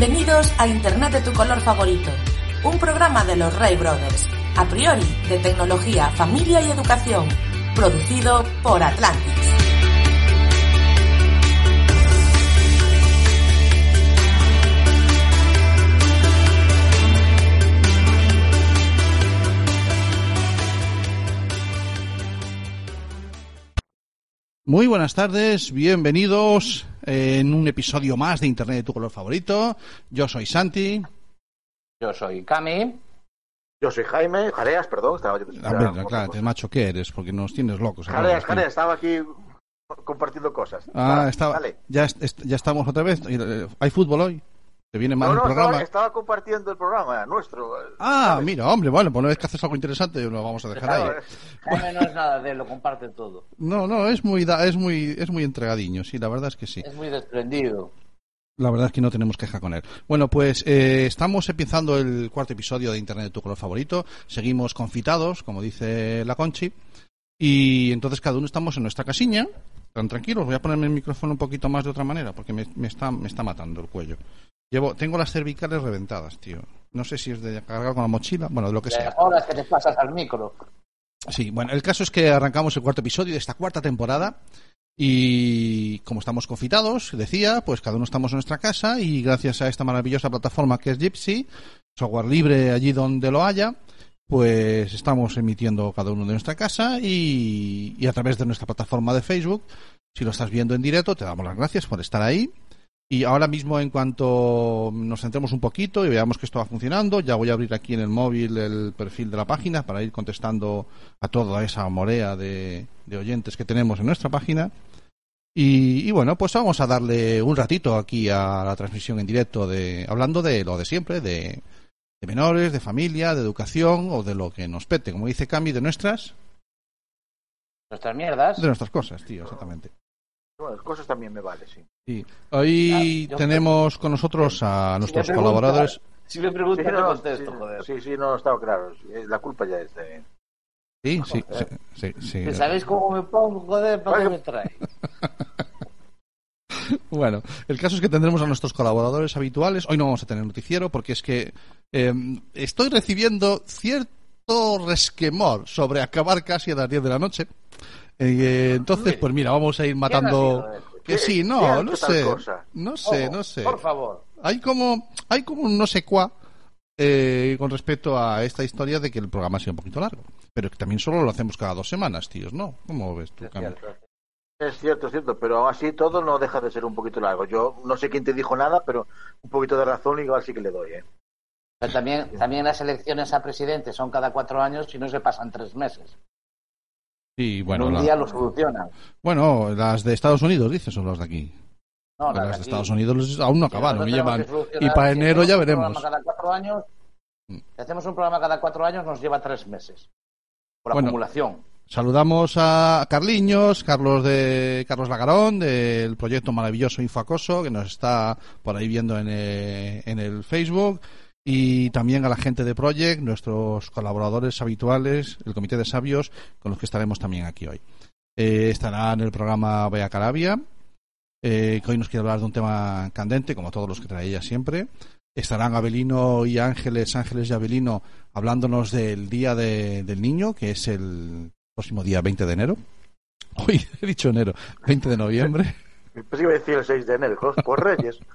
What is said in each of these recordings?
Bienvenidos a Internet de tu color favorito, un programa de los Ray Brothers, a priori de tecnología, familia y educación, producido por Atlantis. Muy buenas tardes, bienvenidos en un episodio más de Internet de tu color favorito. Yo soy Santi. Yo soy Cami. Yo soy Jaime, Jareas, perdón. Estaba yo A ver, claro, te macho, ¿qué eres? Porque nos tienes locos. Jareas. Jareas, estaba aquí compartiendo cosas. Ah, Vale, estaba, ya, ya estamos otra vez. Eh, ¿Hay fútbol hoy? ¿Te viene mal No, el no, programa? estaba, estaba compartiendo el programa nuestro. Ah, ¿sabes? mira, hombre, bueno, pues una vez que haces algo interesante lo vamos a dejar ahí. Jaime no es nada de él, lo comparte todo. No, no, es muy, da- es muy, es muy entregadiño, sí, la verdad es que sí. Es muy desprendido. La verdad es que no tenemos queja con él. Bueno, pues eh, estamos empezando el cuarto episodio de Internet de tu color favorito. Seguimos confitados, como dice la Conchi. Y entonces cada uno estamos en nuestra casiña. Tan tranquilos, voy a ponerme el micrófono un poquito más de otra manera porque me, me está, me está matando el cuello. Llevo, tengo las cervicales reventadas, tío. No sé si es de cargar con la mochila, bueno, de lo que De sea. horas que te pasas al micro. Sí, bueno, el caso es que arrancamos el cuarto episodio de esta cuarta temporada y como estamos confitados, decía, pues cada uno estamos en nuestra casa y gracias a esta maravillosa plataforma que es Gypsy, software libre allí donde lo haya, pues estamos emitiendo cada uno de nuestra casa y, y a través de nuestra plataforma de Facebook. Si lo estás viendo en directo, te damos las gracias por estar ahí. Y ahora mismo, en cuanto nos centremos un poquito y veamos que esto va funcionando, ya voy a abrir aquí en el móvil el perfil de la página para ir contestando a toda esa morea de, de oyentes que tenemos en nuestra página. Y, y bueno, pues vamos a darle un ratito aquí a la transmisión en directo de hablando de lo de siempre, de, de menores, de familia, de educación o de lo que nos pete, como dice Cami, de nuestras, Nuestras mierdas. de nuestras cosas, tío, exactamente. Bueno, las cosas también me vale, sí. Sí. Hoy Ah, tenemos con nosotros a nuestros Si colaboradores. Si me Sí, preguntas, te no, contesto, sí, joder. sí, sí, no, estaba claro. Sí, La culpa ya es de... Sí, sí, sí, sí, sí. Que ¿Sabéis cómo me pongo, joder? ¿Para qué me trae? Bueno, el caso es que tendremos a nuestros colaboradores habituales. Hoy no vamos a tener noticiero porque es que eh, estoy recibiendo cierto resquemor sobre acabar casi a las 10 de la noche. Eh, entonces, pues mira, vamos a ir matando. eh? Que sí, ¿Qué- no, no sé, no sé, Oh, no sé. Por favor. Hay como, hay como un no sé cuá eh, con respecto a esta historia de que el programa sea un poquito largo. Pero que también solo lo hacemos cada dos semanas, tíos, ¿no? ¿Cómo ves tú, Es Cami? cierto. Es cierto, es cierto, pero así todo no deja de ser un poquito largo. Yo no sé quién te dijo nada, pero un poquito de razón igual sí que le doy, ¿eh? Pero también, también las elecciones a presidente son cada cuatro años y no se pasan tres meses. Sí, bueno, en un la- día lo solucionan. bueno, las de Estados Unidos, dices, o las de aquí. No, las de aquí- Estados Unidos aún no acabaron, y llevan. Y para enero ya veremos. Cada cuatro años, Mm. si hacemos un programa cada cuatro años, nos lleva tres meses. Por Bueno. acumulación. Saludamos a Carliños, Carlos de Carlos Lagarón, del proyecto maravilloso Infoacoso, que nos está por ahí viendo en, eh, en el Facebook, y también a la gente de Project, nuestros colaboradores habituales, el Comité de Sabios, con los que estaremos también aquí hoy. Eh, estará en el programa Bea Carabia, eh, que hoy nos quiere hablar de un tema candente, como todos los que trae ella siempre. Estarán Abelino y Ángeles, Ángeles y Abelino, hablándonos del Día de- del Niño, que es el próximo día 20 de enero. Hoy he dicho enero, 20 de noviembre. Pues iba a decir el 6 de enero, por, por Reyes.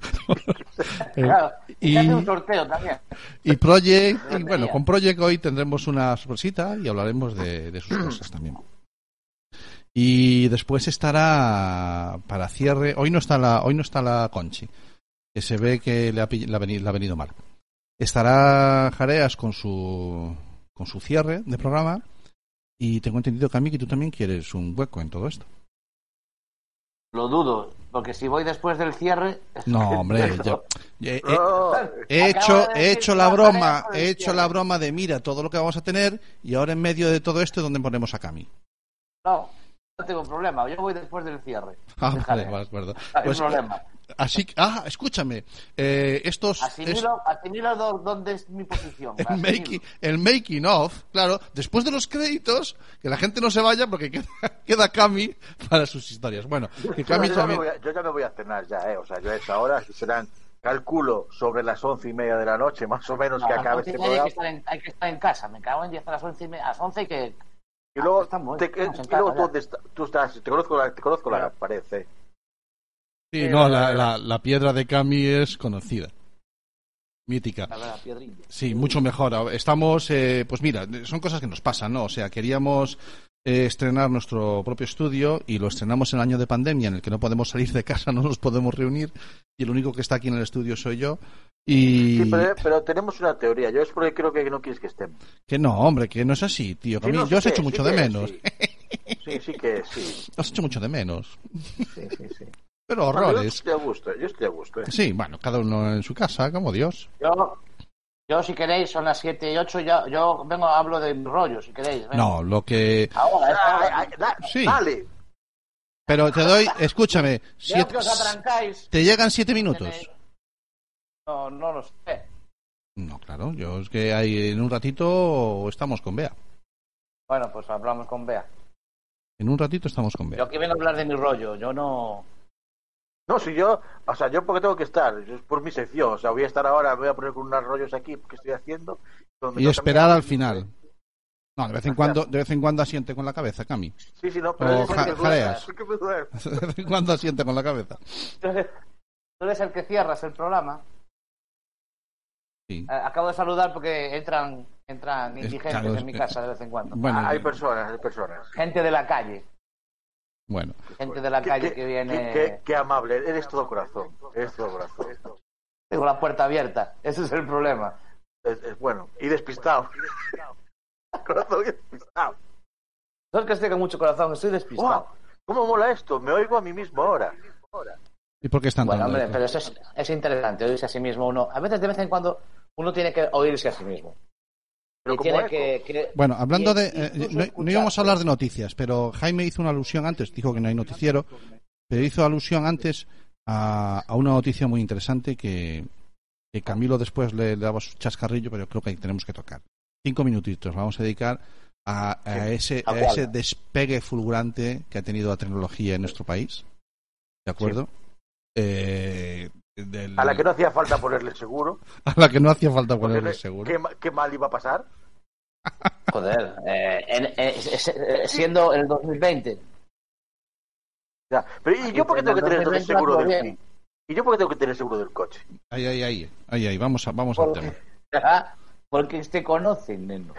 Eh, Claro, y, y- hace un sorteo también. y Project, y bueno, con Project hoy tendremos una sorpresita y hablaremos de, de sus cosas también. Y después estará para cierre, hoy no está la, hoy no está la Conchi, que se ve que le ha, le ha venido, le ha venido mal. Estará Jareas con su con su cierre de programa y tengo entendido Cami que tú también quieres un hueco en todo esto. Lo dudo. Porque si voy después del cierre. No, hombre, yo- he, he- hecho, de he hecho la broma, he hecho la broma de mira todo lo que vamos a tener y ahora en medio de todo esto es donde ponemos a Cami. No, no tengo problema. Yo voy después del cierre. Ah, vale, Déjale. vale, de acuerdo. No hay Pues, problema. Así que, ah, escúchame, eh, estos, es- Asimilo, asimilo do- dónde es mi posición. el asimilo. making, el making of, claro, después de los créditos, que la gente no se vaya porque queda, queda Cami para sus historias. Bueno, que Cami yo, ya me también, voy a, yo ya me voy a cenar ya, ¿eh? O sea, yo a esa hora, si serán, calculo, sobre las once y media de la noche, más o menos, No, que acabe once este media hay, que programa. estar en, hay que estar en casa. Me cago en 10 a las 11 y media. A las 11 y que. Y luego, Estamos, te, estamos en y luego casa tú, ya. dónde está- tú estás, te conozco la, te conozco la pared, ¿eh? Sí, no, la, la- la piedra de Cami es conocida, mítica. La. Sí, mucho mejor. Estamos, eh, pues mira, son cosas que nos pasan, ¿no? O sea, queríamos eh, estrenar nuestro propio estudio y lo estrenamos en el año de pandemia en el que no podemos salir de casa, no nos podemos reunir y el único que está aquí en el estudio soy yo. Y Sí, pero, pero tenemos una teoría. Yo es porque creo que no quieres que estemos. que no, hombre, que no es así, tío. Que a Sí, mí- no, yo os he hecho que- mucho sí de menos. Sí, sí, sí que sí. Os he hecho mucho de menos. sí, sí, sí. Pero Bueno, yo horrores. estoy a gusto, yo estoy a gusto. ¿eh? Sí, bueno, cada uno en su casa, como Dios. Yo, yo, si queréis, son las 7 y 8. Ya, yo vengo, hablo de mi rollo, si queréis. venga. No, lo que... Ahora, esta Ay, hora. ay, da- Sí. Dale. Pero te doy, escúchame, siete- que os atrancáis. te llegan siete minutos. Tenéis- No, no lo sé. No, claro, yo es que hay en un ratito estamos con Bea. Bueno, pues hablamos con Bea. En un ratito estamos con Yo Bea. aquí vengo a hablar de mi rollo. Yo no. No, si yo, o sea, yo porque tengo que estar, es por mi sección, o sea, voy a estar ahora, voy a poner con unos rollos aquí que estoy haciendo. donde Y esperar al final. No, de vez en cuando, de vez en cuando asiente con la cabeza, Cami. Sí, sí, no, O pero es ja- que me duele, jareas. es que me duele. De vez en cuando asiente con la cabeza. Tú eres, el que cierras el programa. Sí. Eh, Acabo de saludar porque entran, entran Es- indigentes claro, en mi casa de vez en cuando. Bueno, Ah, hay personas, hay personas. Gente de la calle. Bueno. Gente de la Qué- calle qué- que viene. Qué, qué- qué amable, eres todo corazón, eres todo corazón. Tengo la puerta abierta. Ese es el problema. Es, es bueno, y despistado. corazón y despistado. No es que esté con mucho corazón, estoy ¡Wow! despistado. ¿Cómo mola esto? Me oigo a mí mismo ahora. ¿Y por qué están Bueno, hombre, pero eso es, es interesante, oírse a sí mismo uno. A veces, de vez en cuando, uno tiene que oírse a sí mismo. Pero Y como tiene eco. que, que- Bueno, hablando y- de... eh, no, íbamos a hablar de noticias, pero Jaime hizo una alusión antes, dijo que no hay noticiero, pero hizo alusión antes a, a una noticia muy interesante que, que Camilo después le, le daba su chascarrillo, pero creo que ahí tenemos que tocar. Cinco minutitos vamos a dedicar a, a ese, ¿A ese despegue fulgurante que ha tenido la tecnología en nuestro país. ¿De acuerdo? Eh, del- A la que no hacía falta ponerle seguro. a la que no hacía falta porque ponerle le- seguro. ¿qué, ma- qué mal iba a pasar? Joder, eh, en- eh, siendo el 2020. Ya. Pero ¿y yo por qué tengo que tener entonces seguro del bien. ¿Y yo por qué tengo que tener seguro del coche? Ahí, ahí, ahí, ahí, ahí, vamos, a, vamos al tema. Ajá, Porque te conocen, neno.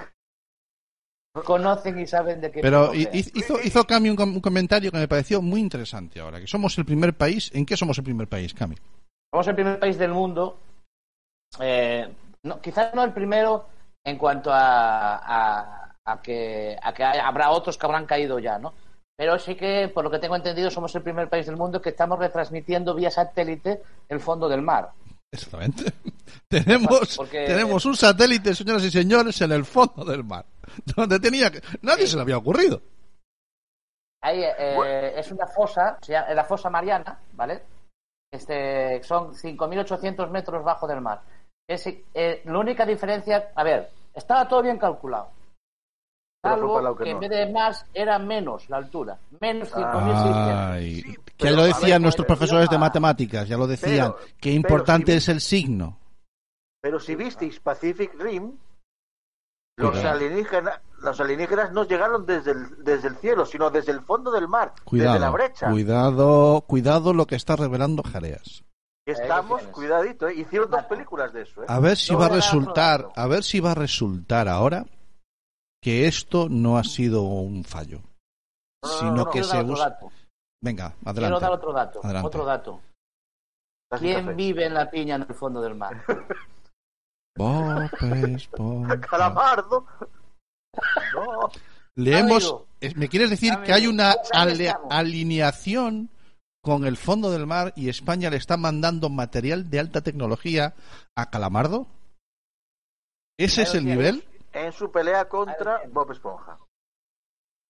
Conocen y saben de qué. Pero hizo, hizo Cami un, com- un comentario que me pareció muy interesante ahora, que somos el primer país. ¿En qué somos el primer país, Cami? Somos el primer país del mundo. eh, no, quizás no el primero en cuanto a, a, a que, a que hay- habrá otros que habrán caído ya, ¿no? Pero sí que, por lo que tengo entendido, somos el primer país del mundo que estamos retransmitiendo vía satélite el fondo del mar. Exactamente. tenemos, Porque- tenemos un satélite, señoras y señores, en el fondo del mar. Donde tenía que... Nadie se le había ocurrido. Ahí eh, es una fosa, se llama- la fosa Mariana, ¿vale? Este, son 5.800 metros bajo del mar. Es, eh, la única diferencia, a ver, estaba todo bien calculado. Salvo que, que en vez de más era menos la altura, menos Ah. 5.600. Ay, que lo decían ver, nuestros profesores de ah, matemáticas, ya lo decían. pero- Qué pero importante si- es el signo. Pero si visteis Pacific Rim, los alienígenas, los alienígenas no llegaron desde el, desde el cielo, sino desde el fondo del mar, desde la brecha. cuidado, cuidado lo que está revelando Jareas. Estamos, cuidadito, ¿eh? hicieron dos películas de eso. ¿eh? A ver si No va a resultar, a ver si va a resultar ahora que esto no ha sido un fallo, No, no, sino no, no. que Quiero se dar otro usa. dato. Venga, Quiero adelante. dar otro dato. Adelante. Otro dato. ¿Quién vive en la piña en el fondo del mar? Bob Esponja. Calamardo. No. Le hemos, Amigo. es- ¿Me quieres decir Amigo, que hay una ale- alineación con el fondo del mar y España le está mandando material de alta tecnología a Calamardo? ¿Ese es el nivel? En su pelea contra. Bob Esponja.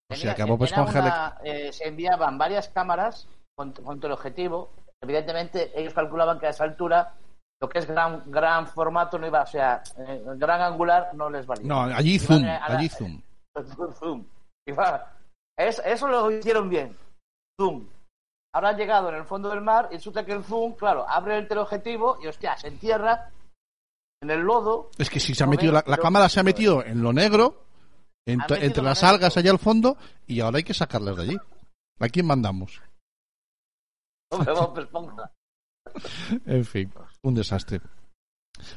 O sea, que a Bob Esponja le- eh, se enviaban varias cámaras con, con el objetivo. Evidentemente, ellos calculaban que a esa altura lo que es gran gran formato no iba, o sea, eh, gran angular no les valía. No, allí zoom, la- allí zoom. Zoom. Iba- es- eso lo hicieron bien. Zoom. Ahora han llegado en el fondo del mar y resulta que el zoom, claro, abre el teleobjetivo y hostia, se entierra en el lodo. Es que si se ha metido, la, la cámara se ha metido en lo negro, entre las algas allá al fondo, y ahora hay que sacarlas de allí. ¿A quién mandamos? Esponja. En fin, un desastre.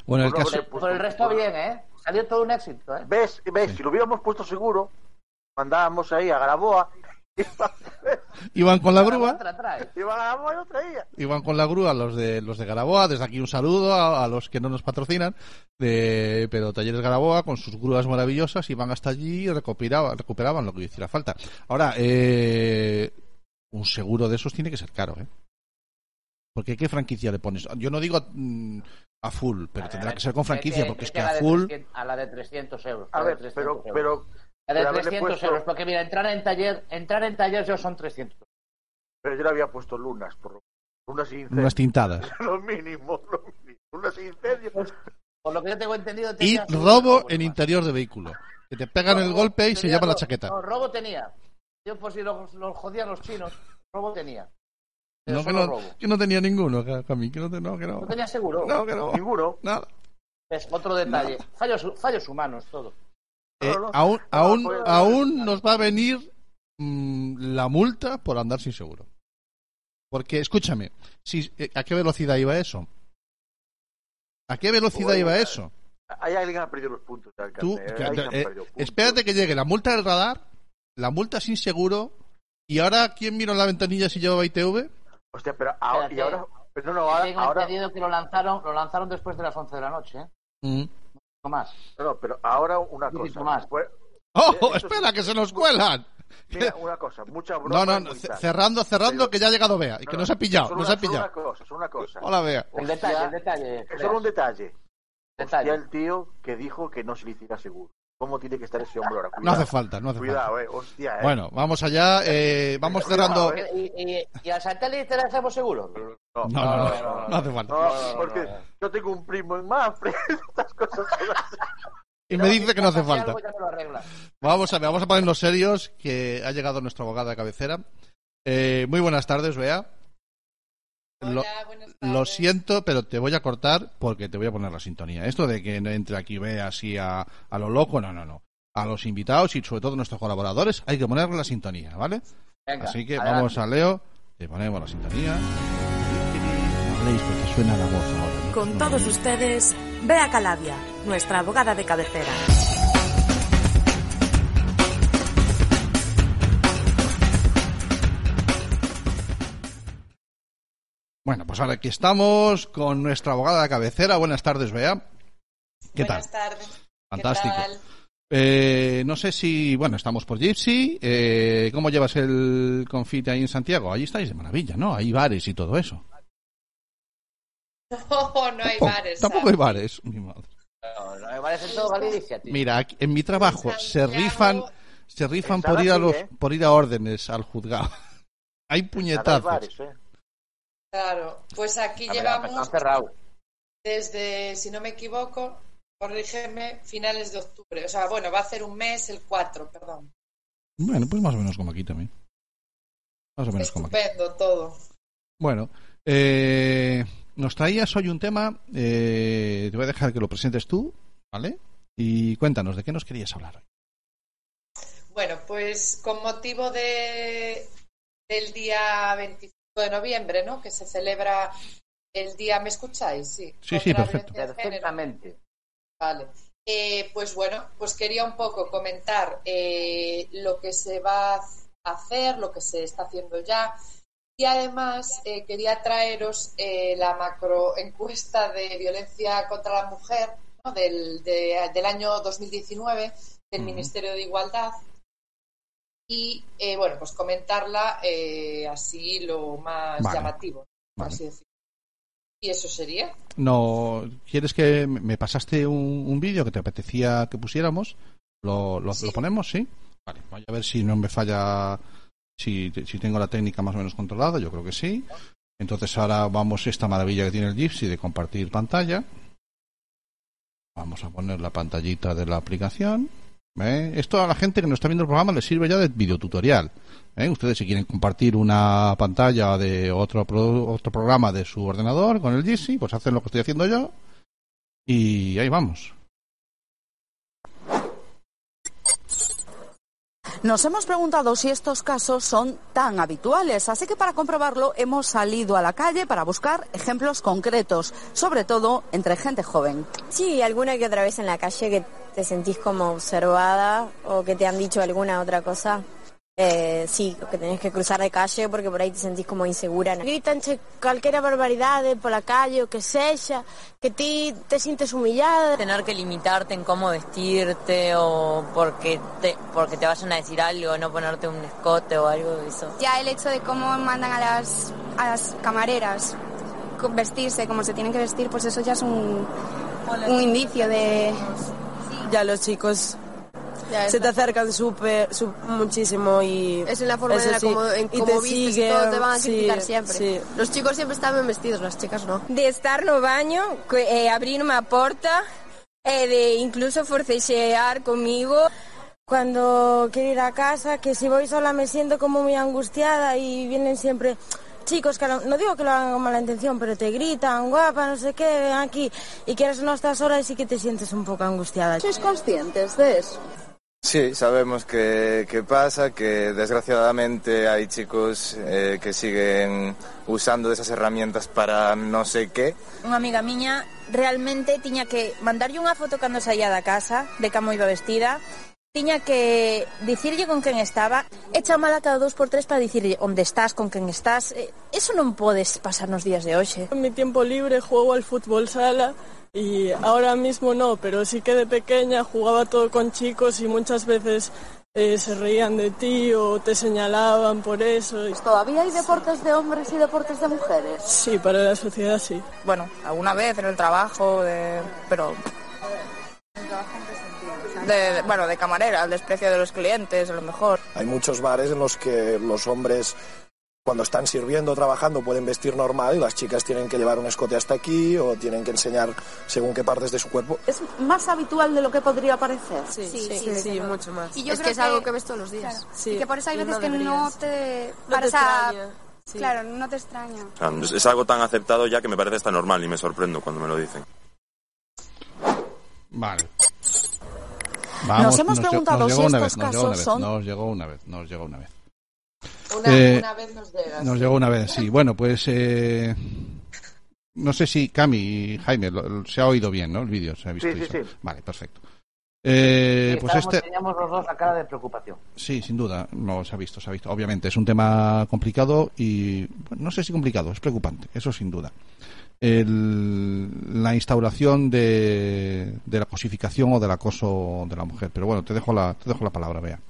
Bueno, el caso... Pues Por el resto bien, ¿eh? Salió todo un éxito, ¿eh? ¿Ves? ¿Ves? Si lo hubiéramos puesto seguro, mandábamos ahí a Garaboa. Iban con la grúa, iban con la grúa los de los de Garaboa, desde aquí un saludo a, a los que no nos patrocinan, de, pero Talleres Garaboa con sus grúas maravillosas iban hasta allí y recuperaban, recuperaban lo que hiciera falta. Ahora, eh, un seguro de esos tiene que ser caro, ¿eh? Porque ¿qué franquicia le pones? Yo no digo mm, a full, pero tendrá que ser con franquicia, porque es que a full... 300 a la de 300 euros. A la de ver, 300 pero, euros. pero, La de pero haberle 300 puesto- euros, porque mira, entrar en taller, entrar en taller ya son 300. pero yo le había puesto lunas, por lo- lunas y incendios. Unas tintadas. lo mínimo, lo mínimo. Lunas incendios. Por lo que yo tengo entendido... Y robo en interior de vehículo. Que te pegan el golpe y se llama la chaqueta. No, robo tenía. Yo por si los, los jodían los chinos, robo tenía. No, que no, robo. que no tenía ninguno, Ca- Cami, que no, te- no, que no. No tenía seguro. No, que no. Ninguno. Nada. Es otro detalle. Fallos, fallos humanos, todo. Eh, No, no. aún aún, pues- aún nos va a venir mm, la multa por andar sin seguro. Porque, escúchame, si, eh, ¿a qué velocidad iba eso? ¿A qué velocidad Oye, iba eso? Hay alguien que ha perdido los puntos Tú, que- que eh, puntos. espérate que llegue la multa del radar, la multa sin seguro, y ahora, ¿quién mira en la ventanilla si lleva ITV? Hostia, pero ahora, y Espérate. ahora, pero no, no, ahora, Tengo ahora, entendido que lo lanzaron, lo lanzaron después de las 11 de la noche, ¿eh? Mm. No más. no, no, pero ahora una Un poquito cosa. más. Pues, ¡Oh, Esto es- espera, que se nos cuelan! mira, una cosa, mucha broma. No, no, y cerrando, cerrando, Pero- que ya ha llegado Bea, y que No, se ha pillado, solo no se ha pillado. una cosa, solo una cosa. Hola, Bea. El Hostia, detalle, el detalle. Es solo un detalle. detalle. Hostia, el tío que dijo que no se le hiciera seguro. ¿Cómo tiene que estar ese hombre ahora? No Cuidado. hace falta, no hace Cuidado, falta. eh. Hostia, eh. Bueno, vamos allá, eh, vamos Cuidado, cerrando... eh. ¿Y, y, y al satélite le hacemos seguro? No, No, no, no, no, no, no hace falta. no, no, no, porque no. yo tengo un primo en Mafre. Estas cosas. Y me dice que no hace falta. Vamos a ver, vamos a ponernos serios, que ha llegado nuestra abogada de cabecera. Eh, muy buenas tardes, Bea. Lo, Hola, siento, pero te voy a cortar porque te voy a poner la sintonía. Esto de que entre aquí Bea así a, a lo loco, no, no, no. A los invitados y sobre todo a nuestros colaboradores hay que ponerle la sintonía, ¿vale? Venga, Así que adelante. vamos a Leo, le ponemos la sintonía. No habléis porque suena la voz ahora. ¿no? Con No todos ustedes, Bea Calavia, nuestra abogada de cabecera. Bueno, pues ahora aquí estamos con nuestra abogada de cabecera. Buenas tardes, Bea. ¿Qué Buenas tal? tardes. Fantástico. ¿Qué tal? Eh, no sé si, bueno, estamos por Gypsy. Eh, ¿Cómo llevas el confite ahí en Santiago? Ahí estáis de maravilla, ¿no? Hay bares y todo eso. No, no hay Tampoco- bares. Tampoco hay bares. mi madre. No, no, me parece todo Galicia, tío. Mira, aquí- en mi trabajo En se rifan, se rifan En por ir a los, ¿eh? por ir a órdenes al juzgado. Hay hay puñetazos. bares, eh. Claro, pues aquí ver, llevamos desde, si no me equivoco, corrígeme, finales de octubre. O sea, bueno, va a hacer un mes, el 4, perdón. Bueno, pues más o menos como aquí también. Más o menos como aquí. Estupendo todo. Bueno, eh, nos traías hoy un tema. eh, te voy a dejar que lo presentes tú, ¿vale? Y cuéntanos, ¿de qué nos querías hablar hoy? Bueno, pues con motivo de, del día 25 de noviembre, ¿no? Que se celebra el día, ¿me escucháis? Sí. Sí, sí, perfecto. Perfectamente. Vale. Eh, pues bueno, pues quería un poco comentar eh, lo que se va a hacer, lo que se está haciendo ya. Y además eh, quería traeros eh, la macro encuesta de violencia contra la mujer ¿no? del, de- del año 2019 del. Ministerio de Igualdad. Y, eh, bueno, pues comentarla eh, así lo más Vale. llamativo, por Vale. así decirlo. Y eso sería. No, ¿quieres que me pasaste un, un vídeo que te apetecía que pusiéramos? ¿Lo, lo, Sí. lo ponemos? Sí. Vale, voy a ver si no me falla, si, si tengo la técnica más o menos controlada, yo creo que sí. Entonces ahora vamos esta maravilla que tiene el Gypsy de compartir pantalla. Vamos a poner la pantallita de la aplicación. ¿Eh? Esto a la gente que nos está viendo el programa le sirve ya de videotutorial. ¿eh? Ustedes si quieren compartir una pantalla de otro, pro- otro programa de su ordenador con el Gypsy, pues hacen lo que estoy haciendo yo. Y ahí vamos. Nos hemos preguntado si estos casos son tan habituales, así que para comprobarlo hemos salido a la calle para buscar ejemplos concretos, sobre todo entre gente joven. Sí, alguna que otra vez en la calle que te sentís como observada o que te han dicho alguna otra cosa. Eh, sí, que tenés que cruzar de calle porque por ahí te sentís como insegura. Gritan cualquier barbaridad por la calle o que sea, que ti te sientes humillada. tener que limitarte en cómo vestirte o porque te, porque te vayan a decir algo, no ponerte un escote o algo de eso. Ya el hecho de cómo mandan a las, a las camareras vestirse, como se tienen que vestir, pues eso ya es un, un indicio de... Ya los chicos ya se te acercan súper, su- muchísimo y... Es en la forma en la sí, como, en y cómo te vistes todo te van a sí, criticar siempre. sí. Los chicos siempre están bien vestidos, las chicas no. De estar no baño, eh, abrir una puerta, eh, de incluso forcejear conmigo. Cuando quiero ir a casa, que si voy sola me siento como muy angustiada y vienen siempre chicos que no digo que lo hagan con mala intención, pero te gritan, guapa, no sé qué, ven aquí y quieres no estás sola y sí que te sientes un poco angustiada. ¿Sois conscientes de eso? Sí, sabemos que, que pasa, que desgraciadamente hay chicos eh, que siguen usando esas herramientas para no sé qué. Unha amiga miña realmente tiña que mandarlle unha foto cando saía da casa, de como iba vestida, tiña que dicirlle con quen estaba, e chamala cada dos por tres para dicirlle onde estás, con quen estás. Eh, Eso non podes pasar nos días de hoxe. En mi tiempo libre juego al fútbol sala y ahora mismo no, pero sí que de pequeña jugaba todo con chicos y muchas veces eh, se reían de ti o te señalaban por eso. y- ¿Todavía hay deportes de hombres y deportes de mujeres? Sí, para la sociedad sí. Bueno, alguna vez en el trabajo, de, pero... de- bueno, de camarera, el desprecio de los clientes, a lo mejor. Hay muchos bares en los que los hombres cuando están sirviendo o trabajando pueden vestir normal y las chicas tienen que llevar un escote hasta aquí o tienen que enseñar según qué partes de su cuerpo. ¿Es más habitual de lo que podría parecer? Sí, Sí, sí, sí, sí, sí. mucho más. Y yo es creo que es algo que ves todos los días. Sí, Y que por eso hay veces no que no te... No te. Claro, no te extraña. Es es algo tan aceptado ya que me parece hasta normal y me sorprendo cuando me lo dicen. Vale. Nos hemos preguntado llegó si estos vez, casos vez, son- Nos llegó una vez, nos llegó una vez. Una, Eh, una vez nos llega. Nos sí. llegó una vez, sí. Bueno, pues eh, no sé si Cami y Jaime lo- lo- se ha oído bien, ¿no? El vídeo se ha visto. Sí, sí, sí. Vale, perfecto. Eh, Sí, pues este, Teníamos los dos la cara de preocupación. sí, sin duda, no se ha visto, se ha visto. Obviamente es un tema complicado y bueno, no sé si complicado, es preocupante, eso sin duda. El- la instauración de, de la cosificación o del acoso de la mujer. Pero bueno, te dejo la, te dejo la palabra, Bea.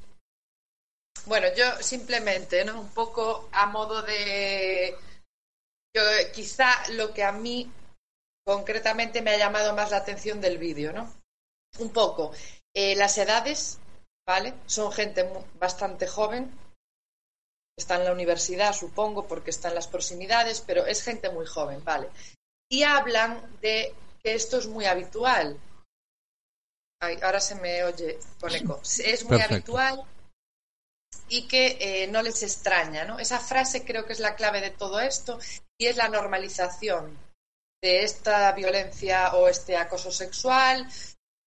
Bueno, yo simplemente, ¿no? Un poco a modo de... Yo, eh, quizá lo que a mí concretamente me ha llamado más la atención del vídeo, ¿no? Un poco. eh, las edades, ¿vale? Son gente bastante joven. Está en la universidad, supongo, porque está en las proximidades, pero es gente muy joven, ¿vale? Y hablan de que esto es muy habitual. Ay, ahora se me oye con eco. Es muy Perfecto. habitual y que eh, no les extraña, ¿no? Esa frase creo que es la clave de todo esto y es la normalización de esta violencia o este acoso sexual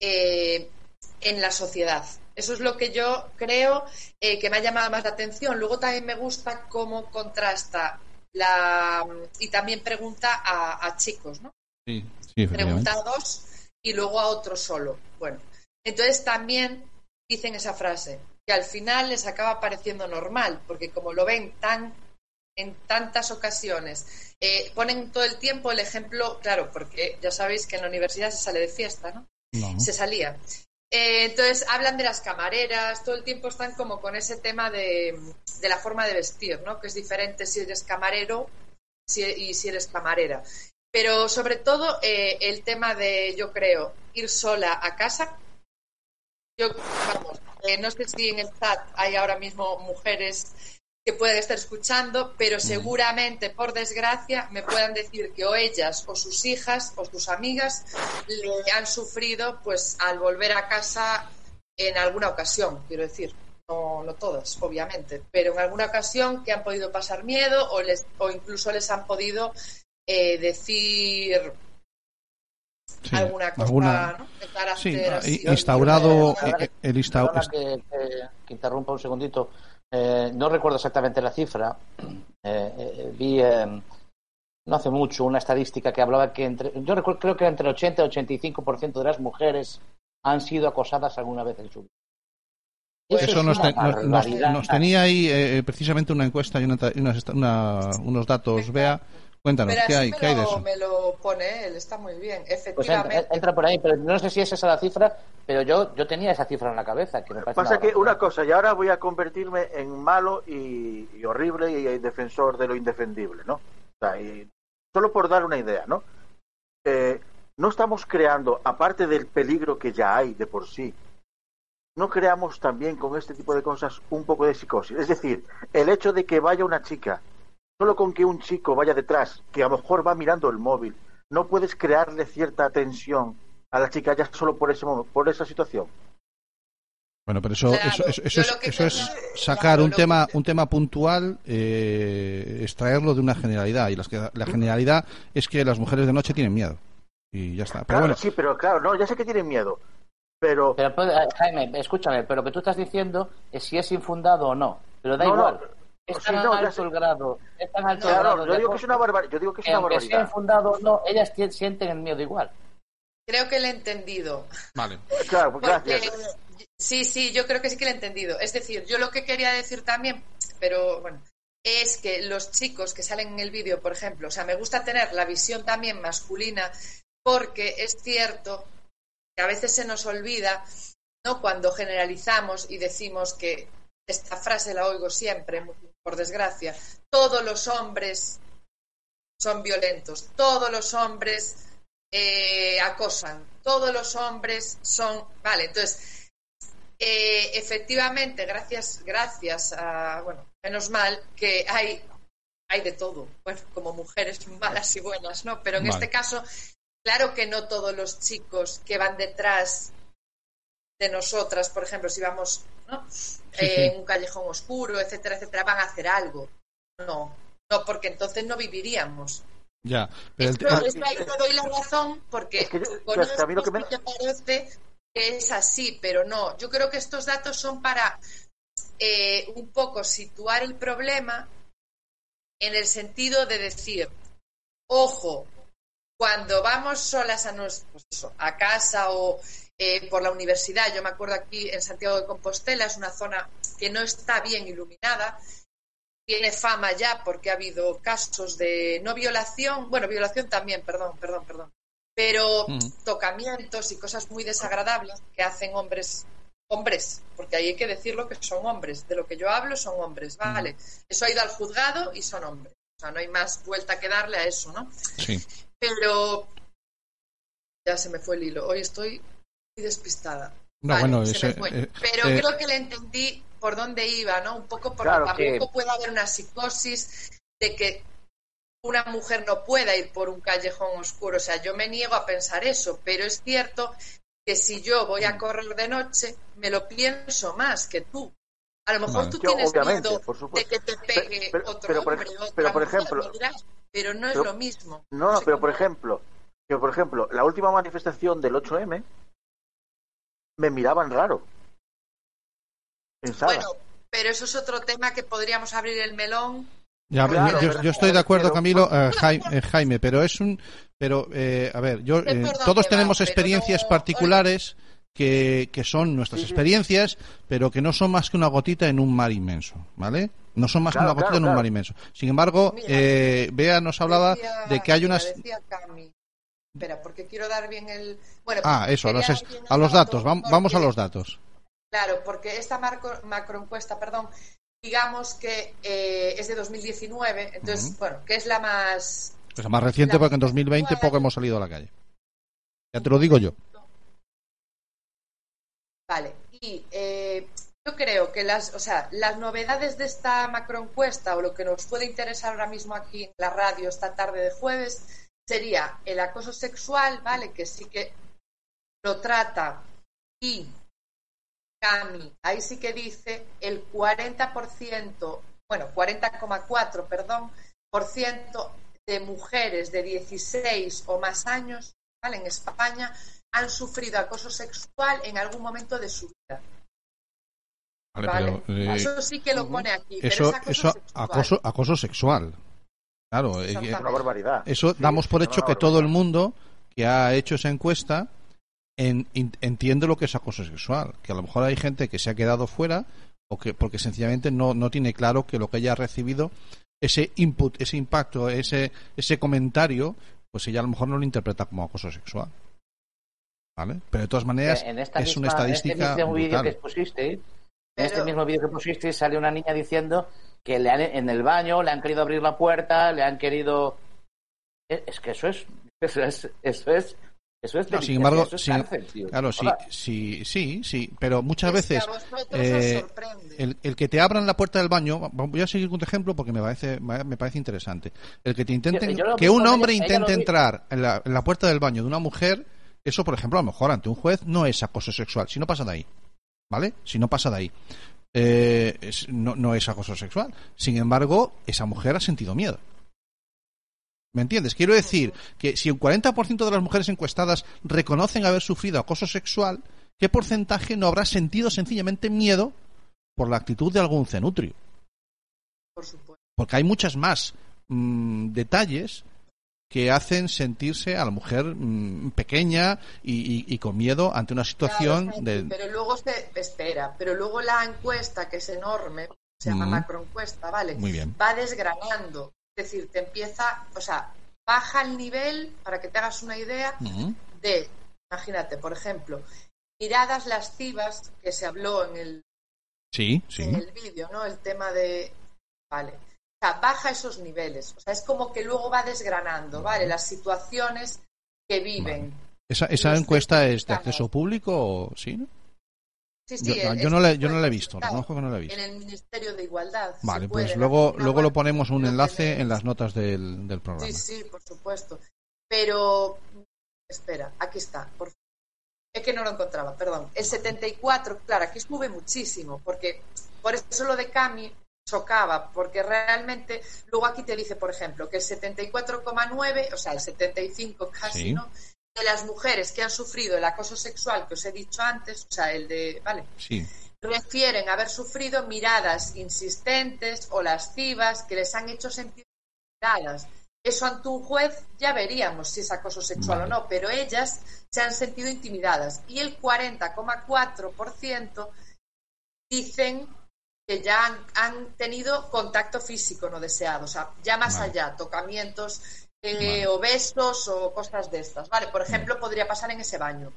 eh, en la sociedad. Eso es lo que yo creo eh, que me ha llamado más la atención. Luego también me gusta cómo contrasta la y también pregunta a, a chicos, ¿no? Sí, sí, pregunta a dos y luego a otro solo. Bueno, entonces también dicen esa frase, que al final les acaba pareciendo normal, porque como lo ven tan en tantas ocasiones, eh, ponen todo el tiempo el ejemplo, claro, porque ya sabéis que en la universidad se sale de fiesta, ¿no? No. Se salía. Eh, entonces hablan de las camareras, todo el tiempo están como con ese tema de, la forma de vestir, ¿no? Que es diferente si eres camarero si- y si eres camarera. Pero sobre todo eh, el tema de, yo creo, ir sola a casa. Yo, vamos, eh, no sé si en el chat hay ahora mismo mujeres que pueden estar escuchando, pero seguramente, por desgracia, me puedan decir que o ellas o sus hijas o sus amigas le han sufrido pues al volver a casa en alguna ocasión, quiero decir. No, no todas, obviamente, pero en alguna ocasión que han podido pasar miedo o, les, o incluso les han podido eh, decir Sí, alguna cosa, alguna- ¿no? De carácter Sí, así. instaurado Perdona, eh, el insta- perdona que, que- que interrumpa un segundito. Eh, no recuerdo exactamente la cifra. Eh, eh, vi eh, no hace mucho una estadística que hablaba que entre, yo recuerdo, creo que entre el 80 y 85% de las mujeres han sido acosadas alguna vez en su vida. Eso es nos, te- nos- nos- tenía ahí eh, eh, precisamente una encuesta y una- unos datos. Vea, cuéntanos, Pero ¿qué así hay, me, ¿qué hay de lo, eso? me lo pone él, está muy bien. Pues Efectivamente. entra, entra por ahí, pero no sé si es esa la cifra, pero yo, yo tenía esa cifra en la cabeza. Que me parece Pasa una que una cosa, y ahora voy a convertirme en malo y, y horrible y, y defensor de lo indefendible, ¿no? O sea, y solo por dar una idea, ¿no? Eh, no estamos creando, aparte del peligro que ya hay de por sí, no creamos también con este tipo de cosas un poco de psicosis. Es decir, el hecho de que vaya una chica, solo con que un chico vaya detrás, que a lo mejor va mirando el móvil, no puedes crearle cierta tensión a la chica ya solo por ese por esa situación. Bueno, pero eso, Claro, eso, eso, eso es, eso es sacar un tema, un tema puntual, eh, extraerlo de una generalidad. Y las que- la generalidad es que las mujeres de noche tienen miedo. Y ya está. Pero Claro, bueno, sí, pero claro, no, ya sé que tienen miedo, pero Pero, puede- eh, Jaime, escúchame, pero lo que tú estás diciendo es si es infundado o no. Pero da No, no, igual. Es tan no, ya alto el grado. Es tan alto el Claro, grado yo digo que es una barbaridad, yo digo que es una barbaridad. infundado o no, ellas sienten el miedo igual. Creo que le he entendido. vale. Claro, pues Porque, gracias. sí, sí, yo creo que sí que lo he entendido. Es decir, yo lo que quería decir también, pero bueno, es que los chicos que salen en el vídeo, por ejemplo, o sea, me gusta tener la visión también masculina porque es cierto que a veces se nos olvida, ¿no? Cuando generalizamos y decimos que esta frase la oigo siempre, por desgracia, todos los hombres son violentos, todos los hombres eh, acosan, todos los hombres son, vale, entonces eh, efectivamente, gracias, gracias a, bueno, menos mal que hay, hay de todo, bueno, como mujeres malas y buenas, ¿no? Pero en Vale. este caso, claro que no todos los chicos que van detrás de nosotras, por ejemplo, si vamos, ¿no? Eh, en un callejón oscuro, etcétera, etcétera, van a hacer algo. No, no, porque entonces no viviríamos. Ya. Pero el- Pero el- es que ahí te doy la razón porque Es que yo- con que a mí lo esto que me- parece que es así, pero no. Yo creo que estos datos son para eh, un poco situar el problema en el sentido de decir, ojo, cuando vamos solas a, eso, a casa o eh, por la universidad, yo me acuerdo aquí en Santiago de Compostela, es una zona que no está bien iluminada, tiene fama ya porque ha habido casos de no violación, bueno, violación también, perdón, perdón, perdón, pero Ujú. tocamientos y cosas muy desagradables que hacen hombres, hombres, porque ahí hay que decirlo que son hombres, de lo que yo hablo son hombres, ¿vale? Eso ha ido al juzgado y son hombres, o sea, no hay más vuelta que darle a eso, ¿no? sí. Pero ya se me fue el hilo, hoy estoy despistada. No, Vale, bueno, se ese- me fue. eh, Pero eh, creo que le entendí por dónde iba, ¿no? Un poco porque Claro, tampoco que- puede haber una psicosis de que una mujer no pueda ir por un callejón oscuro. O sea, yo me niego a pensar eso, pero es cierto que si yo voy a correr de noche, me lo pienso más que tú. A lo mejor Vale. tú Yo, tienes miedo por de supuesto. que te pegue Pero- otro pero por hombre, otra pero por mujer, ejemplo- dirás, pero no es pero- lo mismo. No, no, sé pero por ejemplo, que por ejemplo, la última manifestación del 8M me miraban raro. Pensaba. Bueno, pero eso es otro tema que podríamos abrir el melón. Ya, Claro, yo, yo estoy de acuerdo, pero- Camilo, eh, Jaime, eh, Jaime, pero es un, pero eh, a ver, yo, eh, todos tenemos experiencias no- particulares que, que son nuestras experiencias, pero que no son más que una gotita en un mar inmenso, ¿vale? No son más Claro, que una gotita claro, en un mar inmenso. Sin embargo, Mira, eh, Bea nos hablaba Decía- de que hay unas, Espera, porque quiero dar bien el. Bueno, Ah, eso, a los, el a los datos. vam- porque- Vamos a los datos. Claro, porque esta macro, macroencuesta, perdón, digamos que eh, es de 2019, entonces, Ujú. bueno, que es la más. Es más reciente la porque en 2020 poco hemos salido a la calle. Ya te lo digo yo. Vale, y eh, yo creo que las, o sea, las novedades de esta macroencuesta o lo que nos puede interesar ahora mismo aquí en la radio esta tarde de jueves sería el acoso sexual, ¿vale? Que sí que lo trata y Cami, ahí sí que dice el 40%, bueno, 40,4, perdón, por ciento de mujeres de 16 o más años, ¿vale? En España han sufrido acoso sexual en algún momento de su vida. Vale, ¿vale? pero, eh, eso sí que lo pone aquí. pero eso, es acoso eso sexual. acoso, acoso sexual. Claro, eh, Exactamente. Una barbaridad. eso Sí, damos por hecho que todo el mundo que ha hecho esa encuesta en- in- entiende lo que es acoso sexual. Que a lo mejor hay gente que se ha quedado fuera o que porque sencillamente no, no tiene claro que lo que ella ha recibido, ese input, ese impacto, ese, ese comentario, pues ella a lo mejor no lo interpreta como acoso sexual. ¿Vale? Pero de todas maneras en esta es misma- una estadística En este mismo vídeo que pusiste, en Pero- este mismo vídeo que pusiste sale una niña diciendo que le han, en el baño le han querido abrir la puerta, le han querido... Es, es que eso es... Eso es... Eso es eso es No, sin embargo, eso es sin- cárcel, tío. claro, sí, sí, sí, sí, pero muchas Es que veces eh, sorprende. el, el que te abran la puerta del baño, voy a seguir con tu ejemplo porque me parece, me parece interesante. El que te intenten, Yo- yo lo que un hombre ella intente entrar en la, en la puerta del baño de una mujer, eso, por ejemplo, a lo mejor ante un juez no es acoso sexual, si no pasa de ahí, ¿vale? Si no pasa de ahí, Eh, es- no, no es acoso sexual. Sin embargo, esa mujer ha sentido miedo. ¿Me entiendes? Quiero decir que si un 40% de las mujeres encuestadas reconocen haber sufrido acoso sexual, ¿qué porcentaje no habrá sentido sencillamente miedo por la actitud de algún cenutrio? Por supuesto. Porque hay muchas más mm, detalles que hacen sentirse a la mujer mm, pequeña y, y- y con miedo ante una situación Claro, de... Pero luego se espera, pero luego la encuesta, que es enorme, se llama Mm. macroencuesta, ¿vale? Muy bien. Va desgranando. Es decir, te empieza, o sea, baja el nivel, para que te hagas una idea, de, imagínate, por ejemplo, miradas lascivas, que se habló en el, Sí, sí. en el vídeo, ¿no? El tema de. Vale. Sea, baja esos niveles. O sea, es como que luego va desgranando, ¿vale? Las situaciones que viven. ¿Esa, esa encuesta es de acceso público o sí? no? Sí, sí, Yo, yo no, este la, yo no la he fue visto, reconozco que no la he visto. En el Ministerio de Igualdad. Vale, puede, pues luego, luego lo ponemos un enlace en las notas del, del programa. Sí, sí, por supuesto. Pero, espera, aquí está. Por... Es que no lo encontraba, perdón. El 74, claro, aquí sube muchísimo, porque por eso lo de Cami chocaba, porque realmente, luego aquí te dice, por ejemplo, que el 74,9, o sea, el 75 casi, Sí. ¿no? De las mujeres que han sufrido el acoso sexual que os he dicho antes, o sea, el de, vale, Sí. refieren haber sufrido miradas insistentes o lascivas que les han hecho sentir intimidadas. Eso ante un juez ya veríamos si es acoso sexual Vale. o no, pero ellas se han sentido intimidadas. Y el 40,4% dicen que ya han, han tenido contacto físico no deseado, o sea, ya más Vale. allá, tocamientos eh, Vale. o besos o cosas de estas. Vale, por ejemplo, podría pasar en ese baño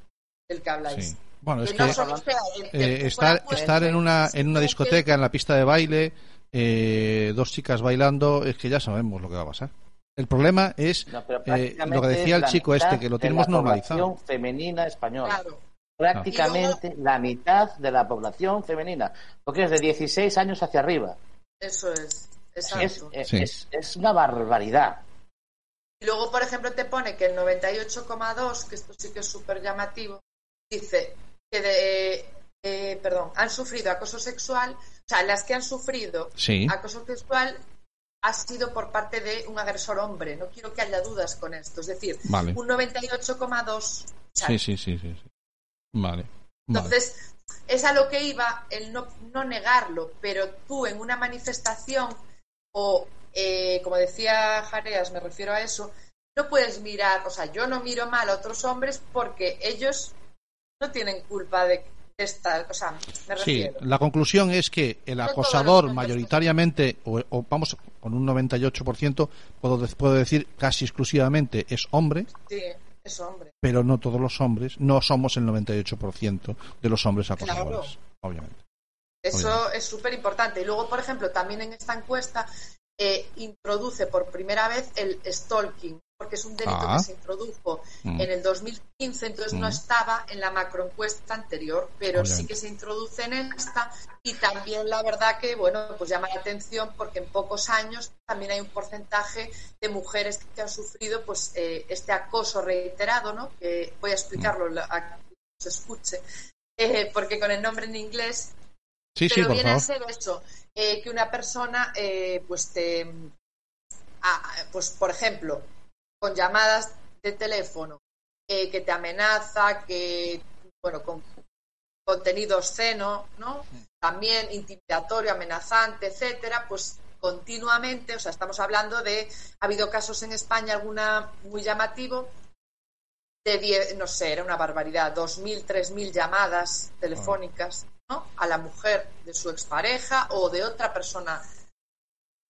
del que habláis. Sí. Bueno, es Que que no solo sea el- el eh, que estar, fuera estar en una, en una discoteca, en la pista de baile, eh, dos chicas bailando, es que ya sabemos lo que va a pasar. El problema es No, eh, lo que decía el chico este, que lo tenemos la normalizado. femenina española. Claro. Prácticamente la mitad de la población femenina. Porque es de 16 años hacia arriba. Eso es, Es, exacto. es, Sí. es- es una barbaridad. Y luego, por ejemplo, te pone que el 98,2, que esto sí que es súper llamativo, dice que de, eh, perdón, han sufrido acoso sexual, o sea, las que han sufrido Sí. acoso sexual ha sido por parte de un agresor hombre. No quiero que haya dudas con esto. Es decir, Vale. un 98,2. o sea, Sí, sí, sí, sí. sí. Vale. Vale. Entonces, es a lo que iba el no, no negarlo, pero tú en una manifestación o, eh, como decía Jareas, me refiero a eso, no puedes mirar, o sea, yo no miro mal a otros hombres porque ellos no tienen culpa de, esta, o sea, me Sí, la conclusión es que el acosador mayoritariamente, o, o vamos con un 98%, puedo, puedo decir casi exclusivamente es hombre, Sí. Pero no todos los hombres, no somos el 98% de los hombres acosadores, obviamente. Eso es súper importante. Y luego, por ejemplo, también en esta encuesta eh, introduce por primera vez el stalking, porque es un delito Ah. que se introdujo Mm. en el 2015, entonces no Mm. estaba en la macroencuesta anterior, pero sí que se introduce en esta y también la verdad que, bueno, pues llama la atención porque en pocos años también hay un porcentaje de mujeres que han sufrido pues eh, este acoso reiterado, ¿no? Que voy a explicarlo la- a que se escuche, eh, porque con el nombre en inglés Sí, pero viene a ser eso, eh, que una persona, pues te, ah, pues por ejemplo, con llamadas de teléfono, eh, que te amenaza, que, bueno, con contenido obsceno, ¿no? También intimidatorio, amenazante, etcétera, pues continuamente, o sea, estamos hablando de, ha habido casos en España, alguna muy llamativo, de 10, no sé, era una barbaridad, 2.000, 3.000 llamadas telefónicas ¿no? a la mujer de su expareja o de otra persona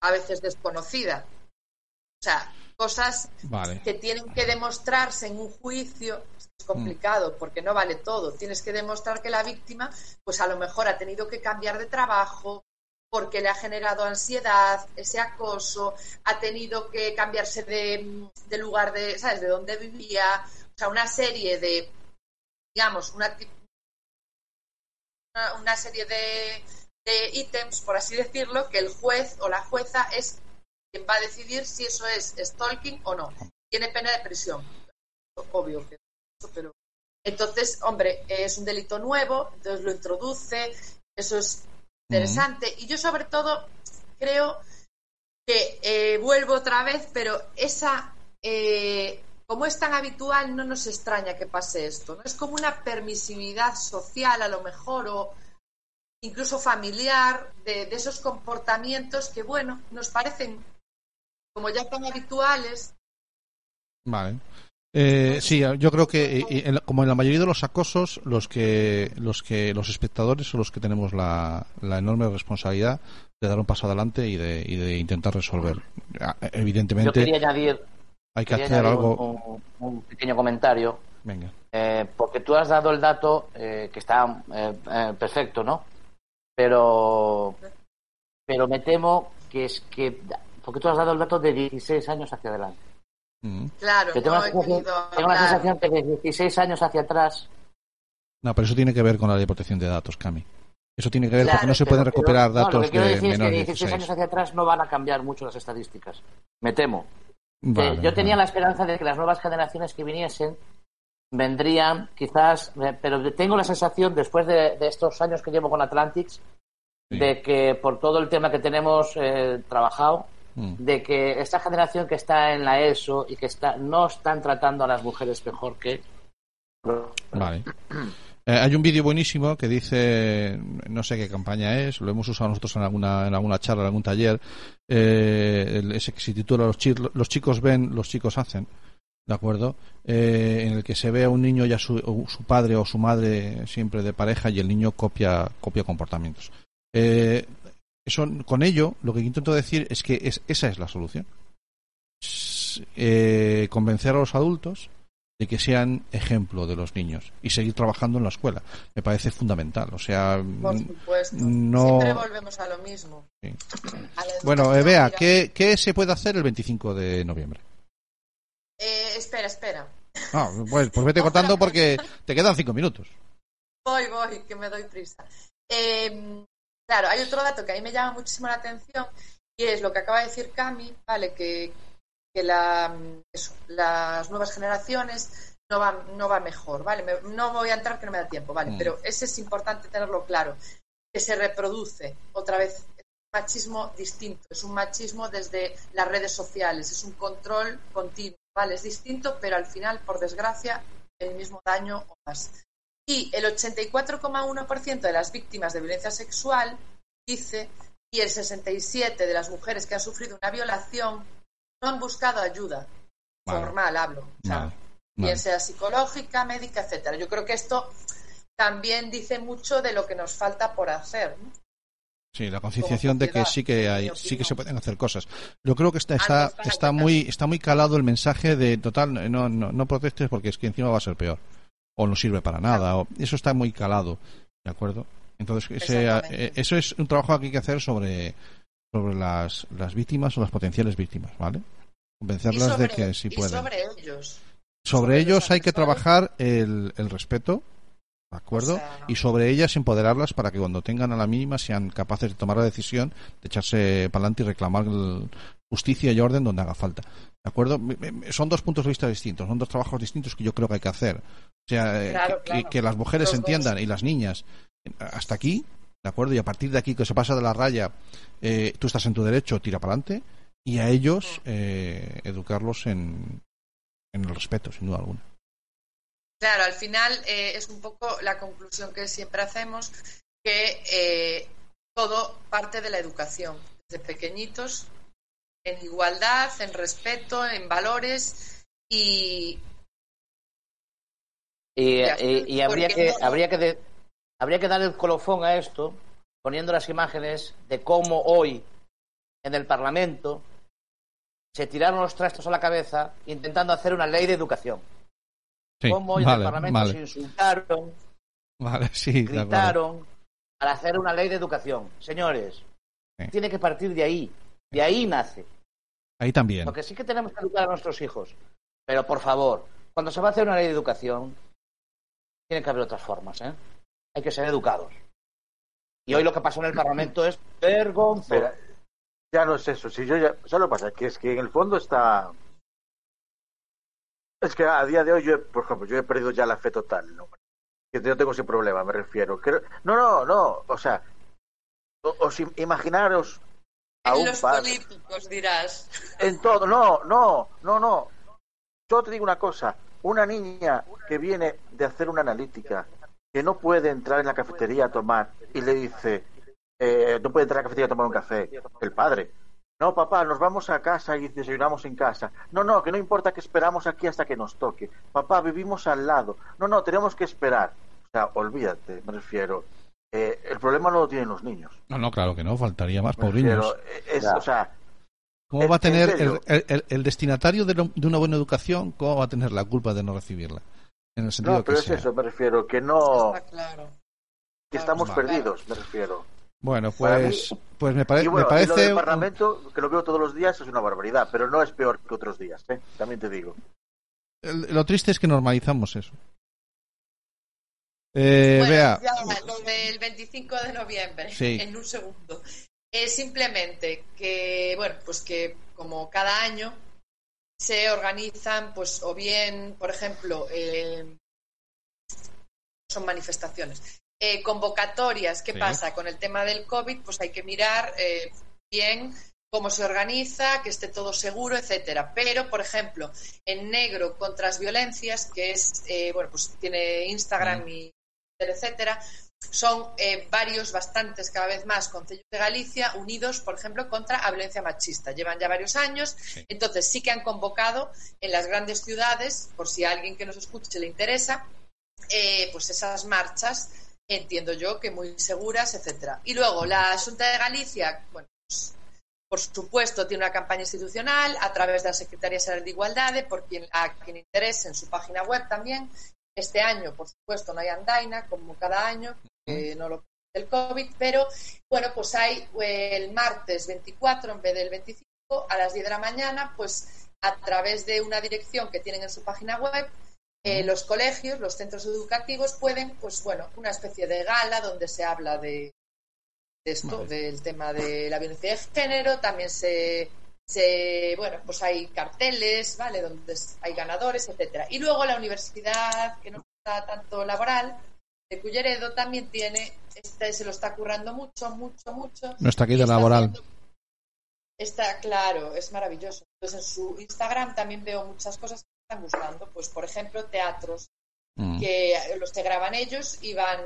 a veces desconocida. O sea, cosas Vale. que tienen que demostrarse en un juicio es complicado porque no vale todo. Tienes que demostrar que la víctima, pues a lo mejor ha tenido que cambiar de trabajo porque le ha generado ansiedad, ese acoso, ha tenido que cambiarse de, de lugar de, ¿sabes?, de donde vivía, o sea, una serie de, digamos, una, una serie de, de ítems, por así decirlo, que el juez o la jueza es quien va a decidir si eso es stalking o no. Tiene pena de prisión. Obvio que pero entonces, hombre, es un delito nuevo, entonces lo introduce, eso es interesante. Y yo sobre todo creo que eh, vuelvo otra vez, pero esa, eh, como es tan habitual, no nos extraña que pase esto. ¿no? Es como una permisividad social a lo mejor o incluso familiar de, de esos comportamientos que, bueno, nos parecen como ya tan habituales. Vale. Eh, sí, yo creo que eh, la- como en la mayoría de los acosos, los que los que los espectadores son los que tenemos la, la enorme responsabilidad de dar un paso adelante y de, y de intentar resolver. Ah, Yo Evidentemente, quería añadir, hay que hacer algo. un, un- un pequeño comentario, Venga. eh, porque tú has dado el dato eh, que está eh, eh, perfecto, ¿no? Pero, pero me temo que es que, porque tú has dado el dato de 16 años hacia adelante. Mm. Claro, Yo tengo, no la he sensación, querido tengo la sensación que de 16 años hacia atrás No, pero eso tiene que ver con la ley de protección de datos, Cami. Eso tiene que ver Claro, porque no se pueden pero- recuperar no, lo datos que quiero de decir es que menores de 16 años 16. hacia atrás no van a cambiar mucho las estadísticas. Me temo. Que yo tenía vale. la esperanza de que las nuevas generaciones que viniesen vendrían quizás, eh, pero tengo la sensación después de, de estos años que llevo con Atlantics de que por todo el tema que tenemos eh, trabajado. De que esta generación que está en la ESO y que está no están tratando a las mujeres mejor que Vale. Eh, hay un vídeo buenísimo que dice, no sé qué campaña es, lo hemos usado nosotros en alguna, en alguna charla, en algún taller, eh, ese que se titula los, chi- los chicos ven, los chicos hacen, ¿de acuerdo? Eh, en el que se ve a un niño y a su, o su padre o su madre siempre de pareja y el niño copia, copia comportamientos. Eh, eso, con ello, lo que intento decir es que es, esa es la solución. Eh, convencer a los adultos de que sean ejemplo de los niños y seguir trabajando en la escuela. Me parece fundamental. O sea, Por mm, supuesto. no. Siempre volvemos a lo mismo. Sí. A la Bueno, eh, vea. ¿qué, ¿qué se puede hacer el 25 de noviembre? Eh, espera, espera. Ah, pues, pues vete cortando porque te quedan cinco minutos. Voy, voy, que me doy prisa. Eh, claro, hay otro dato que a mí me llama muchísimo la atención y es lo que acaba de decir Cami, ¿vale? Que, que la, eso, las nuevas generaciones no van, no va mejor, ¿vale? Me- no voy a entrar que no me da tiempo, ¿vale? Mm. Pero ese es importante tenerlo claro, que se reproduce otra vez. Es un machismo distinto, es un machismo desde las redes sociales, es un control continuo, ¿vale? Es distinto, pero al final, por desgracia, el mismo daño o más. Y el 84,1% de las víctimas de violencia sexual dice, y el 67% de las mujeres que han sufrido una violación no han buscado ayuda. Vale. Formal hablo. O sea, Vale, bien sea psicológica, médica, etcétera. Yo creo que esto también dice mucho de lo que nos falta por hacer. ¿no? Sí, la concienciación de que sí que hay, sí que se pueden hacer cosas. Yo creo que está, está, está muy, está muy calado el mensaje de total, no, no, no protestes porque es que encima va a ser peor. O no sirve para nada, o, eso está muy calado, ¿de acuerdo? Entonces, ese, eh, eso es un trabajo que hay que hacer sobre, sobre las, las víctimas o las potenciales víctimas, ¿vale? Convencerlas sobre, de que sí pueden. sobre ellos. Sobre ellos los hay que trabajar el, el respeto, ¿de acuerdo? O sea- y sobre ellas empoderarlas para que cuando tengan a la mínima sean capaces de tomar la decisión de echarse para adelante y reclamar el- justicia y orden donde haga falta. ¿De acuerdo? Son dos puntos de vista distintos, son dos trabajos distintos que yo creo que hay que hacer. O sea, eh, Claro, que, claro. que las mujeres Los dos. entiendan y las niñas hasta aquí, ¿de acuerdo? Y a partir de aquí que se pasa de la raya, eh, tú estás en tu derecho, tira para adelante, y a ellos eh, educarlos en, en el respeto, sin duda alguna. Claro, al final eh, es un poco la conclusión que siempre hacemos, que eh, todo parte de la educación, desde pequeñitos, en igualdad, en respeto, en valores y, Y, y habría, que, no- habría, que de- habría que dar el colofón a esto poniendo las imágenes de cómo hoy en el Parlamento se tiraron los trastos a la cabeza intentando hacer una ley de educación. Sí, cómo hoy en el Parlamento vale. se insultaron, Vale, sí, gritaron para hacer una ley de educación. Señores, Sí. tiene que partir de ahí. De ahí nace. Ahí también. Porque sí que tenemos que educar a nuestros hijos. Pero por favor, cuando se va a hacer una ley de educación, tiene que haber otras formas, ¿eh? Hay que ser educados. Y hoy lo que pasó en el Parlamento es vergonzoso. Ya no es eso. Si yo ya, ¿sabes lo que pasa? Que es que en el fondo está. Es que a día de hoy, yo, por ejemplo, yo he perdido ya la fe total. ¿no? Que yo tengo ese problema, me refiero. Creo- No, no, no. O sea, o- os im- imaginaros a en un los padre. políticos dirás. En todo, no, no, no, no. Yo te digo una cosa, una niña que viene de hacer una analítica, que no puede entrar en la cafetería a tomar y le dice, eh, no puede entrar a la cafetería a tomar un café, el padre. No, papá, nos vamos a casa y desayunamos en casa. No, no, que no importa que esperamos aquí hasta que nos toque. Papá, vivimos al lado. No, no, tenemos que esperar. O sea, olvídate, me refiero. Eh, el problema no lo tienen los niños. No, no, claro que no, faltaría más, refiero, eh, es, o sea, ¿Cómo va a en tener el, el- el destinatario de, lo- de una buena educación, cómo va a tener la culpa de no recibirla? En el sentido no, pero que es sea. eso, me refiero, que no, Está claro. que estamos perdidos, me refiero. Bueno, pues, pues me, pare- bueno, me y lo parece. del Parlamento, que lo veo todos los días, es una barbaridad, pero no es peor que otros días, ¿eh? también te digo. el- lo triste es que normalizamos eso. Eh, Bueno, vea, ya, lo del 25 de noviembre, Sí. en un segundo. Es simplemente que, bueno, pues que como cada año se organizan, pues, o bien, por ejemplo, eh, son manifestaciones. Eh, convocatorias, ¿qué Sí. pasa? Con el tema del COVID, pues hay que mirar eh, bien cómo se organiza, que esté todo seguro, etcétera. Pero, por ejemplo, en negro contra las violencias, que es, eh, bueno, pues tiene Instagram y etcétera, son eh, varios, bastantes cada vez más concellos de Galicia unidos, por ejemplo, contra la violencia machista. Llevan ya varios años, entonces sí que han convocado en las grandes ciudades, por si a alguien que nos escuche le interesa, eh, pues esas marchas, entiendo yo que muy seguras, etcétera. Y luego la Junta de Galicia, bueno, pues, por supuesto, tiene una campaña institucional a través de la Secretaría General de Igualdad, por quien, a quien interese en su página web también. Este año, por supuesto, no hay andaina, como cada año, no lo del COVID, pero bueno, pues hay eh, el martes 24 en vez del 25 a las 10 de la mañana, pues a través de una dirección que tienen en su página web, eh, los colegios, los centros educativos pueden, pues bueno, una especie de gala donde se habla de, de esto, del tema de la violencia de género, también se, se, bueno, pues hay carteles, ¿vale? Donde hay ganadores, etcétera. Y luego la universidad, que no está tanto laboral, de Culleredo también tiene, este se lo está currando mucho, mucho, mucho. nuestra y caída está laboral. haciendo- Está claro, es maravilloso. Entonces en su Instagram también veo muchas cosas que me están gustando. Pues por ejemplo, teatros Mm. que los que graban ellos y van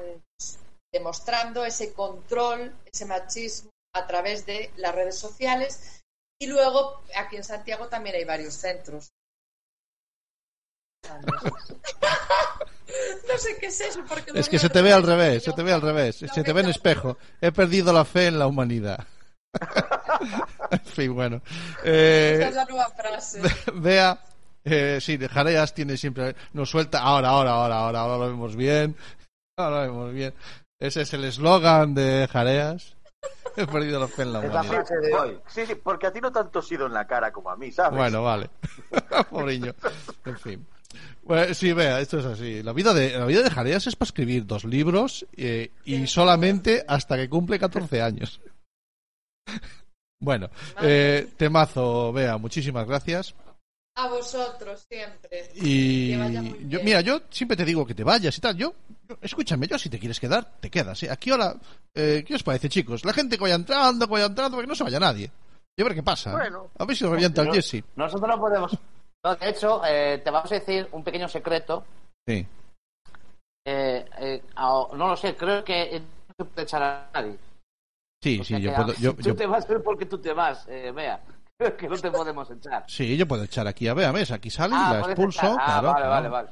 demostrando ese control, ese machismo a través de las redes sociales. Y luego aquí en Santiago también hay varios centros. No sé qué es eso. Porque Es que se te ve al revés, se te ve al revés, se te ve en espejo. He perdido la fe en la humanidad. en fin, bueno. Eh, Esa es la nueva frase. Vea, eh, sí, Jareas tiene siempre. Nos suelta. Ahora, ahora, ahora, ahora, ahora lo vemos bien. Ahora lo vemos bien. Ese es el eslogan de Jareas. He perdido en la Es la humanidad. frase de hoy. Sí, sí, porque a ti no tanto sido en la cara como a mí, ¿sabes? Bueno, vale. Pobriño. En fin. Bueno, sí, vea, esto es así. La vida de, la vida de Jareas es para escribir dos libros eh, y solamente hasta que cumple 14 años. Bueno, eh, temazo, vea, muchísimas gracias. A vosotros siempre. Y yo, mira, yo siempre te digo que te vayas y tal. Yo, yo- escúchame, yo si te quieres quedar, te quedas. ¿eh? Aquí ahora, eh, ¿qué os parece, chicos? La gente que vaya entrando, que vaya entrando, que no se vaya nadie. Y a ver qué pasa. Bueno. a ver si lo revienta el Jesse. Nosotros no podemos. No, de hecho, eh, te vamos a decir un pequeño secreto. Sí. Eh, eh, a- no lo sé, creo que eh, no se puede echar a nadie. Sí, O sí, yo puedo, ah, yo, tú yo- te vas es porque tú te vas, eh, vea. Que no te podemos echar. sí, yo puedo echar aquí a Bea, ¿ves? Aquí sale Ah, y la expulso. echar. Ah, claro, vale, claro. vale, vale.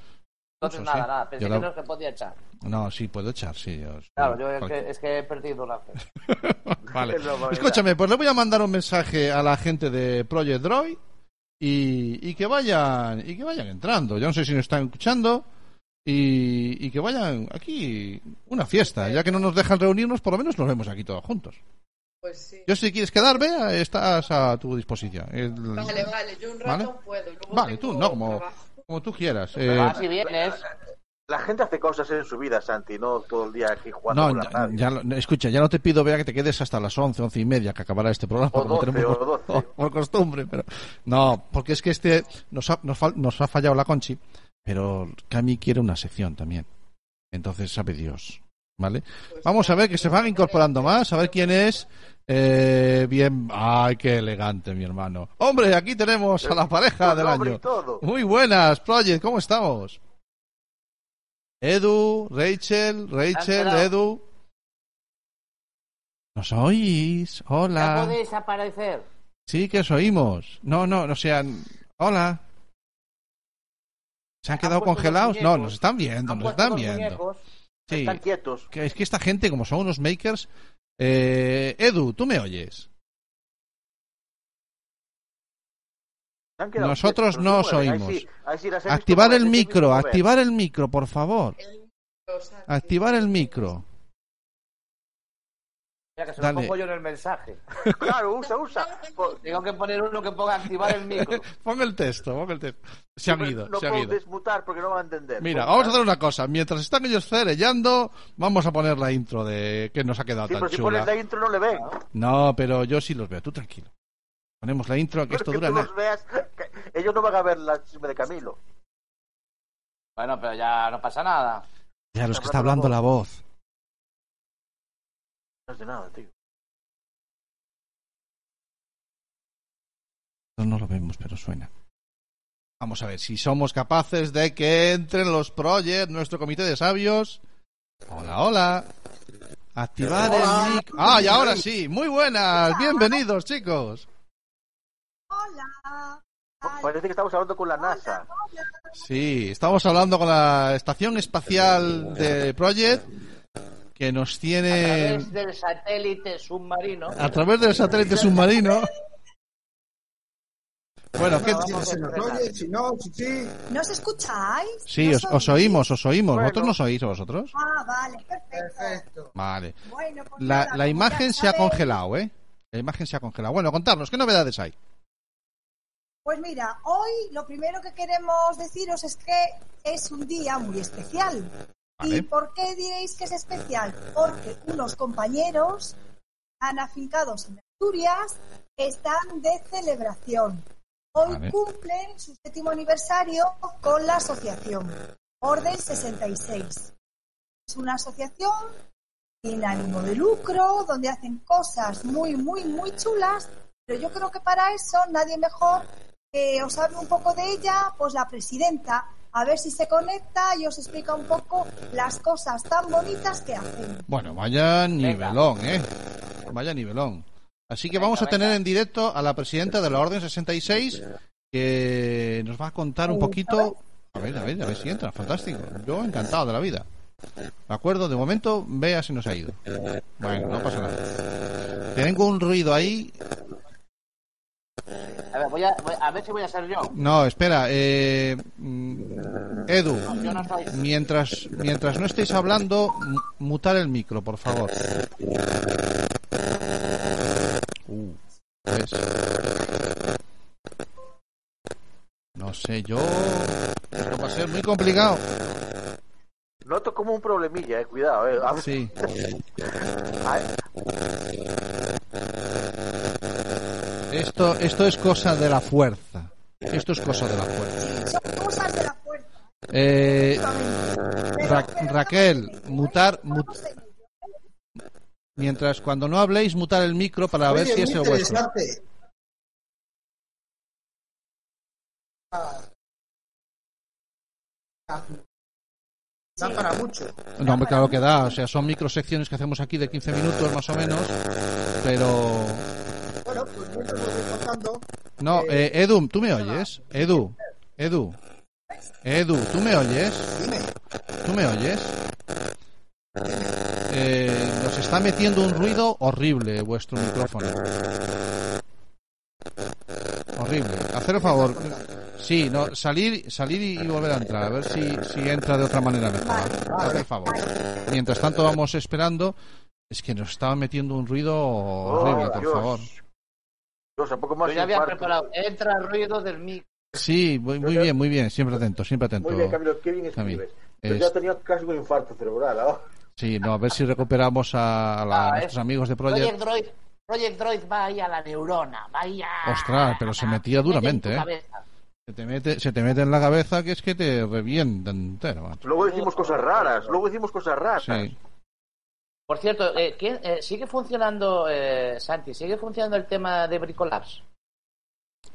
Entonces nada, sí. nada. Pensé Yo que la- no se podía echar. No, sí, puedo echar, sí. yo- Claro, yo es que, es que he perdido la fe. Vale. Escúchame, pues le voy a mandar un mensaje a la gente de Project Droid y, y que vayan y que vayan entrando. Yo no sé si nos están escuchando y, y que vayan aquí una fiesta, ya que no nos dejan reunirnos, por lo menos nos vemos aquí todos juntos. Pues sí. Yo si quieres quedar, vea, estás a tu disposición. El- Vale, vale, yo un ¿Vale? rato puedo. Luego Vale, tú, no, como, como tú quieras. Eh, Ah, si vienes. La gente hace cosas en su vida, Santi, no todo el día aquí jugando no, con la ya, ya lo- escucha, ya no te pido, vea, que te quedes hasta las once, once y media, que acabará este programa. O como 12, tenemos o 12. por, por costumbre, pero... No, porque es que este nos ha, nos, fal- nos ha fallado la Conchi, pero Cami quiere una sección también. Entonces, sabe Dios. ¿Vale? Vamos a ver que se van incorporando más, a ver quién es. Eh, bien, ay, qué elegante, mi hermano. Hombre, aquí tenemos a la pareja del año. Muy buenas, Project, ¿cómo estamos? Edu, Rachel, Rachel. Edu. ¿Nos oís? ¿Ya Hola. podéis aparecer? Sí, que os oímos. No, no, no sean. Hola. ¿Se han quedado congelados? No, nos están viendo, nos están viendo. muñecos. Sí. Están quietos. Que es que esta gente, como son unos makers. Eh, Edu, ¿tú me oyes? Nosotros quietos, no os. Ahí oímos. sí- ahí sí Activar el micro, activar el micro, por favor. Activar el micro. Mira, que se Dale. lo pongo yo en el mensaje. Claro, usa, usa. Po- Tengo que poner uno que ponga activar el micro. Pon el texto, pon el texto. Se han ido, No se han puedo ido. desmutar porque no van a entender. Mira, Ponga. vamos a hacer una cosa. Mientras están ellos cerellando, vamos a poner la intro de que nos ha quedado Sí, tan pero si chula. pones la intro no le ven. No, pero yo sí los veo. Tú tranquilo. Ponemos la intro, que esto dura tú nada. los veas, que ellos no van a ver la chisme de Camilo. Bueno, pero ya no pasa nada. Ya, los que está hablando la voz. No es de nada, tío. No lo vemos, pero suena. Vamos a ver si somos capaces de que entren los projects, nuestro comité de sabios. Hola, hola. Activar el mic. Ah, y ahora sí. Muy buenas. Bienvenidos, chicos. Parece que estamos hablando con la NASA. Sí, estamos hablando con la estación espacial de Project que nos A tiene través del satélite submarino. a través del satélite submarino. Bueno, ¿qué? ¿Se nos oye? Si no, si sí. ¿Nos escucháis? Sí, os, os oímos, os oímos. ¿Vosotros nos oís a vosotros? Ah, vale, perfecto. Vale. Bueno, pues La, nada, la imagen se ha congelado, ¿eh? La imagen se ha congelado. Bueno, contarnos, ¿qué novedades hay? Pues mira, hoy lo primero que queremos deciros es que es un día muy especial. ¿Y por qué diréis que es especial? Porque unos compañeros han afincados en Asturias están de celebración. Hoy Vale. cumplen su séptimo aniversario con la asociación Orden 66. Es una asociación sin ánimo de lucro, donde hacen cosas muy, muy, muy chulas, pero yo creo que para eso nadie mejor que os hable un poco de ella, pues la presidenta, a ver si se conecta y os explica un poco las cosas tan bonitas que hacen. Bueno, vaya nivelón, ¿eh? Vaya nivelón. Así que vamos a tener en directo a la presidenta de la Orden 66 que nos va a contar un poquito A ver, a ver, a ver si entra. Fantástico. Yo encantado de la vida. ¿De acuerdo? De momento, vea si nos ha ido. Bueno, no pasa nada. Tengo un ruido ahí. A ver, voy a, voy- a ver si voy a ser yo. No, espera. Eh, mm, Edu, Yo no soy. mientras, mientras no estéis hablando, mutar el micro, por favor. Uh. No sé, yo... Esto va a ser muy complicado. Noto como un problemilla, eh, cuidado, eh. A ver- Sí. Ay, Esto, esto es cosa de la fuerza. Esto es cosa de la fuerza. Son cosas de la fuerza. Eh, Ra- Raquel, mutar, mut- mientras cuando no habléis, mutar el micro para ver si es el vuestro. Da para mucho. No, hombre, claro que da. O sea, son microsecciones que hacemos aquí de 15 minutos más o menos. Pero. Bueno, pues mientras lo No, eh, Edu, ¿tú me oyes? Edu, Edu, Edu, ¿tú me oyes? ¿Tú me oyes? Eh, nos está metiendo un ruido horrible vuestro micrófono. Horrible. Hacer el favor. Sí, no, salir, salir y volver a entrar. A ver si, si entra de otra manera mejor. Haz el favor. Mientras tanto vamos esperando. Es que nos estaba metiendo un ruido horrible, por favor. Poco más Yo ya había preparado. Entra el ruido del micro. Sí, muy, muy bien, muy bien. Siempre atento, siempre atento. Muy bien, Camilo, qué bien Camilo. escribes. Yo Es- ya tenía casi un infarto cerebral. ¿no? Sí, no, a ver si recuperamos a, la- a Ah, nuestros es- amigos de Project Project. Droid, Project Droid va ahí a la neurona, va ahí a... Ostras, pero se metía duramente, ¿eh? Se te, mete, se te mete en la cabeza que es que te revienta entero. Luego decimos cosas raras, luego decimos cosas raras. Sí. Por cierto, eh, ¿quién- eh, ¿sigue funcionando, eh, Santi, sigue funcionando el tema de Bricolabs?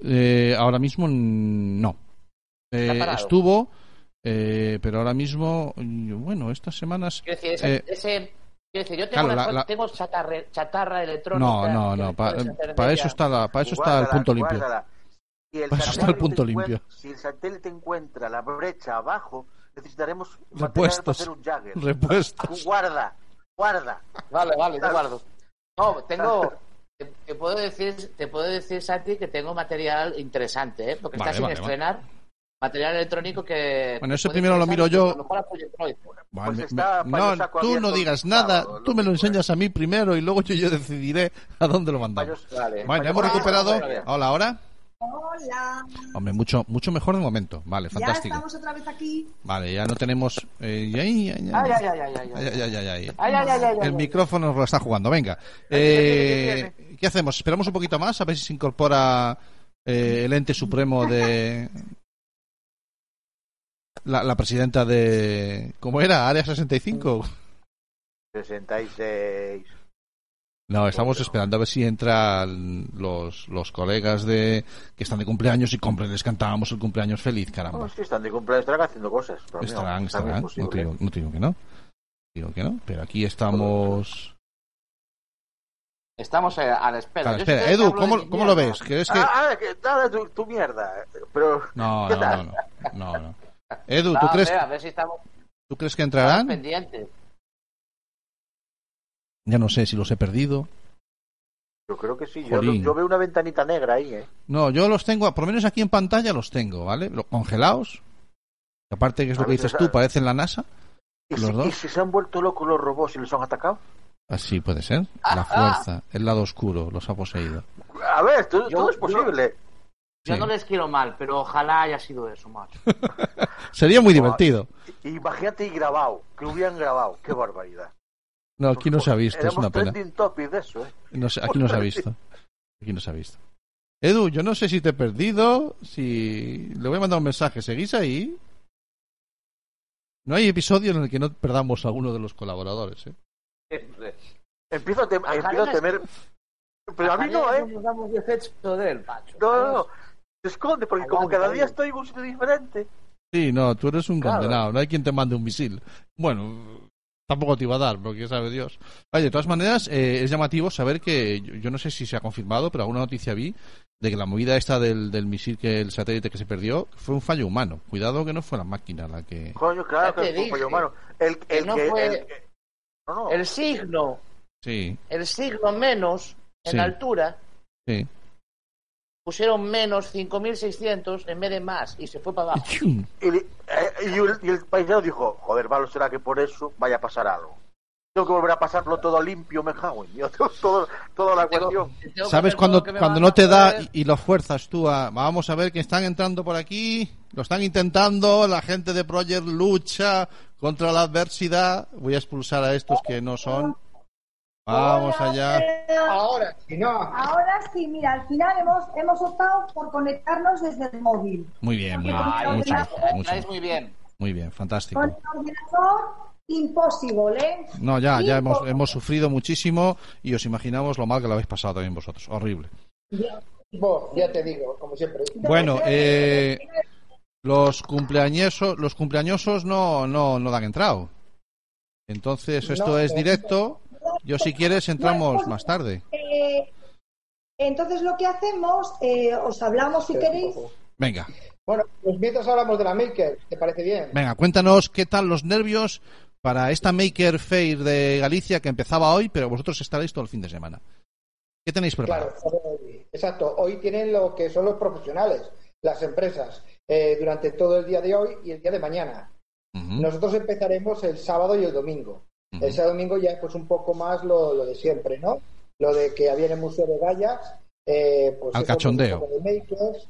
Eh, ahora mismo no. Eh, estuvo, eh, pero ahora mismo, bueno, estas semanas. Quiero decir, ese, eh, ese- quiero decir, yo tengo, claro, la- tengo chatarra, chatarra electrónica. no, no, no. Para eso está, la, para eso está el Guárdala, punto limpio. guárdala. Si el, Para eso está el satélite punto limpio. si el satélite encuentra la brecha abajo, necesitaremos Repuestos. para hacer un Jagger. Repuestos. Guarda, guarda. Vale, vale, de acuerdo. No, tengo... Te, te puedo decir, te puedo decir, Santi, que tengo material interesante, ¿eh? Porque Vale, está sin vale, vale. estrenar. Material electrónico que... Bueno, eso primero lo miro yo. a lo mejor a Project Droid. Vale, Pues está no, tú no digas nada, tú me lo enseñas a mí primero y luego yo, yo decidiré a dónde lo mandamos. Vale. Bueno, hemos recuperado. Hola, ahora. Hola. Hombre, mucho, mucho mejor de momento. Vale, fantástico. Ya estamos otra vez aquí. Vale, ya no tenemos. El micrófono nos lo está jugando. Venga. Eh, ¿Qué hacemos? ¿Esperamos un poquito más? A ver si se incorpora eh, el ente supremo de. La, la presidenta de. ¿Cómo era? ¿Área 65? 66. No, estamos esperando a ver si entran los, los colegas de que están de cumpleaños y compren, les cantábamos el cumpleaños feliz, caramba. No, sí, están de cumpleaños, estarán haciendo cosas. pero no, Estarán, estarán. es No te, digo, no te digo que no. Digo que no, pero aquí estamos. Estamos eh, a la espera. Espera, Edu, ¿cómo, de cómo lo ves? ¿Crees que.? Ah, ah, que nada, tu, tu mierda. Pero, No, ¿qué no, tal? no, no, no, no. Edu, No, ¿tú a crees, ver, a ver si estamos, ¿tú crees que estamos entrarán? pendientes. Ya no sé si los he perdido. Yo creo que sí. Yo, veo una ventanita negra ahí, ¿eh? No, yo los tengo, por lo menos aquí en pantalla los tengo, ¿vale? Los congelados. Aparte, que es lo que dices tú, parecen la NASA. ¿Y Los si, dos. y si se han vuelto locos los robots y los han atacado? Así puede ser. Ah, La fuerza, el lado oscuro, los ha poseído. A ver, todo, Yo- todo es posible. Yo Sí. no les quiero mal, pero ojalá haya sido eso, macho. Sería muy divertido. Imagínate y grabado, que lo hubieran grabado. Qué barbaridad. No, aquí no se ha visto, es una pena. trending topic de eso, ¿eh? No sé, aquí no se ha visto. Aquí no se ha visto. Edu, yo no sé si te he perdido, si... Le voy a mandar un mensaje. ¿Seguís ahí? No hay episodio en el que no perdamos a uno de los colaboradores, ¿eh? Empiezo a, tem- empiezo a temer. Pero a mí no, ¿eh? No, no, no. Se esconde, porque como cada día estoy en un sitio diferente. Sí, no, tú eres un Claro. condenado. No hay quien te mande un misil. Bueno, tampoco te iba a dar, porque sabe Dios. Oye, de todas maneras, eh, es llamativo saber que, yo, yo no sé si se ha confirmado, pero alguna noticia vi de que la movida esta del, del misil que el satélite que se perdió fue un fallo humano. Cuidado que no fue la máquina la que. Coño, claro que fue un fallo humano. El, Que el no que- fue- el que- no, no. El signo, Sí, el signo menos en Sí. altura, sí. pusieron menos 5.600 en vez de más y se fue para abajo. Y, eh, y el, y el paisano dijo, joder, malo será que por eso vaya a pasar algo. Tengo que volver a pasarlo todo limpio, me cago en Dios, todo, toda la cuestión. ¿Sabes cuando, cuando no te da y, y lo fuerzas tú a... Vamos a ver que están entrando por aquí, lo están intentando, la gente de Project lucha contra la adversidad. Voy a expulsar a estos que no son. Vamos allá. Ahora, si no. Ahora sí, mira, al final hemos, hemos optado por conectarnos desde el móvil. Muy bien, muy bien. Ay, Mucho mucho muy bien. Muy bien, fantástico. Con el ordenador, imposible, ¿eh? No, ya, ya hemos, hemos sufrido muchísimo y os imaginamos lo mal que lo habéis pasado también vosotros. Horrible. Vos, ya te digo, como siempre. Bueno, eh, los cumpleañesos, los cumpleañosos no, no, no dan entrado. Entonces, esto No, es directo. Yo, si quieres, entramos más tarde. Eh, entonces lo que hacemos, eh, os hablamos si queréis. Venga, Bueno, pues mientras hablamos de la Maker, ¿te parece bien? venga, cuéntanos qué tal los nervios para esta Maker Fair de Galicia que empezaba hoy, pero vosotros estaréis todo el fin de semana. ¿Qué tenéis preparado? Claro, exacto. Hoy tienen lo que son los profesionales, las empresas, eh, durante todo el día de hoy y el día de mañana. Nosotros empezaremos el sábado y el domingo. El sábado y domingo ya es pues un poco más lo, lo de siempre, ¿no? Lo de que había en el Museo de Gallas, eh, pues Al cachondeo. de makers,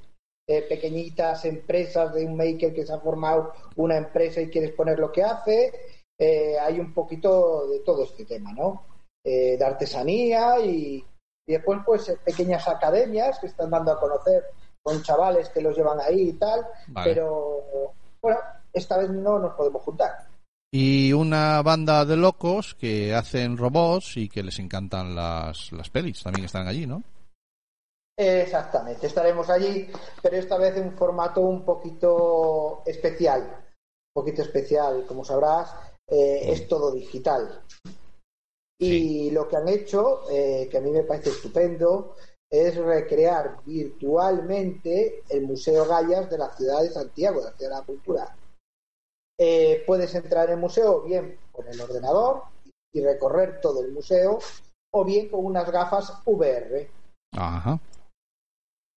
eh, pequeñitas empresas de un maker que se ha formado una empresa y quiere exponer lo que hace. Eh, hay un poquito de todo este tema, ¿no? Eh, de artesanía y, y después pues eh, pequeñas academias que están dando a conocer con chavales que los llevan ahí y tal, Vale. pero bueno, esta vez no nos podemos juntar. Y una banda de locos que hacen robots y que les encantan las, las pelis. También están allí, ¿no? Exactamente, estaremos allí, pero esta vez en un formato un poquito especial. Un poquito especial, como sabrás, eh, es todo digital. Y lo que han hecho, eh, que a mí me parece estupendo, es recrear virtualmente el Museo Gallas de la ciudad de Santiago, de la ciudad de la cultura. Eh, puedes entrar en el museo bien con el ordenador y recorrer todo el museo, o bien con unas gafas VR Ajá.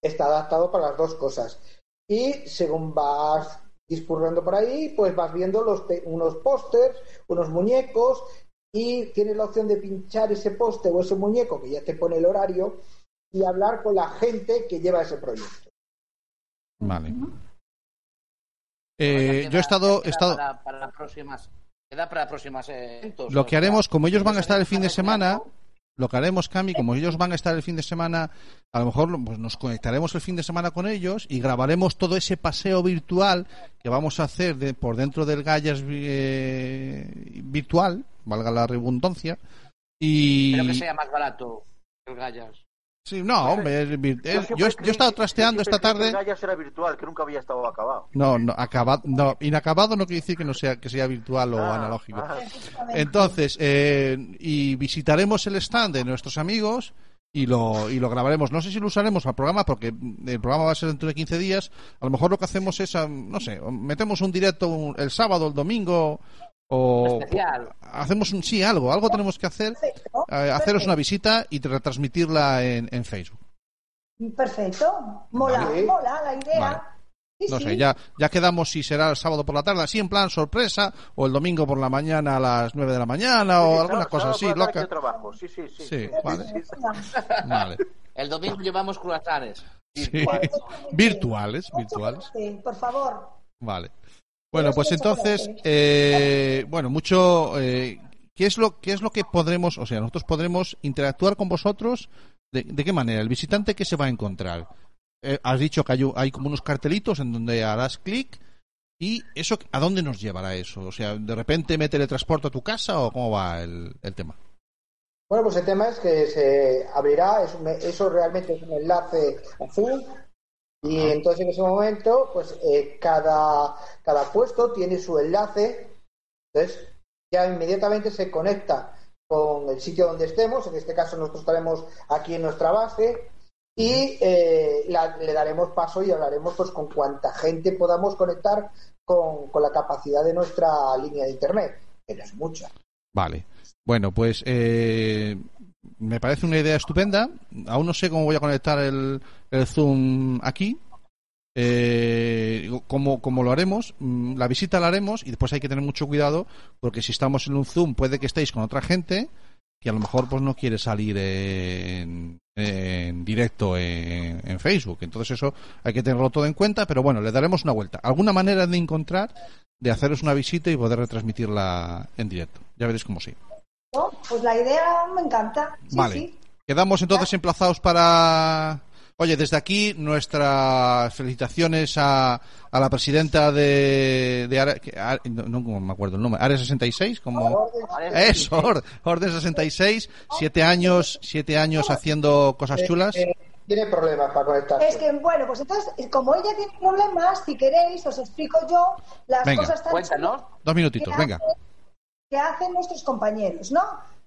está adaptado para las dos cosas. Y según vas discurriendo por ahí, pues vas viendo los pe- unos pósters, unos muñecos, y tienes la opción de pinchar ese póster o ese muñeco que ya te pone el horario y hablar con la gente que lleva ese proyecto. Vale. Eh, yo he estado, he estado, Para, para próximas, queda para próximas eh, eventos. lo que haremos, como ellos van a estar el fin de semana, lo que haremos, Cami, como ellos van a estar el fin de semana, a lo mejor pues, nos conectaremos el fin de semana con ellos y grabaremos todo ese paseo virtual que vamos a hacer de- por dentro del Gallas eh, virtual, valga la redundancia. Y Pero que sea más barato el Gallas. Sí, no, hombre, es vir- es- siempre yo, he estado trasteando esta creí que tarde. el era virtual, que nunca había estado acabado. No, no, acabado, no, inacabado no quiere decir que no sea que sea virtual o Ah, analógico. ah. Entonces, eh, y visitaremos el stand de nuestros amigos y lo, y lo grabaremos. No sé si lo usaremos al programa porque el programa va a ser dentro de 15 días. A lo mejor lo que hacemos es, no sé, metemos un directo un- el sábado, el domingo o Especial. hacemos un sí algo, algo tenemos que hacer, eh, haceros una visita y retransmitirla en, en Facebook. Perfecto, mola, Vale. mola la idea. Vale. Sí, No sí. sé, ya, ya quedamos si será el sábado por la tarde, así en plan sorpresa, o el domingo por la mañana a las 9 de la mañana, o Sí, alguna cosa así, loca. yo trabajo. Sí, sí, sí. Sí, vale. Vale. El domingo llevamos croissants. Sí. Virtuales, virtuales. Sí, por favor. Vale. Bueno, pues entonces, eh, bueno, mucho. Eh, ¿Qué es lo qué es lo que podremos, o sea, nosotros podremos interactuar con vosotros? ¿De, de qué manera? El visitante qué se va a encontrar. Eh, has dicho que hay, hay como unos cartelitos en donde harás clic y eso a dónde nos llevará eso. O sea, de repente me teletransporto a tu casa o cómo va el, tema. Bueno, pues el tema es que se abrirá, es un- eso realmente es un enlace azul y entonces en ese momento, pues eh, cada, cada puesto tiene su enlace, entonces ya inmediatamente se conecta con el sitio donde estemos, en este caso nosotros estaremos aquí en nuestra base. Y eh, la- le daremos paso y hablaremos pues con cuanta gente podamos conectar con, con la capacidad de nuestra línea de internet, que no es mucha. Vale. Bueno, pues eh, me parece una idea estupenda. Aún no sé cómo voy a conectar el, el Zoom aquí. Eh, cómo, cómo lo haremos. Mm, La visita la haremos y después hay que tener mucho cuidado porque si estamos en un Zoom puede que estéis con otra gente que a lo mejor pues no quiere salir en, en directo en, en Facebook. Entonces eso hay que tenerlo todo en cuenta, pero bueno, le daremos una vuelta. ¿Alguna manera de encontrar de haceros una visita y poder retransmitirla en directo? Ya veréis cómo sí. ¿No? Pues la idea me encanta. Sí, vale. sí. Quedamos entonces emplazados para... Oye, desde aquí nuestras felicitaciones a, a la presidenta de... de Are- Are- no, no me acuerdo el nombre. Área 66, como... Eso, Or- Orden 66. Siete años, siete años haciendo cosas chulas. Eh, tiene problemas para conectarse. Es que, bueno, pues entonces, como ella tiene problemas, si queréis, os explico yo las Venga. cosas tan chulas Dos minutitos, venga. Que hacen nuestros compañeros, ¿no?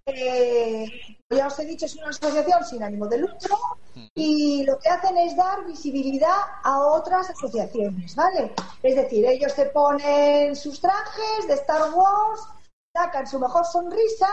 Eh, ya os he dicho, es una asociación sin ánimo de lucro y lo que hacen es dar visibilidad a otras asociaciones, ¿vale? Es decir, ellos se ponen sus trajes de Star Wars, sacan su mejor sonrisa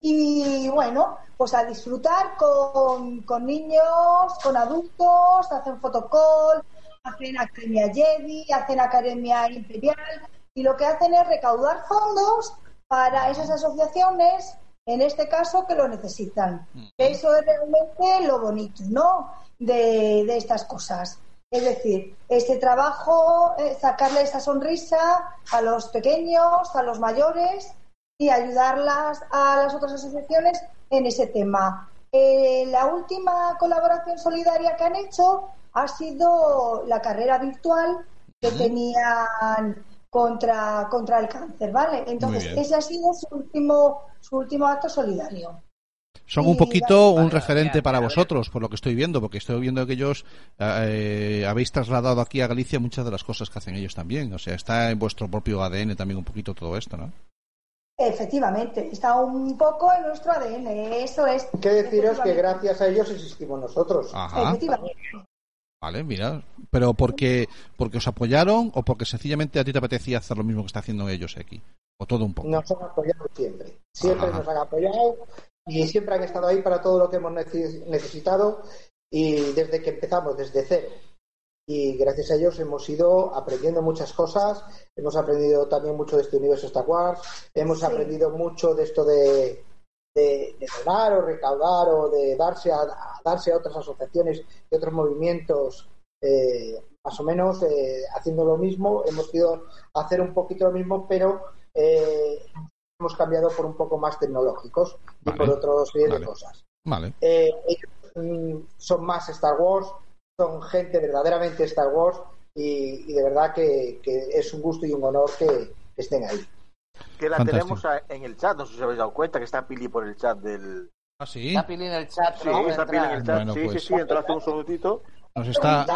y bueno, pues a disfrutar con, con niños, con adultos, hacen fotocall, hacen Academia Jedi, hacen Academia Imperial y lo que hacen es recaudar fondos para esas asociaciones, en este caso, que lo necesitan. Eso es realmente lo bonito, ¿no? De, de estas cosas. Es decir, este trabajo, eh, sacarle esa sonrisa a los pequeños, a los mayores y ayudarlas a las otras asociaciones en ese tema. Eh, la última colaboración solidaria que han hecho ha sido la carrera virtual que tenían contra, contra el cáncer, ¿vale? Entonces, ese ha sido su último, su último acto solidario. Son un poquito un referente para vosotros, por lo que estoy viendo, porque estoy viendo que ellos eh, habéis trasladado aquí a Galicia muchas de las cosas que hacen ellos también. O sea, está en vuestro propio ADN también un poquito todo esto, ¿no? Efectivamente, está un poco en nuestro ADN, eso es. Hay que deciros que gracias a ellos existimos nosotros. Ajá. Efectivamente. Vale, mira. Pero porque, porque os apoyaron o porque sencillamente a ti te apetecía hacer lo mismo que está haciendo ellos aquí. O todo un poco. Nos han apoyado siempre. Siempre Ajá. nos han apoyado y siempre han estado ahí para todo lo que hemos nece- necesitado y desde que empezamos, desde cero. Y gracias a ellos hemos ido aprendiendo muchas cosas, hemos aprendido también mucho de este universo Star Wars, hemos aprendido mucho de esto de, de, de donar o recaudar o de darse a, a darse a otras asociaciones y otros movimientos eh, más o menos eh, haciendo lo mismo. Hemos ido a hacer un poquito lo mismo, pero eh, hemos cambiado por un poco más tecnológicos y por otra serie de cosas. Vale. Eh, ellos mm, son más Star Wars, son gente verdaderamente Star Wars y, y de verdad que, que es un gusto y un honor que, que estén ahí. Que la Fantástico. tenemos a- en el chat, no sé si os habéis dado cuenta que está Pili por el chat del. Ah, sí. Está Pili en el chat. Sí, no está Pili en el chat. Bueno, sí, pues. sí, sí, entraste un segundito. Nos está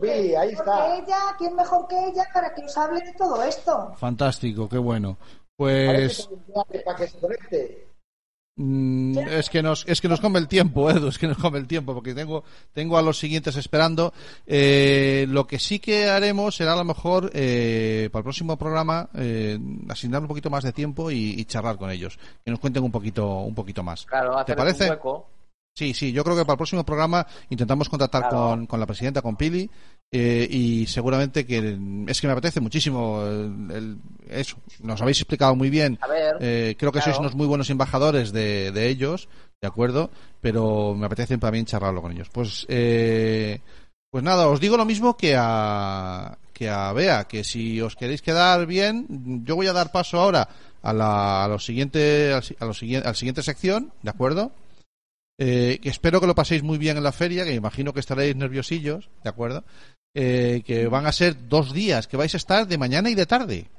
Billy, ahí está. ella, ¿quién mejor que ella para que nos hable de todo esto? fantástico, qué bueno. Pues que para que se conecte. Mm, es que nos es que nos come el tiempo, Edu, es que nos come el tiempo porque tengo tengo a los siguientes esperando. Eh, lo que sí que haremos será a lo mejor eh, para el próximo programa eh, asignar un poquito más de tiempo y, y charlar con ellos, que nos cuenten un poquito un poquito más. Claro, ¿Te parece? un hueco. Sí, sí, yo creo que para el próximo programa intentamos contactar Claro. con, con la presidenta, con Pili, eh, y seguramente que es que me apetece muchísimo el- el- eso. Nos habéis explicado muy bien. Ver, Eh, creo que sois unos muy buenos embajadores de, de ellos, de acuerdo, pero me apetece también charlarlo con ellos. Pues, eh, pues nada, os digo lo mismo que a que a Bea, que si os queréis quedar bien, yo voy a dar paso ahora a la a lo siguiente al, a lo siguiente al siguiente sección, de acuerdo. Eh, que espero que lo paséis muy bien en la feria, que imagino que estaréis nerviosillos, ¿de acuerdo? Eh, que van a ser dos días, que vais a estar de mañana y de tarde.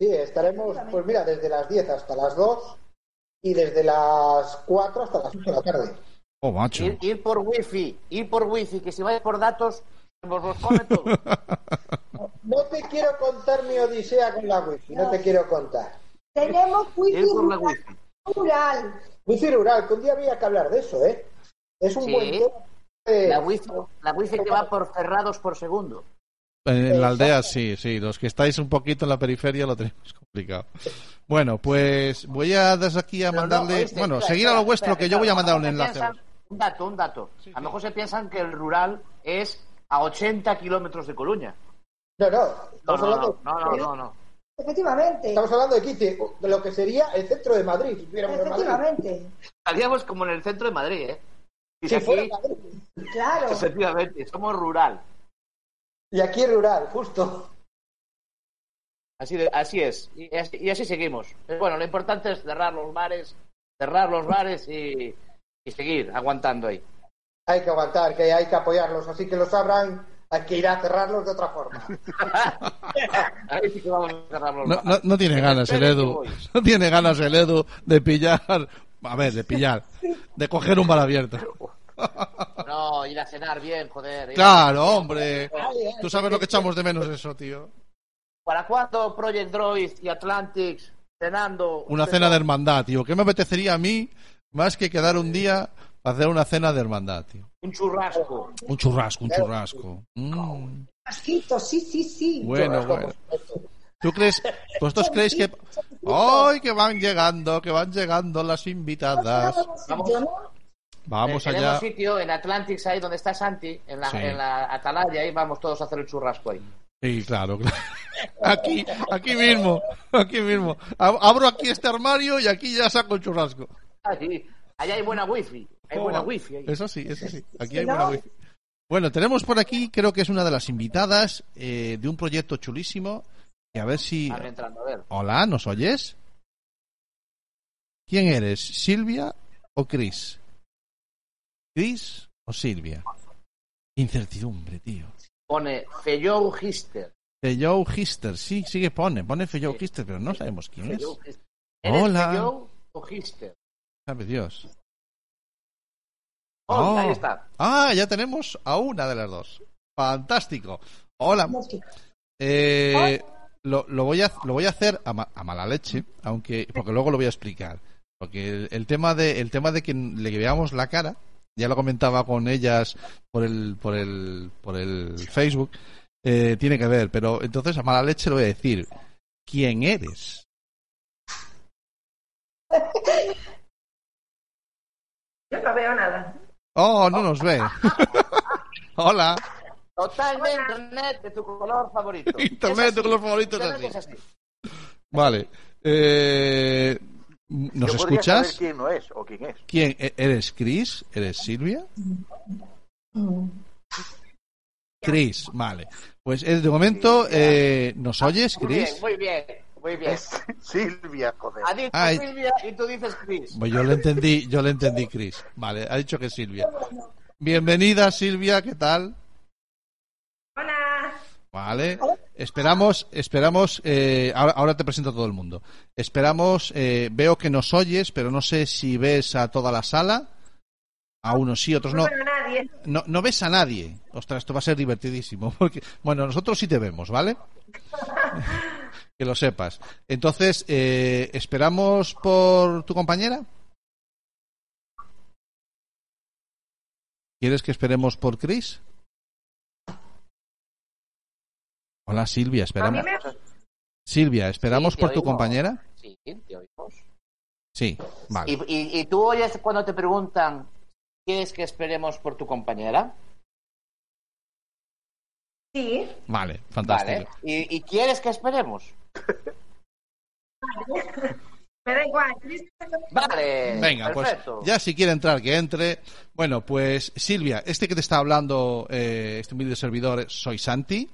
Sí, estaremos, pues mira, desde las 10 hasta las 2 y desde las 4 hasta las 8 de la tarde. Oh, macho. Ir, ir por wifi, ir por wifi, que si vais por datos, os los come todo. No te quiero contar mi odisea con la wifi, no te quiero contar. Tenemos wifi Ir por la rural. rural. Wifi rural, que un día había que hablar de eso, ¿eh? Es un Sí. buen tema. La wifi, la wifi que va por cerrados por segundo. En la aldea sí, sí. Los que estáis un poquito en la periferia lo tenemos complicado. Bueno, pues voy a desde aquí a no, mandarle. oíste, bueno, espera, seguir a lo vuestro, espera, que yo voy a mandar un enlace. piensan- un dato, un dato. a lo mejor se piensan que el rural es a 80 kilómetros de Coruña. No, no. No, Estamos no, hablando no, no, no, no. Efectivamente. Estamos hablando de 15, de lo que sería el centro de Madrid. si Madrid. Efectivamente. Estaríamos como en el centro de Madrid, ¿eh? Y Si aquí, fuera Madrid. Claro. efectivamente, somos rural. Y aquí es rural, justo. Así, de- así es. Y así, y así seguimos. Pero bueno, lo importante es cerrar los bares, cerrar los bares y, y seguir aguantando ahí. Hay que aguantar, que hay que apoyarlos. Así que los abran, hay que ir a cerrarlos de otra forma. Ahí sí que vamos a cerrar los No, bares. no, no tiene ganas el Edu. No tiene ganas el Edu de pillar. A ver, de pillar. De coger un bar abierto. No, ir a cenar bien, joder. Claro, hombre. Tú sabes lo que echamos de menos eso, tío. ¿Para cuándo Project Droid y Atlantics cenando? Una cena de hermandad, tío. ¿Qué me apetecería a mí más que quedar un día para hacer una cena de hermandad, tío? Un churrasco. Un churrasco, un churrasco. Mm, Asquito, sí, sí, sí. bueno, bueno. ¿Tú crees, vosotros creéis que... ¡Ay, que van llegando, que van llegando las invitadas! Vamos, Vamos eh, allá. Tenemos sitio en Atlantics, ahí donde está Santi, en la, Sí. en la Atalaya, ahí vamos todos a hacer el churrasco ahí. Sí, claro, claro. Aquí, aquí mismo, aquí mismo. Ab- Abro aquí este armario y aquí ya saco el churrasco. Allí, allá hay buena wifi. Hay buena wifi ahí. Eso sí, eso sí. Aquí hay no- buena wifi. Bueno, tenemos por aquí, creo que es una de las invitadas eh, de un proyecto chulísimo. Y a ver si. Están entrando, a ver. Hola, ¿nos oyes? ¿Quién eres? ¿Silvia o Chris? ¿Chris o Silvia? Incertidumbre, tío. Pone Feyou Hister. Feyou Hister, sí, sí que pone, pone Feyou Hister, pero no sabemos quién es. Feyou Hister. ¿Eres Hola. Feyou o Hister? Sabe Dios. Oh, Oh. ahí está. Ah, ya tenemos a una de las dos. Fantástico. Hola. Eh, lo, lo voy a, lo voy a hacer a, ma- a mala leche, aunque porque luego lo voy a explicar. Porque el, el tema de el tema de que le veamos la cara, ya lo comentaba con ellas por el por el por el Facebook, eh, tiene que ver. Pero entonces a mala leche lo voy a decir. ¿Quién eres? Yo no veo nada. Oh, no nos ve. Hola. Totalmente internet de tu color favorito. Internet de tu color favorito es Internet así. es así. Vale. Eh, ¿Nos Yo escuchas? saber quién no es o quién es. ¿Quién? ¿E- ¿Eres Chris? ¿Eres Silvia? Chris, vale. Pues eh, de momento, eh, ¿nos oyes, Muy bien, Chris? muy bien, muy bien. Silvia, joder. Ha dicho Ay. Silvia y tú dices Chris. Pues yo le entendí, yo le entendí, Chris. Vale, ha dicho que Silvia. Bienvenida, Silvia, ¿qué tal? Vale. Esperamos, esperamos, eh, ahora, ahora te presento a todo el mundo. Esperamos, eh, veo que nos oyes, pero no sé si ves a toda la sala. A unos sí, otros nadie. No, no ves a nadie. Ostras, esto va a ser divertidísimo. Porque, bueno, nosotros sí te vemos, ¿vale? que lo sepas. Entonces, eh, ¿esperamos por tu compañera? ¿Quieres que esperemos por Chris? Hola, Silvia, esperamos. me... Silvia, ¿esperamos Sí, por tu oímos. compañera? Sí, te oímos. Sí, vale. ¿Y, y, y tú oyes cuando te preguntan, ¿quieres que esperemos por tu compañera? Sí. Vale, fantástico. Vale. ¿Y, y quieres que esperemos? Me da igual. Vale. Venga, perfecto. pues ya si quiere entrar, que entre. Bueno, pues Silvia, este que te está hablando, eh, este humilde servidor, soy Santi.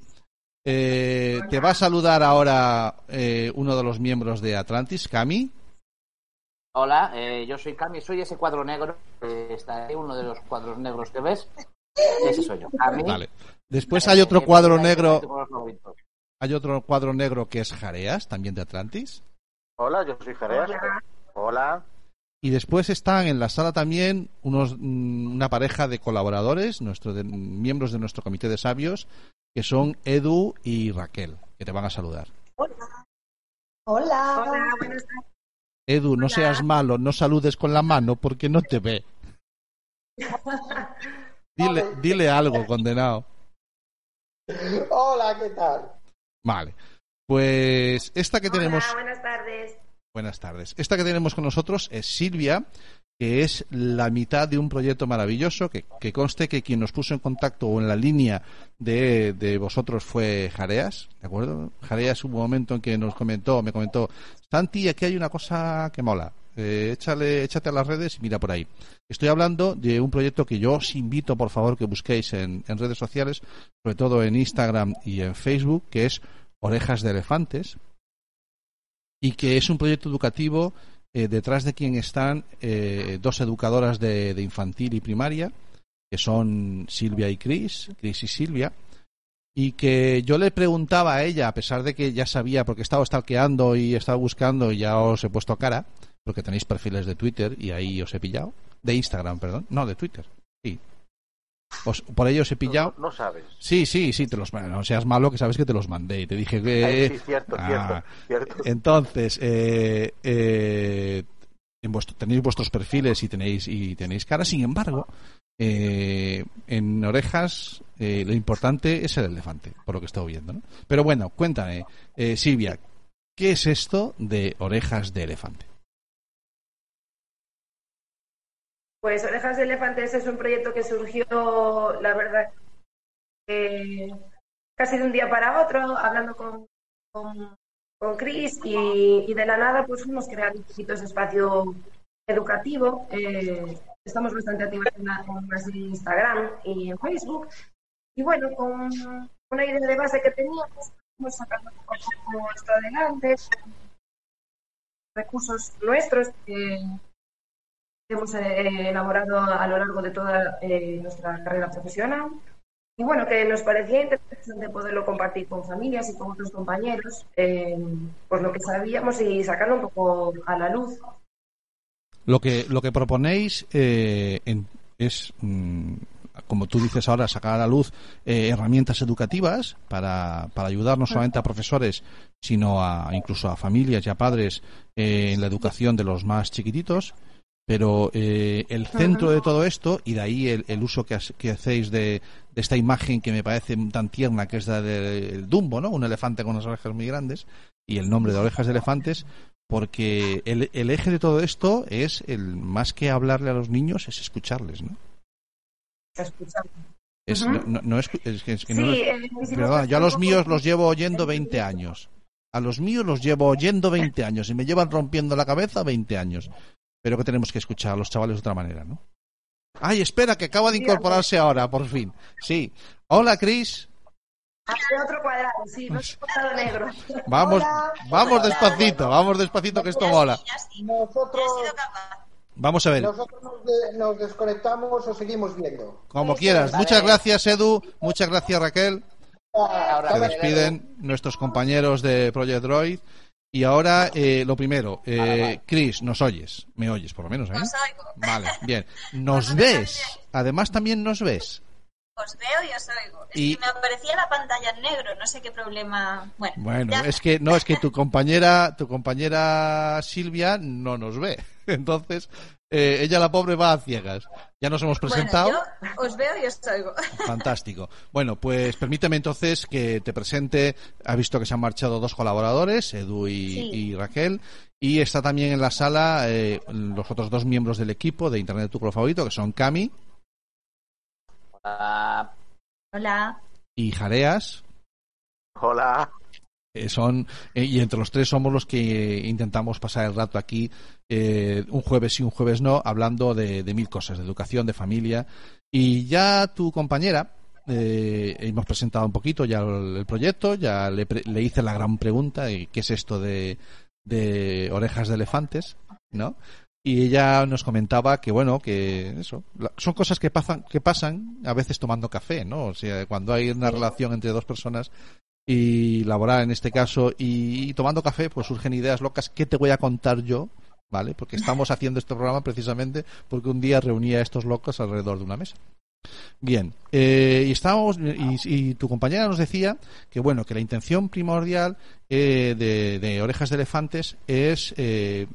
Eh, te va a saludar ahora eh, uno de los miembros de Atlantis, Cami. Hola, eh, yo soy Cami, soy ese cuadro negro. eh, está ahí, uno de los cuadros negros que ves. Ese soy yo. Cami. Vale. Después hay otro cuadro negro, favorito. hay otro cuadro negro que es Jareas, también de Atlantis. Hola, yo soy Jareas. Hola. Y después están en la sala también unos, mm, una pareja de colaboradores, nuestro de- miembros de nuestro comité de sabios, que son Edu y Raquel, que te van a saludar. Hola. Hola, buenas tardes. Edu, no seas malo, no saludes con la mano porque no te ve. Dile, dile algo, condenado. Hola, ¿qué tal? Vale. Pues esta que tenemos. Hola, buenas tardes. Buenas tardes. Esta que tenemos con nosotros es Silvia, que es la mitad de un proyecto maravilloso, que, conste que quien nos puso en contacto o en la línea de, de vosotros fue Jareas, ¿de acuerdo? Jareas hubo un momento en que nos comentó, me comentó, Santi, aquí hay una cosa que mola. Eh, échale, échate a las redes y mira por ahí. Estoy hablando de un proyecto que yo os invito, por favor, que busquéis en, en redes sociales, sobre todo en Instagram y en Facebook, que es Orejas de Elefantes, y que es un proyecto educativo eh, detrás de quien están eh, dos educadoras de, infantil y primaria, que son Silvia y Cris, Cris y Silvia, y que yo le preguntaba a ella, a pesar de que ya sabía, porque he estado stalkeando y he estado buscando y ya os he puesto cara, porque tenéis perfiles de Twitter y ahí os he pillado, de Instagram, perdón, no, de Twitter, sí. Os- por ello os he pillado. No sabes. Sí, sí, sí, te los no seas malo que sabes que te los mandé y te dije que Ay, sí, cierto, Ah, cierto, cierto. entonces eh, eh, en vuestro- tenéis vuestros perfiles y tenéis y tenéis cara sin embargo eh, en orejas eh, lo importante es el elefante por lo que estoy viendo ¿no? pero bueno cuéntame eh, Silvia qué es esto de orejas de elefante Pues Orejas de Elefantes es un proyecto que surgió, la verdad, eh, casi de un día para otro, hablando con, con, Chris y, de la nada pues fuimos creando un poquito ese espacio educativo. Eh, estamos bastante activos en, la- en Instagram y en Facebook. Y bueno, con una idea de base que teníamos, fuimos sacando a poco esto adelante, recursos nuestros que hemos eh, elaborado a lo largo de toda eh, nuestra carrera profesional. Y bueno, que nos parecía interesante poderlo compartir con familias y con otros compañeros, eh, lo que sabíamos y sacarlo un poco a la luz. Lo que, lo que proponéis eh, es, mm, como tú dices ahora, sacar a la luz eh, herramientas educativas para, para ayudar no solamente a profesores, sino a, incluso a familias y a padres en la educación de los más chiquititos. Pero eh, el centro de todo esto, y de ahí el, el uso que, has- que hacéis de, de esta imagen que me parece tan tierna, que es la del Dumbo, ¿no? Un elefante con unas orejas muy grandes, y el nombre de orejas de elefantes, porque el, el eje de todo esto es el más que hablarle a los niños es escucharles, ¿no? Escuchar. Es, Ujú. no, no- no es, es que- es que Sí, no- eh, hicimos perdona, yo a los míos los llevo oyendo 20 años. A los míos los llevo oyendo 20 años y me llevan rompiendo la cabeza 20 años. Pero que tenemos que escuchar a los chavales de otra manera, ¿no? Ay, espera, que acaba de incorporarse ahora, por fin. Sí. Hola, Cris. Hace otro cuadrado, sí, no es cuadrado negro. Vamos, Hola. vamos despacito, vamos despacito, que esto mola. Nosotros, Vamos a ver. nosotros nos, de- nos desconectamos o seguimos viendo. Como quieras. Muchas gracias, Edu. Muchas gracias, Raquel. Se despiden nuestros compañeros de Project Droid. Y ahora, eh, lo primero, eh, Chris, nos oyes. Me oyes, por lo menos, ¿eh? Os oigo. Vale, bien. ¿Nos ves? Además, también nos ves. Os veo y os oigo. Es Y- que me aparecía la pantalla en negro, no sé qué problema. Bueno, Bueno, ya. es que no, es que tu compañera, tu compañera Silvia no nos ve. Entonces, eh, ella la pobre va a ciegas. Ya nos hemos presentado. Bueno, yo os veo y os oigo. Fantástico. Bueno, pues permíteme entonces que te presente. Ha visto que se han marchado dos colaboradores, Edu y, Sí. y Raquel. Y está también en la sala eh, los otros dos miembros del equipo de Internet Tu Favorito, que son Cami Ah, Hola. y Jareas. Hola. Eh, son eh, y entre los tres somos los que intentamos pasar el rato aquí eh, un jueves sí un jueves no hablando de, de mil cosas de educación de familia. Y ya tu compañera eh, hemos presentado un poquito ya el, el proyecto ya le, le hice la gran pregunta qué es esto de, de orejas de elefantes no y ella nos comentaba que bueno que eso son cosas que pasan que pasan a veces tomando café no o sea cuando hay una relación entre dos personas y laboral en este caso y, tomando café pues surgen ideas locas. Que te voy a contar yo vale porque estamos haciendo este programa precisamente porque un día reuní a estos locos alrededor de una mesa. Bien eh, y estábamos y, y tu compañera nos decía que bueno que la intención primordial eh, de, de orejas de elefantes es eh,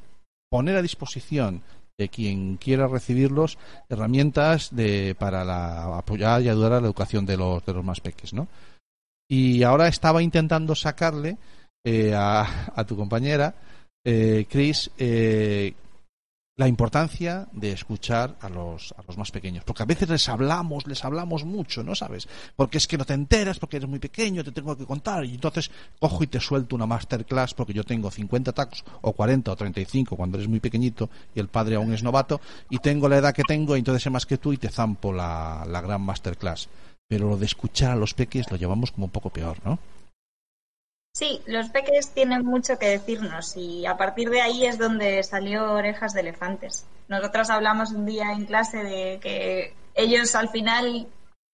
poner a disposición eh, quien quiera recibirlos, herramientas de, para la, apoyar y ayudar a la educación de los, de los más pequeños, ¿no? Y ahora estaba intentando sacarle eh, a, a tu compañera, eh, Chris, eh, la importancia de escuchar a los, a los más pequeños. Porque a veces les hablamos, les hablamos mucho, ¿no sabes? Porque es que no te enteras, porque eres muy pequeño, te tengo que contar. Y entonces cojo y te suelto una masterclass porque yo tengo 50 tacos, o 40 o 35 cuando eres muy pequeñito y el padre aún es novato, y tengo la edad que tengo, y entonces sé más que tú y te zampo la, la gran masterclass. Pero lo de escuchar a los peques lo llevamos como un poco peor, ¿no? Sí, los peques tienen mucho que decirnos y a partir de ahí es donde salió Orejas de Elefantes. Nosotras hablamos un día en clase de que ellos al final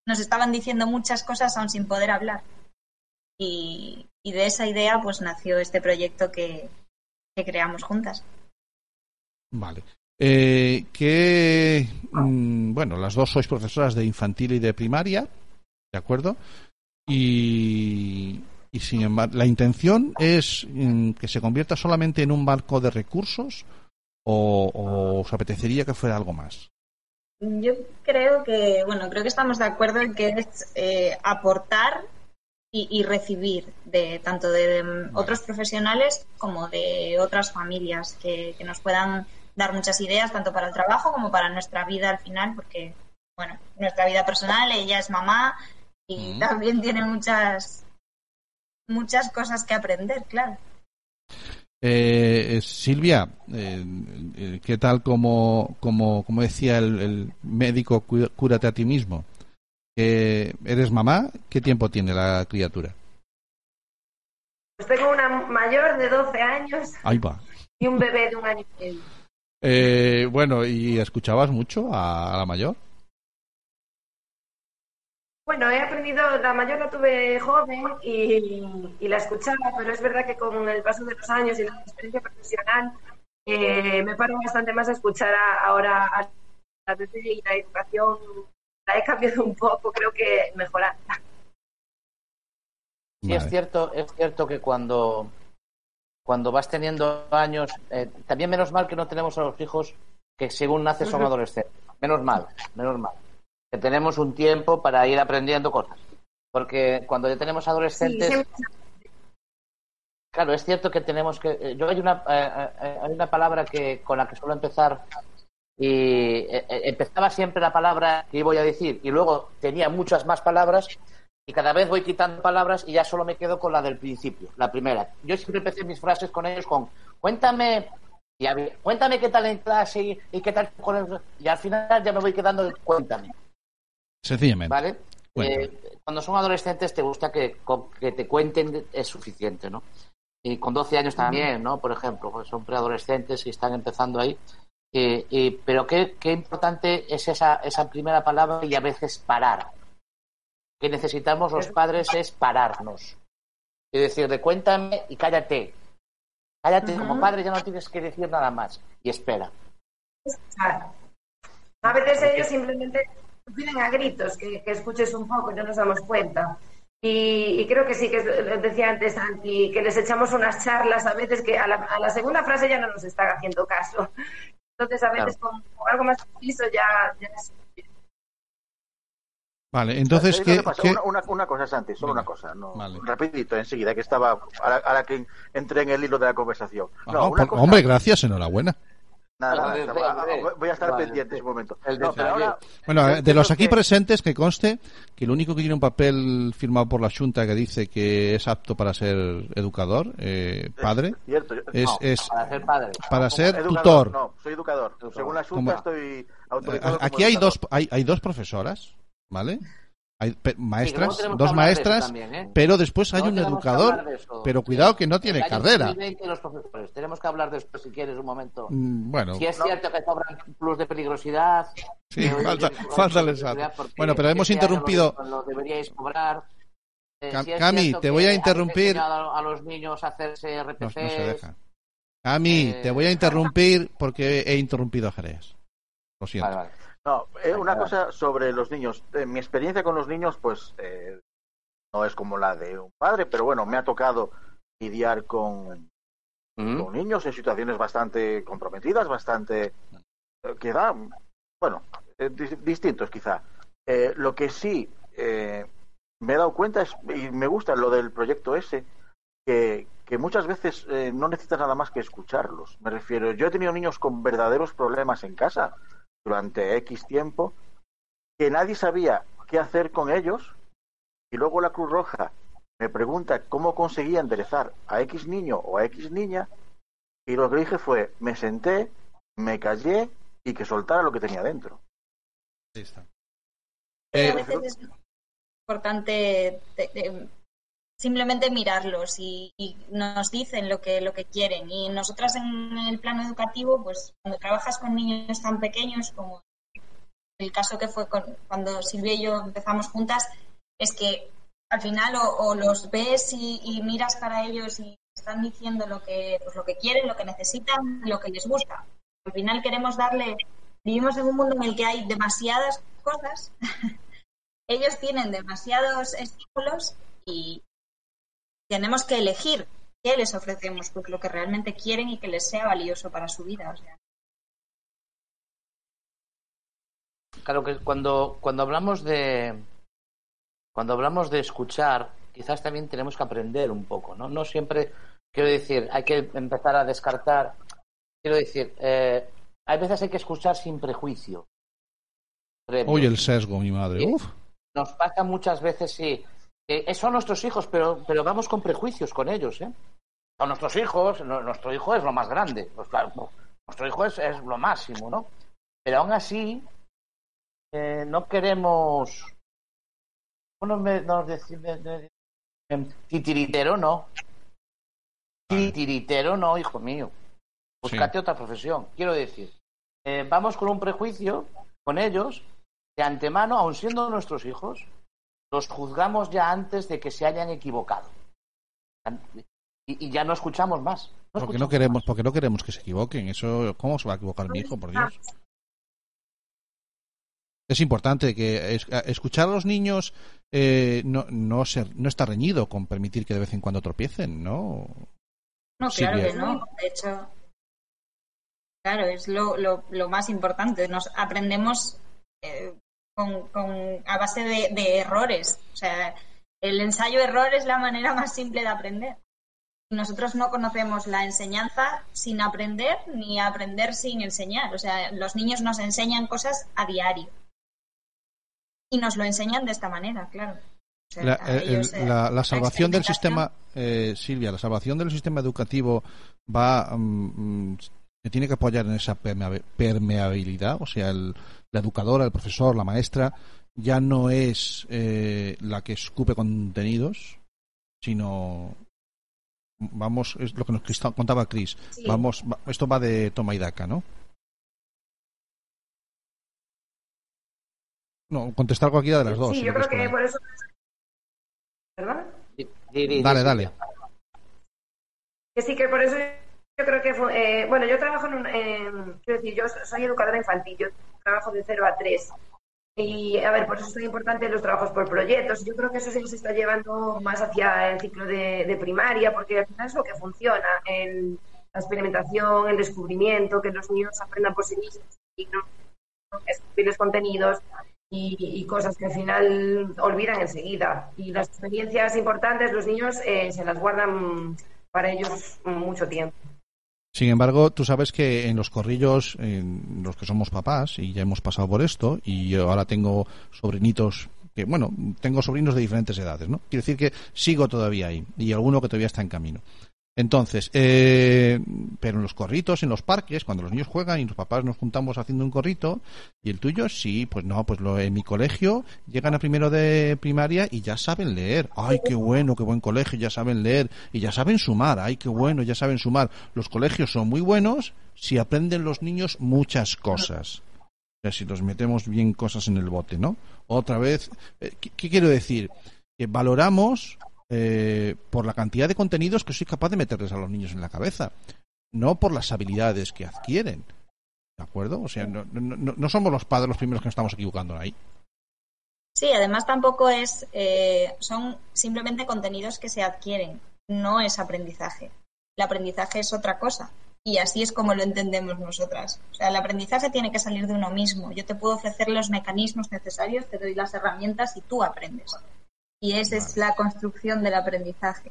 nos estaban diciendo muchas cosas aún sin poder hablar. Y, y de esa idea pues nació este proyecto que, que creamos juntas. Vale. Eh, que, mm, bueno, las dos sois profesoras de infantil y de primaria, ¿de acuerdo? Y, y sin embargo, la intención es mm, que se convierta solamente en un banco de recursos o, o os apetecería que fuera algo más. Yo creo que, bueno, creo que estamos de acuerdo en que es eh, aportar y, y recibir de tanto de, de otros profesionales como de otras familias que, que nos puedan dar muchas ideas tanto para el trabajo como para nuestra vida al final, porque, bueno, nuestra vida personal, ella es mamá y Mm. también tiene muchas muchas cosas que aprender, claro. Eh, eh, Silvia, eh, eh, ¿qué tal como, como, como decía el, el médico, cúrate a ti mismo? Eh, ¿Eres mamá? ¿Qué tiempo tiene la criatura? Pues tengo una mayor de 12 años Ahí va. y un bebé de un año y medio. Eh, bueno, ¿y escuchabas mucho a, a la mayor? Bueno, he aprendido, la mayor la tuve joven y, y la escuchaba, pero es verdad que con el paso de los años y la experiencia profesional eh, me paro bastante más a escuchar a- ahora a la bebé y la educación la he cambiado un poco, creo que mejorar. Sí, es cierto, es cierto que cuando, cuando vas teniendo años, eh, también menos mal que no tenemos a los hijos que según nace son adolescentes. Menos mal, menos mal. Que tenemos un tiempo para ir aprendiendo cosas. Porque cuando ya tenemos adolescentes, claro, es cierto que tenemos que. eh, Yo hay una, eh, eh, hay una palabra que con la que suelo empezar y eh, empezaba siempre la palabra que voy a decir y luego tenía muchas más palabras y cada vez voy quitando palabras y ya solo me quedo con la del principio, la primera. Yo siempre empecé mis frases con ellos con cuéntame y había- cuéntame qué tal en clase y, y qué tal con el-". y al final ya me voy quedando cuéntame, Sencillamente. ¿vale? Eh, cuando son adolescentes te gusta que, que te cuenten es suficiente, ¿no? Y con 12 años también, ¿no? Por ejemplo, pues son preadolescentes y están empezando ahí. Eh, eh, pero qué, qué importante es esa, esa primera palabra y a veces parar. Que necesitamos los padres es pararnos. Y decirle, cuéntame y cállate. Cállate, como Ujú. padre ya no tienes que decir nada más. Y espera. Claro. A veces ellos simplemente piden a gritos que, que escuches un poco y no nos damos cuenta. Y, y creo que sí, que es- decía antes Santi, que les echamos unas charlas a veces que a la, a la segunda frase ya no nos están haciendo caso. Entonces a veces con, con algo más preciso ya, ya es Vale, entonces, ¿Sabéis lo ¿qué, qué- Una, una, una cosa, Santi, solo una cosa. No, Rapidito, enseguida, que estaba. Ahora, ahora que entré en el hilo de la conversación. No, Ah, una por- cosa- Hombre, gracias, enhorabuena. Nada, nada, voy a estar vale. pendiente ese momento. El No, pero detalle. ahora, Bueno, de los aquí presentes, que conste que el único que tiene un papel firmado por la Junta que dice que es apto para ser educador, eh, padre, cierto, yo- es, no, es para ser padre. para ser Educador, tutor. No, soy educador. Según la Como- Junta estoy autorizado. Como Aquí hay educador. dos, hay, hay dos profesoras, ¿vale? Hay maestras, dos de maestras, también, ¿eh? pero después hay No un educador, de pero cuidado que no tiene El carrera. 2020 los profesores. Tenemos que hablar después si quieres un momento. Mm, Bueno, Si es cierto que cobran plus de peligrosidad. Sí, falta- falta de les Bueno, pero hemos este interrumpido- Lo, lo deberíais cobrar. Eh, Cam- si es Cami, te voy a interrumpir. A, los niños a hacerse RPCs. no se deja. A mí, Eh, te voy a interrumpir porque he interrumpido a Jerez. Lo siento. Vale, vale. No, eh, una cosa sobre los niños. Eh, mi experiencia con los niños, pues, eh, no es como la de un padre, pero bueno, me ha tocado lidiar con, con niños en situaciones bastante comprometidas, bastante eh, que dan, bueno, eh, dis- distintos quizá. Eh, lo que sí eh, me he dado cuenta es, y me gusta lo del proyecto ese, que, que muchas veces eh, no necesitas nada más que escucharlos. Me refiero, yo he tenido niños con verdaderos problemas en casa durante X tiempo, que nadie sabía qué hacer con ellos, y luego la Cruz Roja me pregunta cómo conseguía enderezar a X niño o a X niña, y lo que dije fue, me senté, me callé y que soltara lo que tenía dentro. Pero a veces es importante te- te- simplemente mirarlos y, nos dicen lo que lo que quieren. Y nosotras en el plano educativo pues cuando trabajas con niños tan pequeños como el caso que fue con- cuando Silvia y yo empezamos juntas es que al final o, o los ves y, y miras para ellos y están diciendo lo que pues lo que quieren lo que necesitan lo que les gusta. Al final queremos darle vivimos en un mundo en el que hay demasiadas cosas. Ellos tienen demasiados estímulos y tenemos que elegir qué les ofrecemos, pues lo que realmente quieren y que les sea valioso para su vida. O sea, Claro que cuando, cuando hablamos de cuando hablamos de escuchar, quizás también tenemos que aprender un poco, ¿no? No siempre, quiero decir, hay que empezar a descartar. Quiero decir, eh, hay veces hay que escuchar sin prejuicio. Oye, el sesgo, mi madre. Uf. Nos pasa muchas veces, sí. Que son nuestros hijos, pero, pero vamos con prejuicios con ellos, ¿eh? Son nuestros hijos, no- nuestro hijo es lo más grande. Pues claro, no, nuestro hijo es, es lo máximo, ¿no? Pero aún así, eh, no queremos. ¿Cómo me, nos decir- me- me- em, Titiritero, no. Titiritero, no, hijo mío. Búscate otra profesión. Quiero decir, eh, vamos con un prejuicio con ellos de antemano, aun siendo nuestros hijos, los juzgamos ya antes de que se hayan equivocado. Y, y ya no escuchamos más. No Porque no queremos, porque no queremos que se equivoquen. Eso, ¿cómo se va a equivocar mi hijo, por Dios? Es importante que es- escuchar a los niños eh, no, no, ser, no está reñido con permitir que de vez en cuando tropiecen, ¿no? no, claro que no. De hecho, claro, es lo, lo, lo más importante. Nos aprendemos eh, con, con- a base de, de errores. O sea, el ensayo-error es la manera más simple de aprender. Nosotros no conocemos la enseñanza sin aprender ni aprender sin enseñar. O sea, los niños nos enseñan cosas a diario. Y nos lo enseñan de esta manera, claro. O sea, La, a el- ellos, eh, la- la salvación del sistema, eh, Silvia, la salvación del sistema educativo va, mm, mm, se tiene que apoyar en esa permea- permeabilidad, o sea, el- la educadora, el profesor, la maestra, ya no es eh, la que escupe contenidos, sino vamos, es lo que nos contaba Chris, Sí. vamos, va- esto va de toma y daca, ¿no? No, contestar cualquiera de las dos. Sí, si yo creo que por eso. ¿Verdad? Dale, dale. Que sí, que por eso yo creo que. eh, bueno, yo trabajo en un. en- quiero decir, yo soy educadora infantil, yo trabajo de 0 a 3. Y a ver, por eso es tan importante los trabajos por proyectos. Yo creo que eso sí se está llevando más hacia el ciclo de, primaria, porque al final es lo que funciona: el- la experimentación, el descubrimiento, que los niños aprendan por sí mismos y no contenidos y, y cosas que al final olvidan enseguida. Y las experiencias importantes, los niños eh, se las guardan para ellos mucho tiempo. Sin embargo, tú sabes que en los corrillos, en los que somos papás, y ya hemos pasado por esto, y yo ahora tengo sobrinitos que, bueno, tengo sobrinos de diferentes edades, ¿no? Quiere decir que sigo todavía ahí, y alguno que todavía está en camino. Entonces, eh, pero en los corritos, en los parques, cuando los niños juegan y los papás nos juntamos haciendo un corrito, y el tuyo, sí, pues no, pues lo, en mi colegio llegan a primero de primaria y ya saben leer. Ay, qué bueno, qué buen colegio, ya saben leer y ya saben sumar. Ay, qué bueno, ya saben sumar. Los colegios son muy buenos si aprenden los niños muchas cosas. Si los metemos bien cosas en el bote, ¿no? Otra vez, eh, ¿qué, qué quiero decir? Que valoramos eh, por la cantidad de contenidos que soy capaz de meterles a los niños en la cabeza, no por las habilidades que adquieren. ¿De acuerdo? O sea, no, no- no- somos los padres los primeros que nos estamos equivocando ahí. Sí, además tampoco es, eh, son simplemente contenidos que se adquieren, no es aprendizaje. El aprendizaje es otra cosa. Y así es como lo entendemos nosotras. O sea, el aprendizaje tiene que salir de uno mismo. Yo te puedo ofrecer los mecanismos necesarios, te doy las herramientas y tú aprendes. Y esa es la construcción del aprendizaje.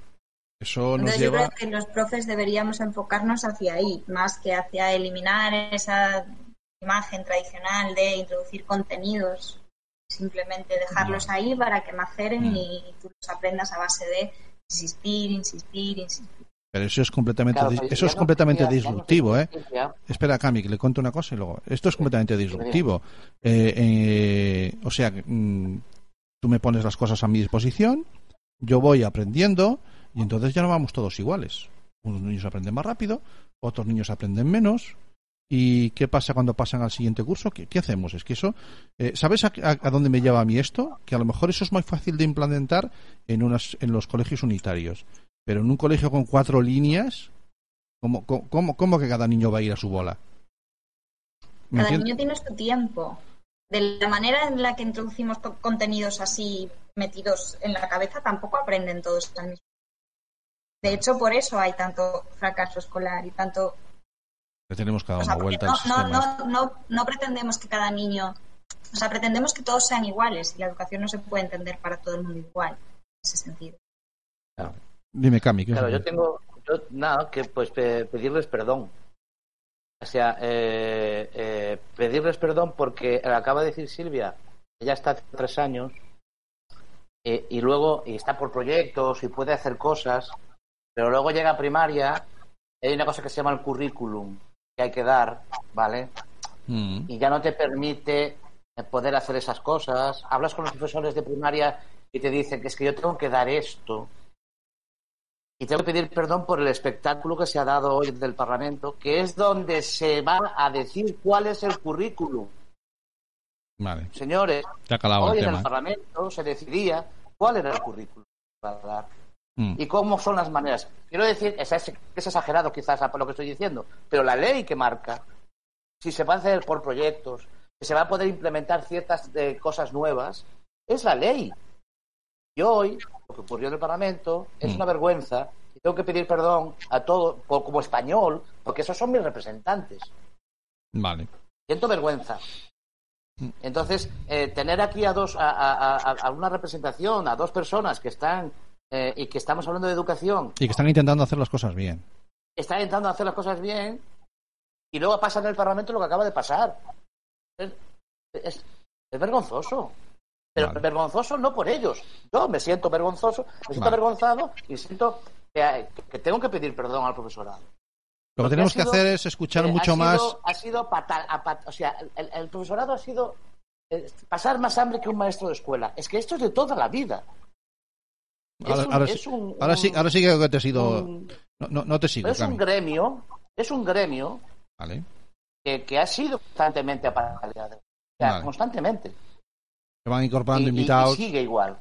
Eso nos Entonces yo lleva... creo que los profes deberíamos enfocarnos hacia ahí, más que hacia eliminar esa imagen tradicional de introducir contenidos. Simplemente dejarlos ahí para que maceren y tú los aprendas a base de insistir, insistir, insistir. Pero eso es completamente, Claro, eso es no completamente sería- ya no disruptivo, ¿eh? Espera, Cami, que le cuento una cosa y luego. Esto es completamente disruptivo. Eh, eh, o sea, mm, tú me pones las cosas a mi disposición, yo voy aprendiendo y entonces ya no vamos todos iguales. Unos niños aprenden más rápido, otros niños aprenden menos. ¿Y qué pasa cuando pasan al siguiente curso? ¿Qué, qué hacemos? Es que eso. eh, ¿Sabes a, dónde me lleva a mí esto? Que a lo mejor eso es muy fácil de implementar en, unas, en los colegios unitarios. Pero en un colegio con cuatro líneas, ¿cómo, cómo, cómo- que cada niño va a ir a su bola? ¿Me Cada niño tiene su tiempo. De la manera en la que introducimos co- contenidos así metidos en la cabeza, tampoco aprenden todos al mismo De hecho, por eso hay tanto fracaso escolar y tanto... Tenemos que dar O sea, una porque vuelta no, no, no, no, no pretendemos que cada niño... O sea, pretendemos que todos sean iguales y la educación no se puede entender para todo el mundo igual, en ese sentido. Dime, Cami. ¿qué Claro, es yo tengo, yo, nada, que pues pe- pedirles perdón. O sea, eh, eh, pedirles perdón porque acaba de decir Silvia, ella está hace tres años eh, y luego y está por proyectos y puede hacer cosas, pero luego llega a primaria y hay una cosa que se llama el currículum que hay que dar, ¿vale? Mm. y ya no te permite poder hacer esas cosas. Hablas con los profesores de primaria y te dicen que es que yo tengo que dar esto. Y tengo que pedir perdón por el espectáculo que se ha dado hoy del Parlamento, que es donde se va a decir cuál es el currículum. Vale. Señores, hoy el en el Parlamento se decidía cuál era el currículum para dar Mm. y cómo son las maneras. Quiero decir, es, es exagerado quizás lo que estoy diciendo, pero la ley que marca, si se va a hacer por proyectos, si se va a poder implementar ciertas eh, cosas nuevas, es la ley. Y hoy, lo que ocurrió en el Parlamento es Mm. una vergüenza y tengo que pedir perdón a todo, por- como español, porque esos son mis representantes. Vale. Siento vergüenza. Entonces, eh, tener aquí a dos, a, a- a- a una representación, a dos personas que están eh, y que estamos hablando de educación, Y que están intentando hacer las cosas bien. están intentando hacer las cosas bien y luego pasa en el Parlamento lo que acaba de pasar. Es, es- es vergonzoso. Pero Vale. vergonzoso no por ellos. Yo me siento vergonzoso, me siento Vale. avergonzado y siento que, que tengo que pedir perdón al profesorado. Lo que tenemos ha que hacer es escuchar eh, ha mucho sido- más. Ha sido pat- o sea, el, el profesorado ha sido eh, pasar más hambre que un maestro de escuela. Es que esto es de toda la vida. Ahora, un- ahora un- ahora sí, un- ahora sí que te he sido. un- No, no, no te sigo, es un Cami. gremio, es un gremio Vale. que, que ha sido constantemente apaleado. O sea, Vale. constantemente. Se van incorporando Y- invitados. Y, sigue igual.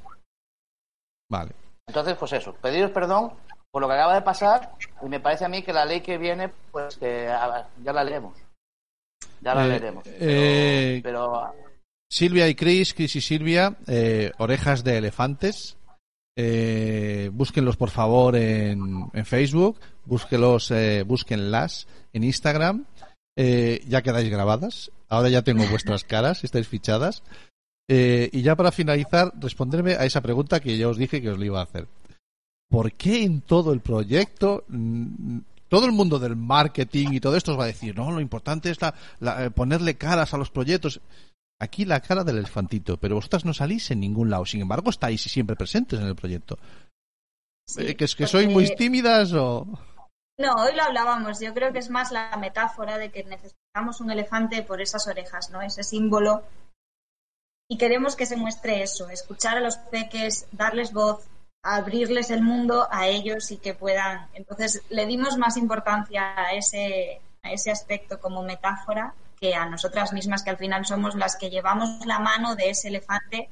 Vale. Entonces, pues eso, pediros perdón por lo que acaba de pasar y me parece a mí que la ley que viene, pues que a- ya la leeremos. Ya la Eh, leeremos. Pero, eh, pero Silvia y Chris, Chris y Silvia, eh, orejas de elefantes. Eh, búsquenlos por favor en, en Facebook, búsquenlos, eh, búsquenlas en Instagram. Eh, ya quedáis grabadas. Ahora ya tengo vuestras caras, estáis fichadas. Eh, y ya para finalizar, responderme a esa pregunta que ya os dije que os la iba a hacer. ¿Por qué en todo el proyecto mm, todo el mundo del marketing y todo esto os va a decir, no, lo importante es la- la- eh, ponerle caras a los proyectos? Aquí la cara del elefantito, pero vosotras no salís en ningún lado. Sin embargo, estáis siempre presentes en el proyecto. Eh, ¿Que es que sois muy porque- tímidas o...? No, hoy lo hablábamos. Yo creo que es más la metáfora de que necesitamos un elefante por esas orejas, ¿no? Ese símbolo. Y queremos que se muestre eso, escuchar a los peques, darles voz, abrirles el mundo a ellos y que puedan. Entonces, le dimos más importancia a ese, a ese aspecto como metáfora que a nosotras mismas, que al final somos las que llevamos la mano de ese elefante,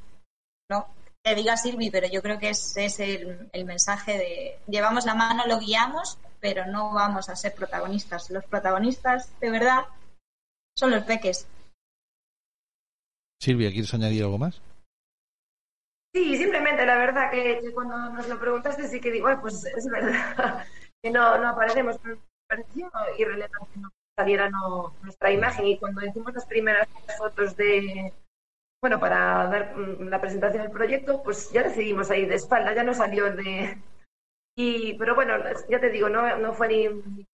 ¿no? Te diga Silvi, pero yo creo que ese es el, el mensaje de llevamos la mano, lo guiamos, pero no vamos a ser protagonistas. Los protagonistas, de verdad, son los peques. Silvia, ¿quieres añadir algo más? Sí, simplemente la verdad que, cuando nos lo preguntaste sí que digo, "Ay, pues es verdad que no, aparecemos. pareció irrelevante no saliera nuestra imagen y cuando hicimos las primeras fotos de bueno para dar mm, la presentación del proyecto pues ya decidimos ahí de espalda ya no salió de y pero bueno ya te digo no no fue ni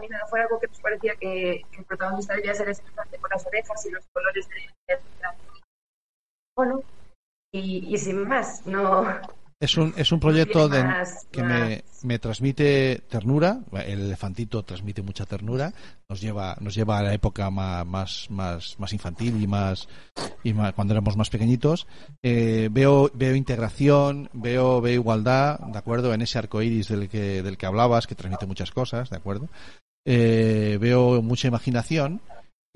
ni nada, fue algo que nos parecía que, el protagonista debía ser interesante con las orejas y los colores de, de- bueno y, y sin más no Es un, es un proyecto de, más- que me, me transmite ternura, el elefantito transmite mucha ternura, nos lleva, nos lleva a la época ma- más, más, más infantil y más, y más, cuando éramos más pequeñitos. Eh, veo, veo integración, veo, veo igualdad, ¿de acuerdo? En ese arco iris del que, del que hablabas, que transmite muchas cosas, ¿de acuerdo? Eh, veo mucha imaginación.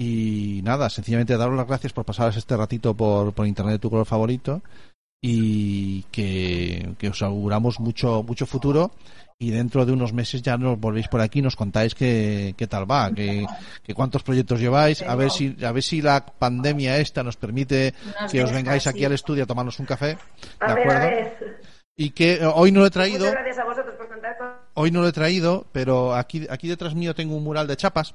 Y nada, sencillamente daros las gracias por pasaros este ratito por, por internet de tu color favorito y que, que os auguramos mucho mucho futuro y dentro de unos meses ya nos volvéis por aquí y nos contáis qué, qué tal va, que, que cuántos proyectos lleváis, a ver si a ver si la pandemia esta nos permite que os vengáis aquí al estudio a tomarnos un café, ¿de acuerdo? Y que eh, hoy no lo he traído, muchas gracias a vosotros por contar con hoy no lo he traído, pero aquí aquí detrás mío tengo un mural de chapas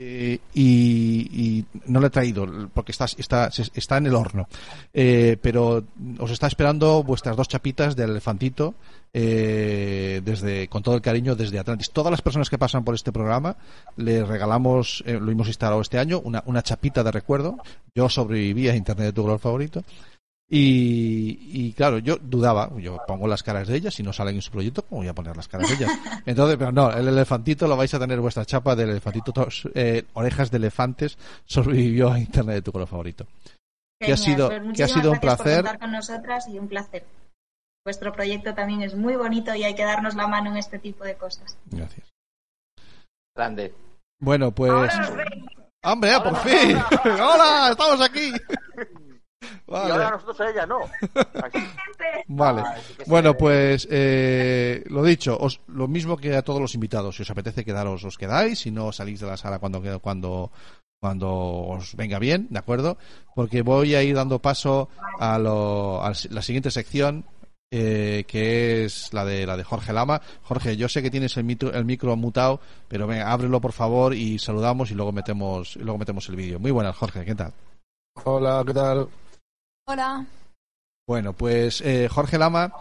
eh, y, y no lo he traído porque está, está, está en el horno. Eh, pero os está esperando vuestras dos chapitas del elefantito eh, desde con todo el cariño desde Atlantis. Todas las personas que pasan por este programa le regalamos, eh, lo hemos instalado este año, una, una chapita de recuerdo. Yo sobreviví a Internet de tu color favorito. Y, y claro, yo dudaba, yo pongo las caras de ellas, si no salen en su proyecto, ¿cómo voy a poner las caras de ellas? Entonces, pero no, el elefantito lo vais a tener vuestra chapa del elefantito, tos- eh, orejas de elefantes, sobrevivió a Internet de tu color favorito. Que ha sido, pues que ha sido un gracias por placer. con nosotras y un placer. Vuestro proyecto también es muy bonito y hay que darnos la mano en este tipo de cosas. Gracias. Grande. Bueno, pues. ¡Hombre, por fin! ¡Hola! ¡Estamos aquí! Y ahora nosotros a ella no. Vale. Bueno, pues eh, lo dicho, os, lo mismo que a todos los invitados. Si os apetece quedaros, os quedáis. Si no, salís de la sala cuando cuando cuando os venga bien, ¿de acuerdo? Porque voy a ir dando paso a, lo, a la siguiente sección. eh, que es la de la de Jorge Lama. Jorge, yo sé que tienes el micro, el micro mutado, pero venga, ábrelo por favor y saludamos y luego metemos y luego metemos el vídeo. Muy buenas, Jorge, ¿qué tal? Hola, ¿qué tal? Hola. Bueno, pues eh, Jorge Lama,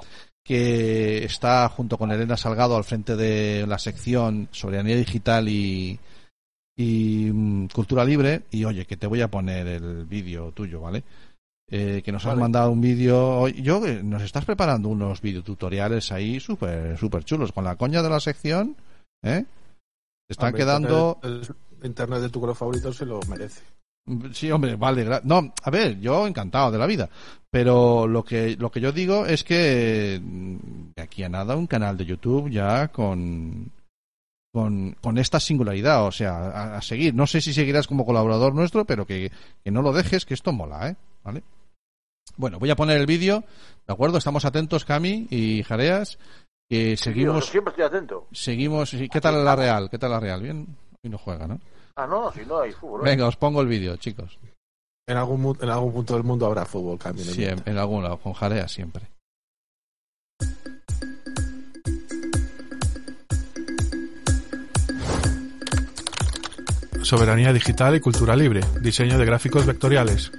que está junto con Elena Salgado al frente de la sección Soberanía Digital y, y mm, Cultura Libre. Y oye, que te voy a poner el vídeo tuyo, ¿vale? Eh, que nos has Vale. mandado un vídeo. hoy- Yo, eh, nos estás preparando unos videotutoriales ahí súper súper chulos. Con la coña de la sección, ¿eh? Te están Hombre, quedando. Internet, el internet de tu color favorito se lo merece. Sí, hombre, vale. gra- No, a ver, yo encantado de la vida. Pero lo que, lo que yo digo es que mm, de aquí a nada un canal de YouTube ya con, con, con esta singularidad, o sea, a, a seguir. No sé si seguirás como colaborador nuestro, pero que, que no lo dejes, que esto mola, ¿eh? ¿Vale? Bueno, voy a poner el vídeo, ¿de acuerdo? Estamos atentos, Cami y Jareas, que seguimos, yo siempre estoy atento. seguimos. ¿Qué tal la Real? ¿Qué tal la Real? Bien, hoy no juega, ¿no? Ah, no, si no hay fútbol. ¿eh? Venga, os pongo el vídeo, chicos. En algún, en algún punto del mundo habrá fútbol, no Siempre, inventa. en algún lado, con Jarea siempre. Soberanía digital y cultura libre. Diseño de gráficos vectoriales.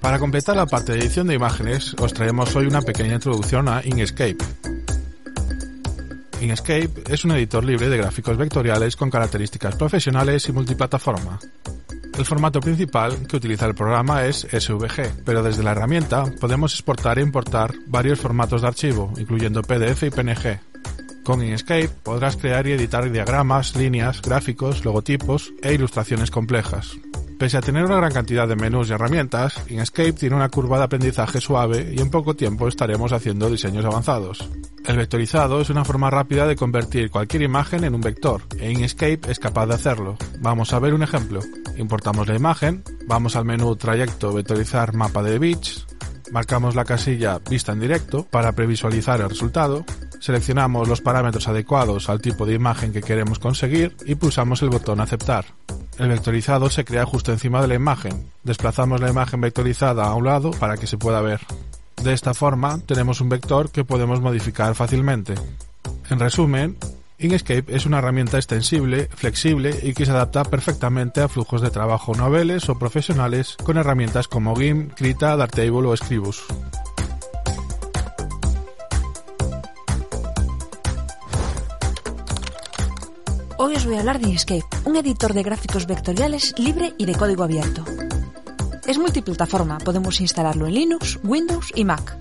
Para completar la parte de edición de imágenes, os traemos hoy una pequeña introducción a Inkscape. Inkscape es un editor libre de gráficos vectoriales con características profesionales y multiplataforma. El formato principal que utiliza el programa es SVG, pero desde la herramienta podemos exportar e importar varios formatos de archivo, incluyendo PDF y PNG. Con Inkscape podrás crear y editar diagramas, líneas, gráficos, logotipos e ilustraciones complejas. Pese a tener una gran cantidad de menús y herramientas, Inkscape tiene una curva de aprendizaje suave y en poco tiempo estaremos haciendo diseños avanzados. El vectorizado es una forma rápida de convertir cualquier imagen en un vector, e Inkscape es capaz de hacerlo. Vamos a ver un ejemplo. Importamos la imagen, vamos al menú Trayecto Vectorizar Mapa de Bits, marcamos la casilla Vista en directo para previsualizar el resultado, seleccionamos los parámetros adecuados al tipo de imagen que queremos conseguir y pulsamos el botón Aceptar. El vectorizado se crea justo encima de la imagen. Desplazamos la imagen vectorizada a un lado para que se pueda ver. De esta forma, tenemos un vector que podemos modificar fácilmente. En resumen, Inkscape es una herramienta extensible, flexible y que se adapta perfectamente a flujos de trabajo noveles o profesionales con herramientas como GIMP, Krita, Darktable o Scribus. Hoy os voy a hablar de Inkscape, un editor de gráficos vectoriales libre y de código abierto. Es multiplataforma, podemos instalarlo en Linux, Windows y Mac.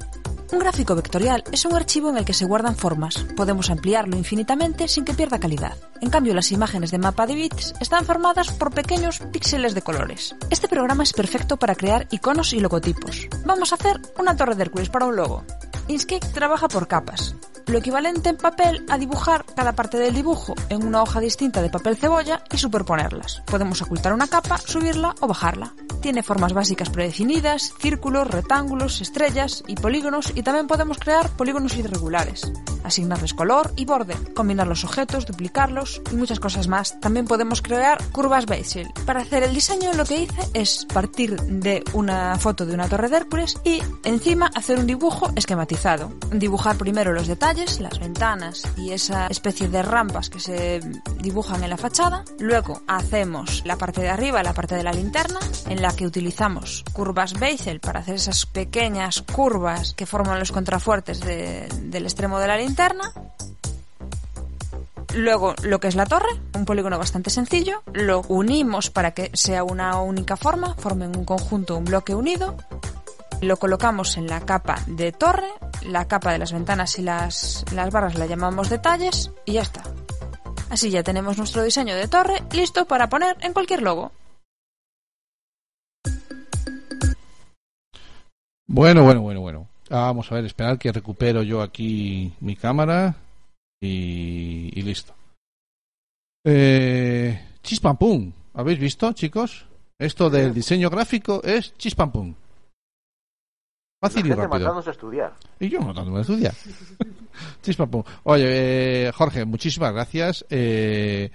Un gráfico vectorial es un archivo en el que se guardan formas. Podemos ampliarlo infinitamente sin que pierda calidad. En cambio, las imágenes de mapa de bits están formadas por pequeños píxeles de colores. Este programa es perfecto para crear iconos y logotipos. Vamos a hacer una torre de Hércules para un logo. Inkscape trabaja por capas, lo equivalente en papel a dibujar cada parte del dibujo en una hoja distinta de papel cebolla y superponerlas. Podemos ocultar una capa, subirla o bajarla. Tiene formas básicas predefinidas, círculos, rectángulos, estrellas y polígonos y también podemos crear polígonos irregulares, asignarles color y borde, combinar los objetos, duplicarlos y muchas cosas más. También podemos crear curvas Bezier. Para hacer el diseño lo que hice es partir de una foto de una torre de Hércules y encima hacer un dibujo esquematizado. Dibujar primero los detalles, las ventanas y esa especie de rampas que se dibujan en la fachada. Luego hacemos la parte de arriba, la parte de la linterna, en la que utilizamos curvas Bezier para hacer esas pequeñas curvas que forman los contrafuertes de- del extremo de la linterna. Luego, lo que es la torre, un polígono bastante sencillo, lo unimos para que sea una única forma, formen un conjunto, un bloque unido. Lo colocamos en la capa de torre, la capa de las ventanas y las, las barras la llamamos detalles y ya está. Así ya tenemos nuestro diseño de torre listo para poner en cualquier logo. Bueno, bueno, bueno, bueno. Ah, Vamos a ver, esperar que recupero yo aquí mi cámara y, y listo. Eh, chispam-pum. ¿Habéis visto, chicos? Esto del diseño gráfico es chispam-pum. Fácil y rápido. a estudiar. Y yo no tanto me estudiar. Chispam-pum. Oye, eh, Jorge, muchísimas gracias. Eh,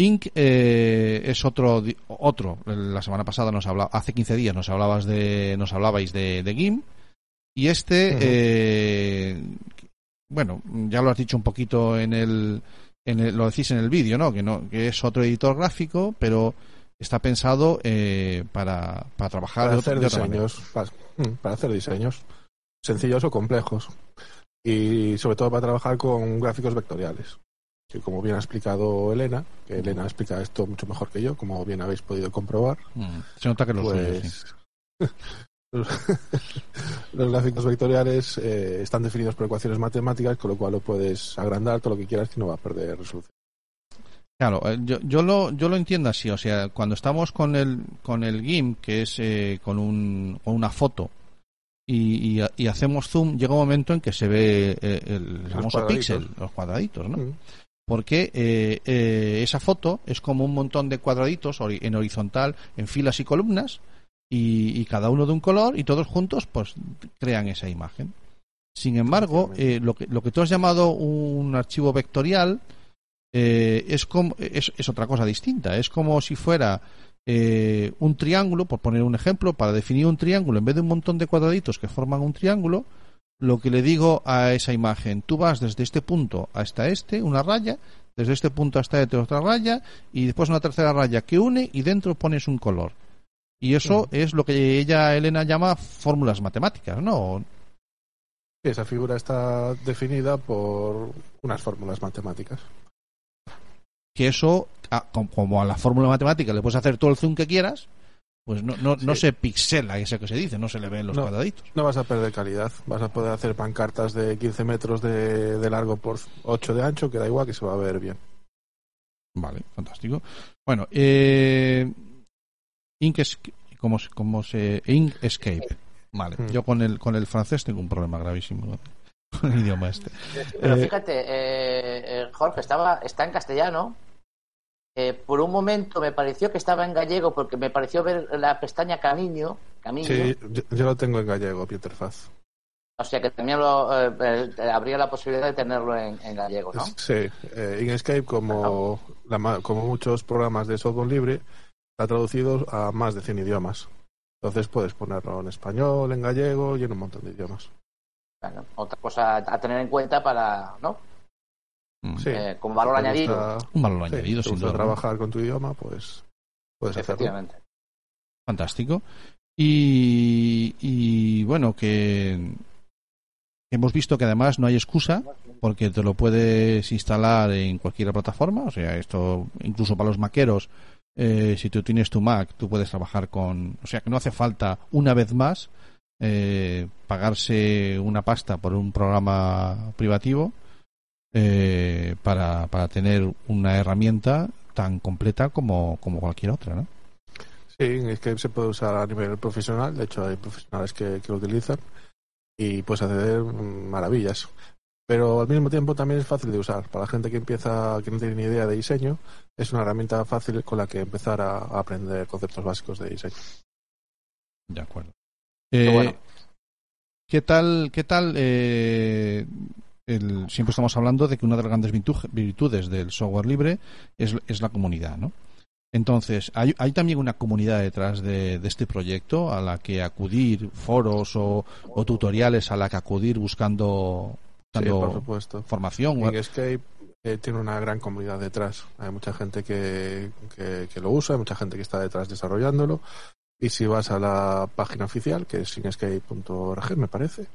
Inc. eh, es otro, otro. La semana pasada nos hablaba, hace 15 días nos hablabas de, nos hablabais de, de GIMP. Y este, eh, bueno, ya lo has dicho un poquito en el, en el- lo decís en el vídeo, ¿no? Que no, que es otro editor gráfico, pero está pensado eh, para, para trabajar para de, hacer diseños, para, mm, para hacer diseños sencillos o complejos y sobre todo para trabajar con gráficos vectoriales. Que como bien ha explicado Elena, que Elena explica esto mucho mejor que yo, como bien habéis podido comprobar. Mm, Se nota que lo pues, los, los gráficos vectoriales eh, están definidos por ecuaciones matemáticas, con lo cual lo puedes agrandar todo lo que quieras que no va a perder resolución. Claro, eh, yo, yo lo yo lo entiendo así, o sea, cuando estamos con el con el GIMP, que es eh, con un con una foto y, y, y hacemos zoom, llega un momento en que se ve eh, el famoso cuadraditos. píxel, los cuadraditos, ¿no? Mm. Porque eh, eh, esa foto es como un montón de cuadraditos en horizontal, en filas y columnas, y, y cada uno de un color, y todos juntos, pues crean esa imagen. Sin embargo, eh, lo, que, lo que tú has llamado un archivo vectorial eh, es, como, es, es otra cosa distinta. Es como si fuera eh, un triángulo, por poner un ejemplo, para definir un triángulo, en vez de un montón de cuadraditos que forman un triángulo, lo que le digo a esa imagen, tú vas desde este punto hasta este, una raya, desde este punto hasta este otra raya, y después una tercera raya que une y dentro pones un color. Y eso es lo que ella, Elena, llama fórmulas matemáticas, ¿no? Esa figura está definida por unas fórmulas matemáticas. que eso, como a la fórmula matemática le puedes hacer todo el zoom que quieras, pues no, no, no Sí. se pixela, ese que se dice, no se le ven los No. cuadraditos. No vas a perder calidad. Vas a poder hacer pancartas de 15 metros de, de largo por 8 de ancho, que da igual que se va a ver bien. Vale, fantástico. Bueno, eh, Inkscape, ¿cómo, cómo se Inkscape. Vale, Mm. yo con el con el francés tengo un problema gravísimo con el idioma este. Pero Eh, fíjate, eh, eh, Jorge, estaba, está en castellano. Eh, por un momento me pareció que estaba en gallego porque me pareció ver la pestaña Camiño. Camiño Sí, yo, yo lo tengo en gallego, Peter Faz. O sea que también lo, eh, habría la posibilidad de tenerlo en, en gallego, ¿no? Sí, eh, Inkscape, como, la como muchos programas de software libre, está traducido a más de 100 idiomas. Entonces puedes ponerlo en español, en gallego y en un montón de idiomas. Bueno, otra cosa a tener en cuenta para, ¿no? Sí. Eh, como valor añadido. Un valor sí, añadido, si sin trabajar con tu idioma, pues puedes hacerlo. Efectivamente. Fantástico. Y, y, bueno, que hemos visto que además no hay excusa porque te lo puedes instalar en cualquier plataforma. O sea, esto incluso para los maqueros, eh, si tú tienes tu Mac, tú puedes trabajar con. O sea, que no hace falta una vez más eh, pagarse una pasta por un programa privativo eh, para, para tener una herramienta tan completa como, como cualquier otra, ¿no? Sí, es que se puede usar a nivel profesional, de hecho hay profesionales que, que lo utilizan y puedes hacer mm, maravillas. Pero al mismo tiempo también es fácil de usar. Para la gente que empieza, que no tiene ni idea de diseño, es una herramienta fácil con la que empezar a, a aprender conceptos básicos de diseño. De acuerdo. Eh, bueno. ¿Qué tal, qué tal? eh, el- siempre estamos hablando de que una de las grandes virtu- virtudes del software libre es, es la comunidad, ¿no? Entonces, ¿hay, hay también una comunidad detrás de, de este proyecto a la que acudir, foros o, o tutoriales a la que acudir buscando, Sí, por supuesto. formación? Inkscape eh, tiene una gran comunidad detrás. Hay mucha gente que, que, que lo usa, hay mucha gente que está detrás desarrollándolo. Y si vas a la página oficial, que es inkscape.org, me parece,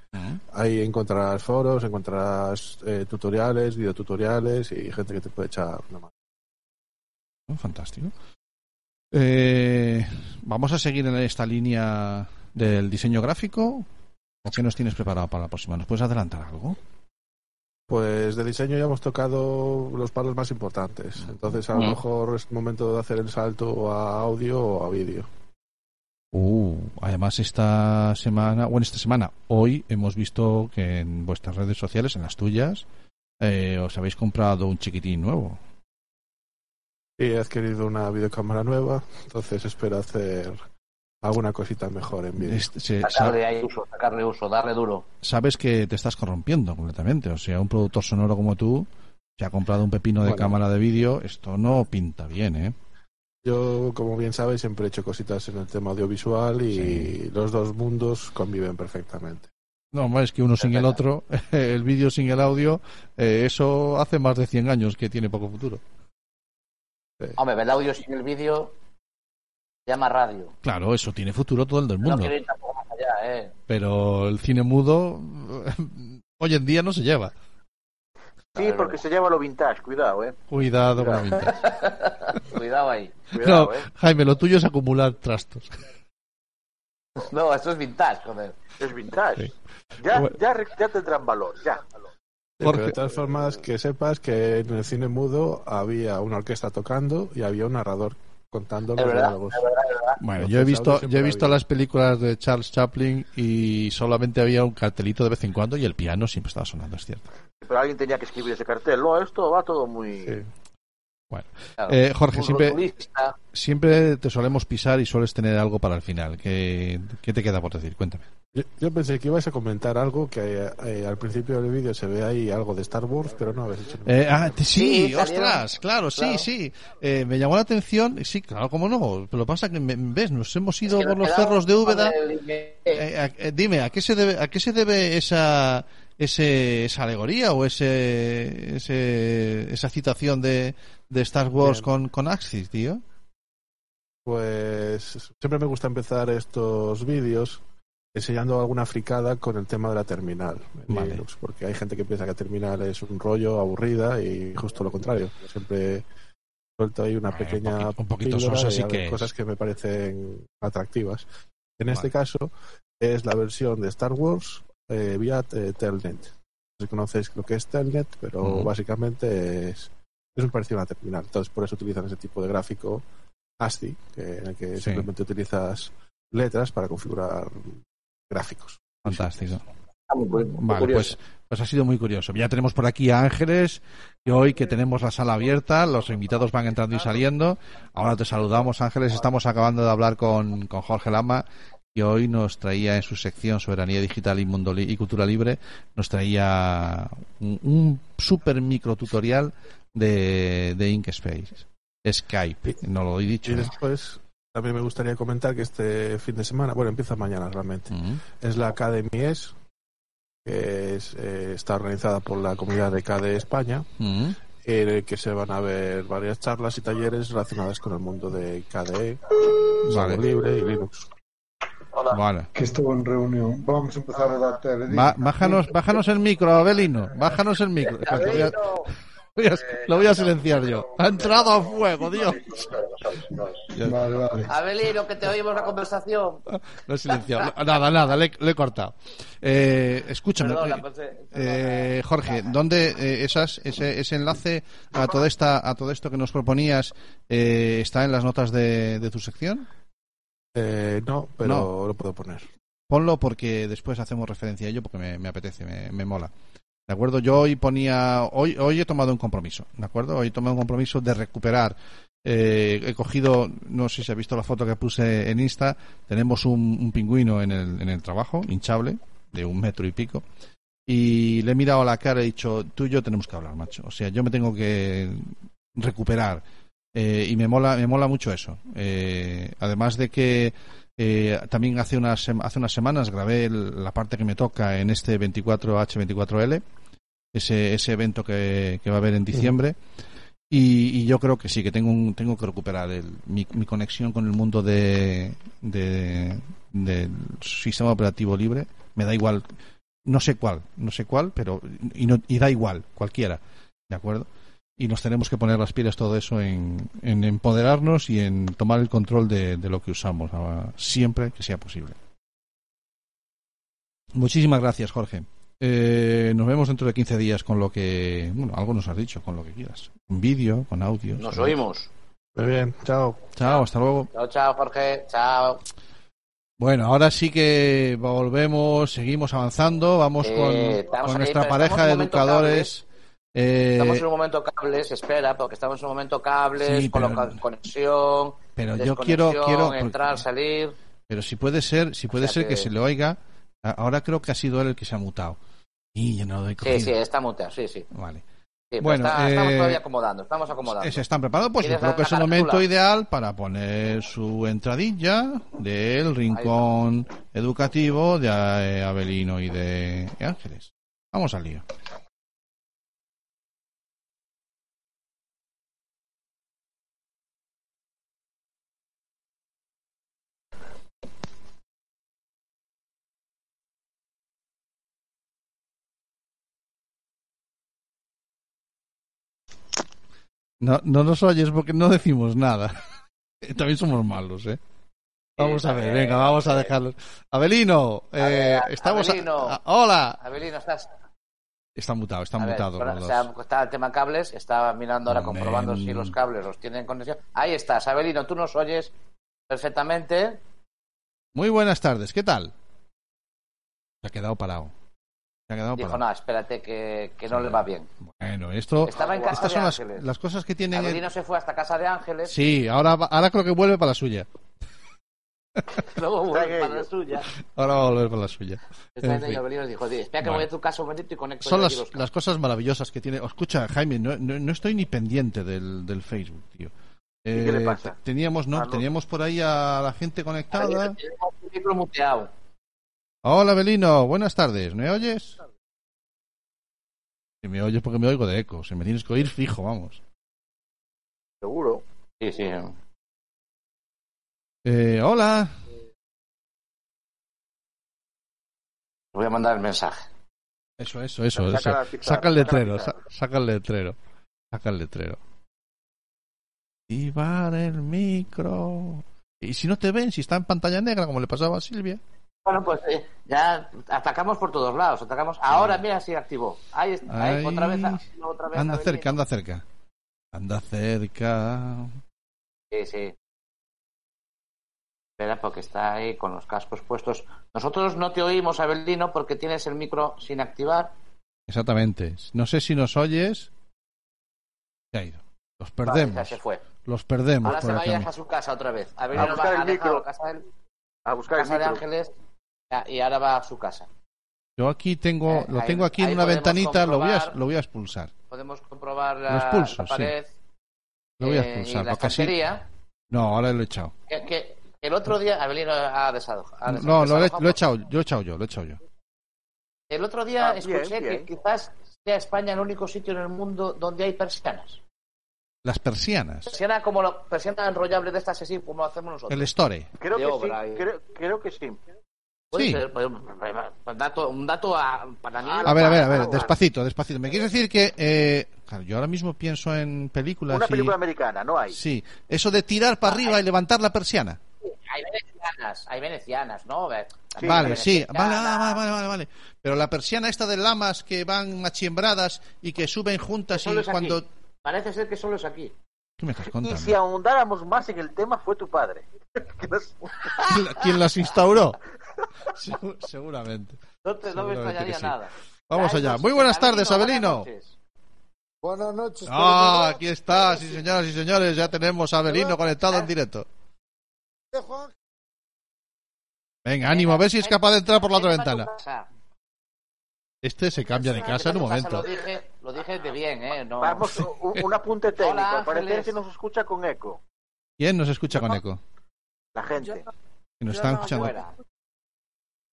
ahí encontrarás foros, encontrarás eh, tutoriales, videotutoriales y gente que te puede echar una mano. ¿no? Fantástico. Eh, Vamos a seguir en esta línea del diseño gráfico. ¿O qué nos tienes preparado para la próxima? ¿Nos puedes adelantar algo? Pues de diseño ya hemos tocado los palos más importantes. Entonces a lo mejor es momento de hacer el salto a audio o a vídeo. Uh, además esta semana, bueno, esta semana, hoy hemos visto que en vuestras redes sociales, en las tuyas, eh, os habéis comprado un chiquitín nuevo. Y he adquirido una videocámara nueva, entonces espero hacer alguna cosita mejor en vídeo. Este- se- Sacarle ahí uso, sacarle uso, darle duro. sabes que te estás corrompiendo completamente. O sea, un productor sonoro como tú se ha comprado un pepino de Bueno. cámara de vídeo. Esto no pinta bien, ¿eh? Yo, como bien sabes, siempre he hecho cositas en el tema audiovisual y los dos mundos conviven perfectamente. No, más es que uno sin el otro, el vídeo sin el audio, eh, eso hace más de 100 años que tiene poco futuro. Hombre, el audio sin el vídeo se llama radio. Claro, eso tiene futuro todo el del No mundo. quiero ir tampoco más allá, ¿eh? Pero el cine mudo hoy en día no se lleva. Sí, porque se lleva lo vintage, cuidado, eh. Cuidado con la vintage. Cuidado ahí. No, Cuidado, ¿eh? Jaime, lo tuyo es acumular trastos. No, esto es vintage, joder. Es vintage. Ya, Bueno. ya, ya tendrán valor, ya. Sí, pero de todas formas, que sepas que en el cine mudo había una orquesta tocando y había un narrador contando los verdad, diálogos. es verdad, es verdad. Bueno, yo he visto, yo he visto las películas de Charles Chaplin y solamente había un cartelito de vez en cuando y el piano siempre estaba sonando, es cierto. Pero alguien tenía que escribir ese cartel. No, esto va todo muy... Bueno, Claro. eh, Jorge, siempre, rotulista. siempre te solemos pisar y sueles tener algo para el final. ¿Qué, qué te queda por decir? Cuéntame. Yo, yo pensé que ibas a comentar algo que eh, al principio del vídeo se ve ahí algo de Star Wars, pero no habéis hecho nada. Eh, ah, sí, Sí, ostras, salieron. claro, sí, Claro. sí. Eh, me llamó la atención, sí, claro, cómo no. Pero lo pasa que, me- ves, nos hemos ido que por los cerros de Úbeda. el- Eh, eh, dime, ¿a qué se debe, a qué se debe esa, ese, esa alegoría o ese, ese, esa citación de, de Star Wars Bien. con, con Axis, tío? Pues siempre me gusta empezar estos vídeos enseñando alguna fricada con el tema de la terminal en Vale. Linux, porque hay gente que piensa que la terminal es un rollo aburrida y justo lo contrario. Siempre suelto ahí una pequeña poquito- un poquito sosa de sí algo- que cosas que me parecen atractivas. En este caso es la versión de Star Wars eh, vía eh, Telnet. No sé si conocéis lo que es Telnet, pero básicamente es, es un parecido a una terminal. Entonces por eso utilizan ese tipo de gráfico ASCII, que, en el que Sí. simplemente utilizas letras para configurar gráficos. Fantástico. muy Vale, curioso. pues, pues ha sido muy curioso. Ya tenemos por aquí a Ángeles, y hoy que tenemos la sala abierta, los invitados van entrando y saliendo. Ahora te saludamos, Ángeles. Estamos acabando de hablar con, con Jorge Lama, y hoy nos traía en su sección Soberanía Digital y Mundo Li- y Cultura Libre, nos traía un, un super micro tutorial de, de Inkspace. Skype, no lo he dicho. Y después También me gustaría comentar que este fin de semana, bueno, empieza mañana realmente, es la Academy S, que es, eh, está organizada por la comunidad de KDE España, en el que se van a ver varias charlas y talleres relacionadas con el mundo de KDE, Vale. libre y Linux. Vale. Que estuvo en reunión. Vamos a empezar a dar. Ba- bájanos, bájanos el micro, Abelino. Bájanos el micro. Espera, Lo voy, a, voy a- lo voy a silenciar yo. Ha entrado a fuego, Dios. Vale, vale. Abelino, que te oímos la conversación. Lo he silenciado. Nada, nada, le, le he cortado. Eh, escúchame, Perdona, eh, pues, eh, eh, Jorge, ¿dónde eh, esas, ese, ese enlace a todo esta, a todo esto que nos proponías eh, está en las notas de, de tu sección? Eh, no, pero No. lo puedo poner. Ponlo porque después hacemos referencia a ello porque me, me apetece, me, me mola. ¿De acuerdo? Yo hoy ponía, hoy, hoy he tomado un compromiso, ¿de acuerdo? Hoy he tomado un compromiso de recuperar. Eh, he cogido, no sé si ha visto la foto que puse en Insta, tenemos un, un pingüino en el, en el trabajo, hinchable, de un metro y pico, y le he mirado a la cara y he dicho, tú y yo tenemos que hablar, macho. O sea, yo me tengo que recuperar. Eh, y me mola, me mola mucho eso. Eh, además de que eh, también hace unas, hace unas semanas grabé el- la parte que me toca en este 24H24L, ese, ese evento que, que va a haber en diciembre. Y, y yo creo que sí, que tengo, un- tengo que recuperar el- mi, mi conexión con el mundo de, de- del sistema operativo libre. Me da igual, no sé cuál, no sé cuál, pero y, no- y da igual, cualquiera, ¿de acuerdo? Y nos tenemos que poner las pilas todo eso en, empoderarnos y en tomar el control de, lo que usamos siempre que sea posible. Muchísimas gracias, Jorge. Eh, nos vemos dentro de 15 días con lo que, bueno, algo nos has dicho, con lo que quieras. Con vídeo, con audio. Nos ¿sabes? oímos. Muy bien, chao. Chao, hasta luego. Chao, chao, Jorge. Chao. Bueno, ahora sí que volvemos, seguimos avanzando, vamos Eh, con, estamos con ahí, nuestra pareja de educadores. Eh, Estamos en un momento cables, espera, porque estamos en un momento cables, Sí, pero- conexión, pero yo quiero, quiero, entrar, salir. pero si puede ser, si puede sea ser que... que- se le oiga. Ahora creo que ha sido él el que se ha mutado. Y yo no lo doy Sí, sí, está muteado, sí, sí. Vale. Sí, pero Bueno, está- estamos eh, todavía acomodando, estamos acomodando. Se están preparando, pues yo ¿Quieres creo que es el momento ideal para poner su entradilla del rincón educativo de eh, Abelino y de Ángeles. Vamos al lío. No, no nos oyes porque no decimos nada. También somos malos, ¿eh? Vamos a ver, venga, vamos a dejarlos. Abelino, eh, estamos. a- Abelino. a- hola. Abelino, estás. Está mutado, está A ver, mutado. ahora, los sea, está el tema cables, estaba mirando ahora, Amén. comprobando si los cables los tienen conexión. Ahí estás, Abelino, tú nos oyes perfectamente. Muy buenas tardes, ¿qué tal? Se ha quedado parado. Se ha quedado Dijo, parado. no, espérate que, que no le va bien. Bueno, esto. Estaba en casa estas de son las, Ángeles. las cosas que tienen. el- Abelino se fue hasta casa de Ángeles, Sí, ahora, va- ahora creo que vuelve para la suya. luego vuelve para la suya. Ahora va a volver para la suya. Está En fin. ello, Abelino dijo, "Di, espera que Bueno. voy a tu casa un momentito y conecto Son yo las, los las cosas maravillosas que tiene. Escucha, Jaime, no, no, no estoy ni pendiente del, del Facebook, tío. qué le Eh, pasa? Teníamos, no, Ah, no. teníamos por ahí a la gente conectada. Tenemos un micro muteado. Hola, Belino, buenas tardes. ¿Me oyes? Si me oyes porque me oigo de eco. Si me tienes que oír fijo, vamos. Seguro. Sí, sí. Eh, hola. Voy a mandar el mensaje. Eso, eso, eso. Saca eso. pizarra, Saca el letrero, saca el letrero. Saca el letrero. Activar el micro. Y si no te ven, si está en pantalla negra, como le pasaba a Silvia. Bueno, pues eh, ya atacamos por todos lados. Atacamos. Ahora, mira si activó. Ahí está. ahí, Ahí. otra vez. Otra vez Anda cerca, anda cerca. Anda cerca. Sí, sí. Espera, porque está ahí con los cascos puestos. Nosotros no te oímos, Abelino, porque tienes el micro sin activar. Exactamente. No sé si nos oyes. Se ha ido. Los perdemos. Vale, ya se fue. Los perdemos. Ahora se vaya a su casa otra vez. A buscar va el a micro. casa, del- A buscar el casa de micro. Ángeles y ahora va a su casa. Yo aquí tengo, Eh, lo ahí- tengo aquí en ahí una ventanita, lo voy, a, lo voy a expulsar. Podemos comprobar Lo la, expulso, la sí. pared Lo voy a eh, expulsar, y la estantería. No, ahora lo he echado. Que, que el otro día, Abelino ha desado. ha No, lo he, lo echado, yo he echado yo, lo he echado yo. El otro día Ah, bien, escuché bien. que quizás sea España el único sitio en el mundo donde hay persianas. Las persianas. Persiana como lo, persiana enrollable de estas así como hacemos nosotros. El store. Creo De que obra sí, y- creo, creo que sí. Puede Sí. ser, pues, un dato, un dato a- para mí. A ver, a ver, a ver, despacito, despacito. ¿Me quieres decir que... eh, claro, yo ahora mismo pienso en películas Una y- película americana, no hay. Sí, eso de tirar para arriba y levantar la persiana. Hay venecianas, hay venecianas, ¿no? Vale, sí, vale, ah, vale, vale, vale, vale. Pero la persiana esta de lamas que van achiembradas y que suben juntas Solo y es aquí. cuando... Parece ser que solo es aquí. ¿Qué me estás Y contando? si ahondáramos más en el tema, fue tu padre. Que nos- ¿Quién, quién las instauró? Segu- seguramente. No, te, no me extrañaría que sí. nada. Vamos allá. Muy buenas tardes, Abelino, buenas noches. Buenas noches. Ah, aquí está, sí señoras y señores, ya tenemos a Abelino conectado en directo. Venga, ánimo, a ver si es capaz de entrar por la otra ventana. Este se cambia de casa en un momento. Lo dije, lo dije de bien, ¿eh? No. Vamos, un, un apunte técnico. Hola, Ángeles. se nos escucha con eco. ¿Quién nos escucha con eco? La gente. Que nos están escuchando.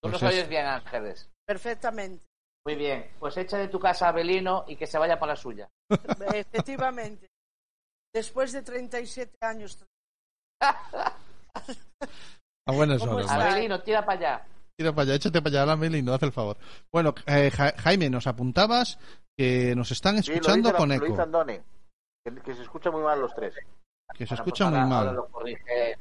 Tú Pues nos es- oyes bien, Ángeles. Perfectamente. Muy bien. Pues echa de tu casa a Abelino y que se vaya para la suya. Efectivamente. Después de 37 años. A buenas ¿Cómo horas. Abelino, tira para allá. Tira para allá, échate para allá, Abelino, haz el favor. Bueno, eh, Ja- Jaime, nos apuntabas que nos están Sí, lo escuchando dice la- con lo eco. dice Andoni, que, que se escucha muy mal los tres. Que se Bueno, escucha pues muy ahora- ahora mal. Lo corrige,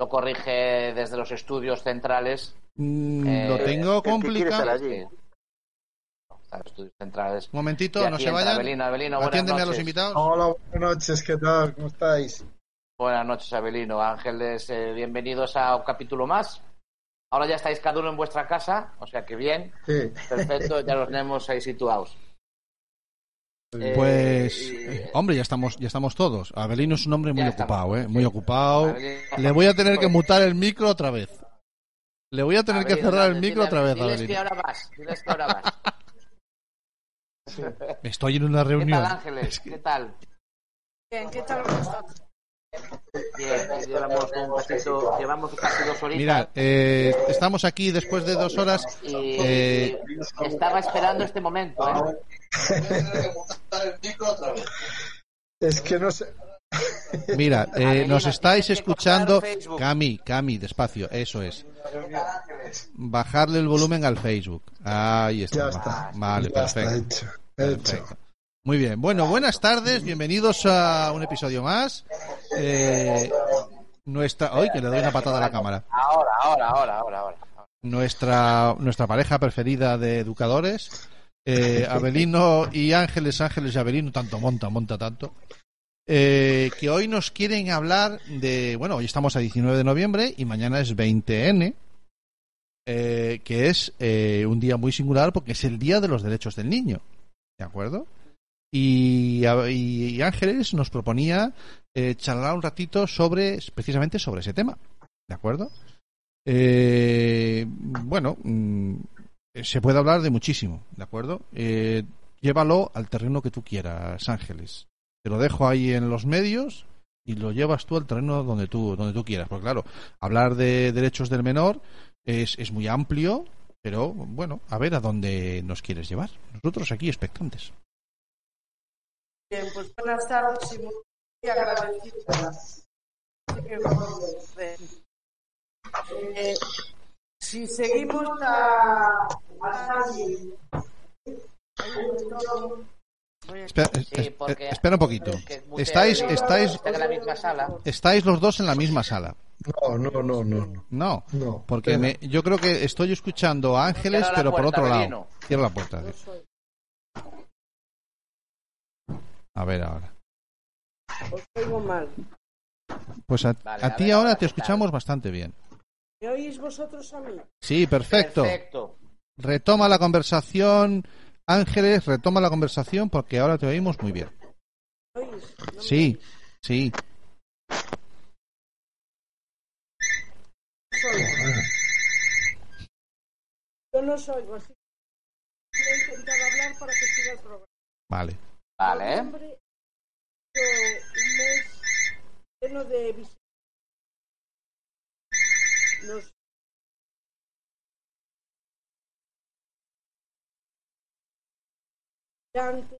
lo corrige desde los estudios centrales. Mm, Eh, lo tengo complicado. estudios centrales. Un momentito, no se vayan. Abelino, Abelino, buenas Atiéndeme a los invitados. Hola, buenas noches, ¿qué tal? ¿Cómo estáis? Buenas noches, Abelino. Ángeles, eh, bienvenidos a un capítulo más. Ahora ya estáis cada uno en vuestra casa, o sea que bien, Sí. perfecto, ya los tenemos ahí situados. Eh, Pues, eh, hombre, ya estamos, ya estamos todos. Abelino es un hombre muy estamos, ocupado, ¿eh? Muy sí. ocupado. Abelino- Le voy a tener que mutar el micro otra vez. Le voy a tener que Abelino, cerrar el micro otra vez, diles que ahora vas, diles que ahora vas. Estoy en una ¿Qué reunión. tal, Ángeles? ¿Qué tal? Bien, ¿qué tal? Bien, llevamos un poquito, llevamos casi dos horitas. Mirad, eh, estamos aquí después de dos horas. y eh, estaba esperando este momento, ¿eh? Es que no sé. Mira, eh, nos estáis escuchando. Cami, Cami, despacio, eso es. Bajarle el volumen al Facebook. Ahí está. Ya está. Vale, Ya perfecto. hecho. Hecho. Perfecto. Muy bien. Bueno, buenas tardes. Bienvenidos a un episodio más. Eh, nuestra. Hoy que le doy una patada a la cámara. Ahora, ahora, ahora, ahora, ahora. Nuestra, nuestra pareja preferida de educadores. eh, Abelino y Ángeles, Ángeles y Abelino, tanto monta, monta tanto. Eh, que hoy nos quieren hablar de. Bueno, hoy estamos a 19 de noviembre y mañana es 20N. eh, que es eh, un día muy singular porque es el Día de los Derechos del Niño. ¿De acuerdo? Y, Ángeles nos proponía eh, charlar un ratito sobre, precisamente sobre ese tema. ¿De acuerdo? Bueno, mm, se puede hablar de muchísimo, ¿de acuerdo? Llévalo al terreno que tú quieras, Ángeles. Lo dejo ahí en los medios y lo llevas tú al terreno donde tú, donde tú quieras. Porque claro, hablar de derechos del menor es, es muy amplio, pero bueno, a ver a dónde nos quieres llevar. Nosotros aquí expectantes. Bien, pues buenas tardes y muy agradecidas. Eh, si seguimos a, a Espera, Sí, un poquito. que Estáis, estáis, está en la misma sala. estáis los dos en la misma sala. No, no, no, no. no. Porque me- yo creo que estoy escuchando a Ángeles, pero por otro lado. Cierra la puerta. A ver ahora. os oigo mal. Pues a, Vale, a a ti ahora te escuchamos bastante bien. ¿Me oís vosotros a mí? Sí, perfecto. Perfecto. Retoma la conversación, Ángeles, retoma la conversación porque ahora te oímos muy bien. ¿Me oís? ¿No me Sí, sí. Yo no os oigo, así que voy a intentar hablar para que siga el programa. Vale. Vale, un mes lleno de visitas nos antes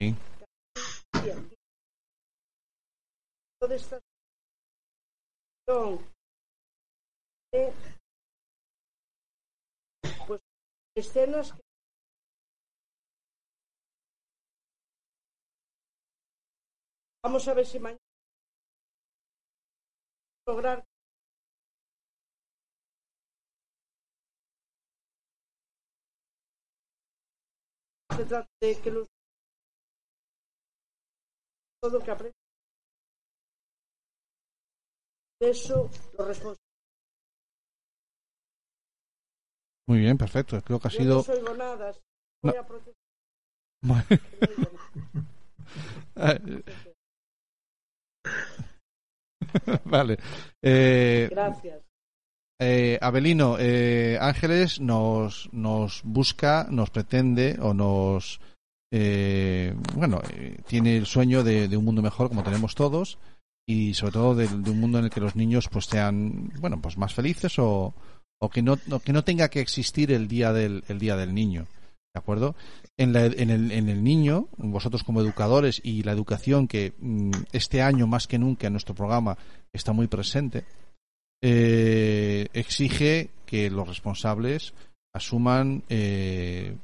Sí. Toda esta de, pues escenas que vamos a ver si mañana lograr se trata de que los todo lo que aprende de eso los responsables Muy bien, perfecto. Creo que ha yo sido. no soy gonadas No. voy a protestar vale. Eh, gracias eh, Abelino, eh, Ángeles nos, nos busca, nos pretende o nos. eh, bueno, eh, tiene el sueño de, un mundo mejor como tenemos todos y sobre todo de, de un mundo en el que los niños pues sean bueno pues más felices o, o que no, no- que no tenga que existir el día del el día del niño de acuerdo en, la- en el, en el niño vosotros como educadores y la educación que mm, este año más que nunca en nuestro programa está muy presente eh, exige que los responsables asuman eh,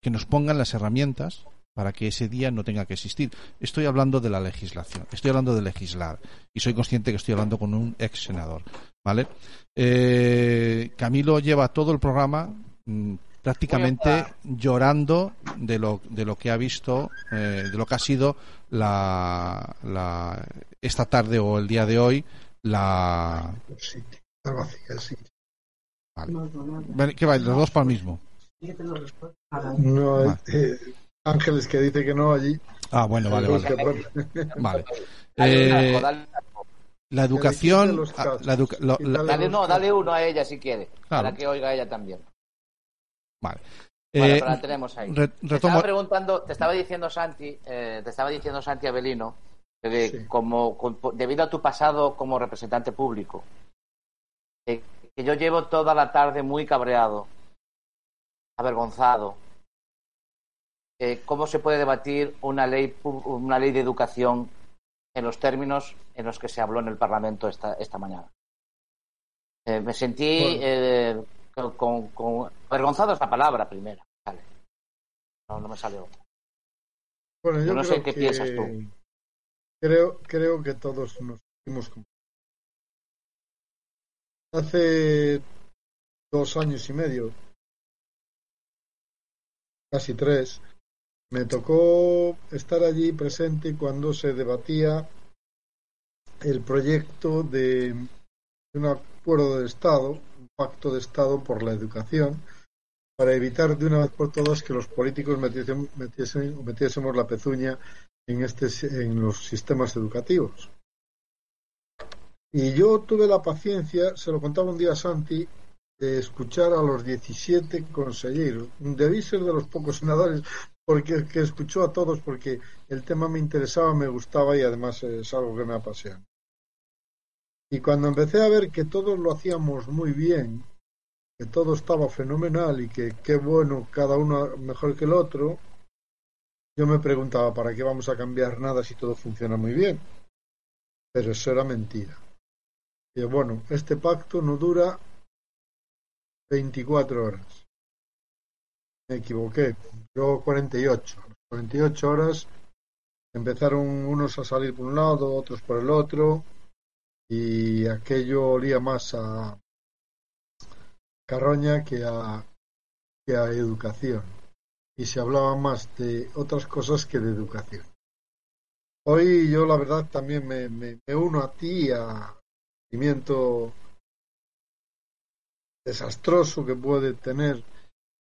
que nos pongan las herramientas para que ese día no tenga que existir. Estoy hablando de la legislación, estoy hablando de legislar y soy consciente que estoy hablando con un ex senador, ¿vale? Eh, Camilo lleva todo el programa mm, prácticamente llorando de lo, de lo que ha visto, eh, de lo que ha sido la, la, esta tarde o el día de hoy la... Está vacía, sí. Vale, ¿Qué va? Los dos para el mismo. No, Vale. eh, Ángeles que dice que no allí. Ah, bueno, vale, vale. Vale. Eh, la educación, ah, la educa- lo- la- dale- no, dale uno a ella si quiere, Claro. para que oiga ella también. Vale. Eh, pero la tenemos ahí. re- Te retomo- estaba preguntando, te estaba diciendo Santi, eh, te estaba diciendo Santi Avelino, que como debido a tu pasado como representante público, eh, que yo llevo toda la tarde muy cabreado, avergonzado. Eh, ¿Cómo se puede debatir una ley, una ley de educación en los términos en los que se habló en el Parlamento esta, esta mañana? Eh, me sentí Bueno. eh, con, con- avergonzado es la palabra primera. Vale. No, no me sale otra. Bueno, yo Yo no sé qué que- piensas tú. Creo, creo que todos nos sentimos como. Hace dos años y medio, casi tres, me tocó estar allí presente cuando se debatía el proyecto de un acuerdo de Estado, un pacto de Estado por la educación, para evitar de una vez por todas que los políticos metiesen, metiesen- metiésemos la pezuña en, este, en los sistemas educativos. Y yo tuve la paciencia, se lo contaba un día a Santi, de escuchar a los 17 consejeros. Debí ser de los pocos senadores porque que escuchó a todos porque el tema me interesaba, me gustaba y además es algo que me apasiona. Y cuando empecé a ver que todos lo hacíamos muy bien, que todo estaba fenomenal y que qué bueno cada uno mejor que el otro, yo me preguntaba, ¿para qué vamos a cambiar nada si todo funciona muy bien? Pero eso era mentira. Y bueno, este pacto no dura 24 horas. Me equivoqué. Yo 48. 48 horas empezaron unos a salir por un lado, otros por el otro, y aquello olía más a carroña que a, que a educación. Y se hablaba más de otras cosas que de educación. Hoy yo la verdad también me, me, uno a ti a sentimiento desastroso que puede tener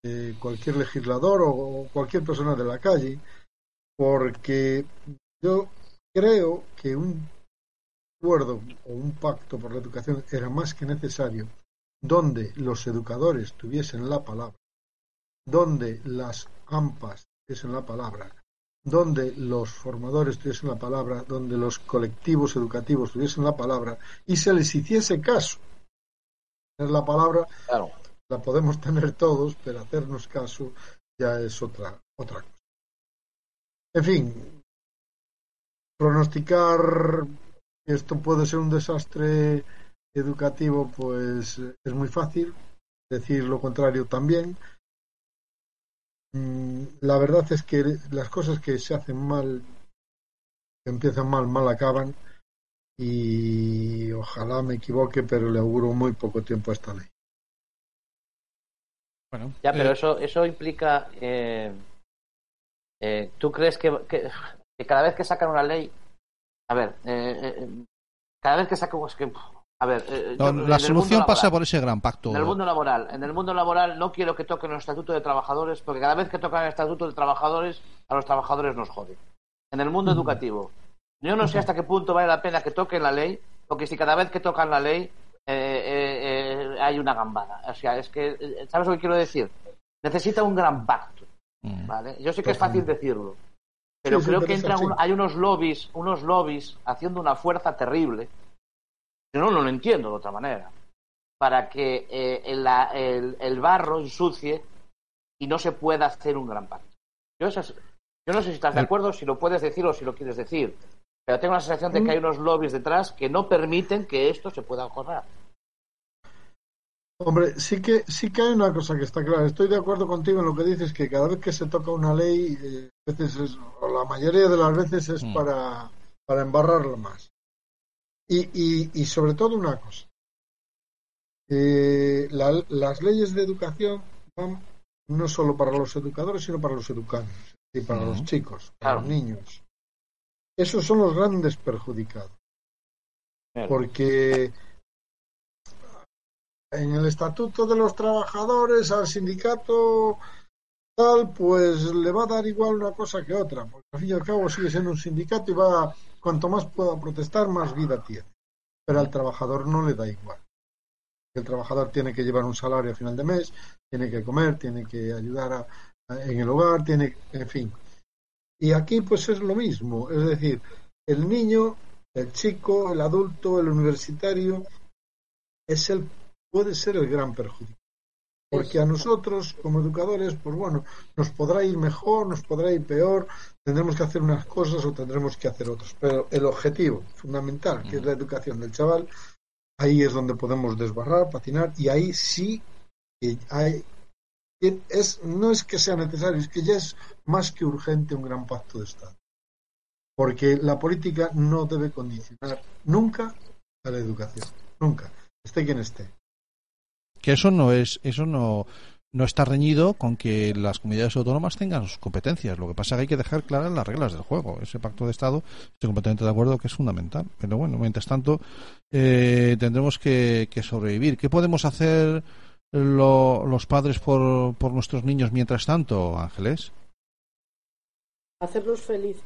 eh, cualquier legislador o, o cualquier persona de la calle, porque yo creo que un acuerdo o un pacto por la educación era más que necesario donde los educadores tuviesen la palabra, donde las AMPAs tuviesen la palabra, donde los formadores tuviesen la palabra, donde los colectivos educativos tuviesen la palabra y se les hiciese caso. Tener la palabra Claro. la podemos tener todos, pero hacernos caso ya es otra, otra cosa. En fin, pronosticar que esto puede ser un desastre educativo, pues es muy fácil. Decir lo contrario también. Mm, La verdad es que las cosas que se hacen mal, que empiezan mal, mal acaban. Y ojalá me equivoque, pero le auguro muy poco tiempo a esta ley. Bueno, Ya, pero eh, eso, eso implica. eh, eh, ¿Tú crees que, que- que cada vez que sacan una ley. A ver, eh, eh, cada vez que sacan. es que, a ver. eh, no, yo- la solución mundo pasa laboral- por ese gran pacto. En el mundo laboral, en el mundo laboral no quiero que toquen el estatuto de trabajadores, porque cada vez que tocan el estatuto de trabajadores, a los trabajadores nos jode. En el mundo educativo, yo no sé hasta qué punto vale la pena que toquen la ley, porque si cada vez que tocan la ley eh, eh, eh, hay una gambada. O sea, es que, eh, ¿sabes lo que quiero decir? Necesita un gran pacto, ¿vale? Yo sé que es fácil decirlo, pero Sí, creo que entran un- hay unos lobbies, unos lobbies haciendo una fuerza terrible. Yo no, no lo entiendo de otra manera para que eh, el, el- el barro ensucie y no se pueda hacer un gran pacto. Yo, eso es- yo no sé si estás de acuerdo, si lo puedes decir o si lo quieres decir, pero tengo la sensación de que hay unos lobbies detrás que no permiten que esto se pueda acordar. Hombre, sí que sí que hay una cosa que está clara. Estoy de acuerdo contigo en lo que dices que cada vez que se toca una ley, eh, a veces es- o la mayoría de las veces es para, para embarrarla más. Y, y, y sobre todo una cosa. Eh, la- las leyes de educación van no solo para los educadores, sino para los educandos y para los chicos, para Claro. los niños. Esos son los grandes perjudicados. Porque en el estatuto de los trabajadores al sindicato tal, pues le va a dar igual una cosa que otra, porque al fin y al cabo sigue siendo un sindicato y va, cuanto más pueda protestar, más vida tiene. Pero al trabajador no le da igual. El trabajador tiene que llevar un salario a final de mes, tiene que comer, tiene que ayudar a- en el hogar, tiene, en fin. Y aquí pues es lo mismo, es decir, el niño, el chico, el adulto, el universitario, es el puede ser el gran perjudicado. Porque a nosotros, como educadores, pues bueno, nos podrá ir mejor, nos podrá ir peor, tendremos que hacer unas cosas o tendremos que hacer otras. Pero el objetivo fundamental, que es la educación del chaval, ahí es donde podemos desbarrar, patinar, y ahí sí que hay. Es, no es que sea necesario, es que ya es más que urgente un gran pacto de Estado. Porque la política no debe condicionar nunca a la educación. Nunca. Esté quien esté. Que eso no es, eso no, no está reñido con que las comunidades autónomas tengan sus competencias. Lo que pasa es que hay que dejar claras las reglas del juego. Ese pacto de Estado, estoy completamente de acuerdo que es fundamental. Pero bueno, mientras tanto, eh, tendremos que, que sobrevivir. ¿Qué podemos hacer lo- los padres por, por nuestros niños mientras tanto, Ángeles? hacerlos felices.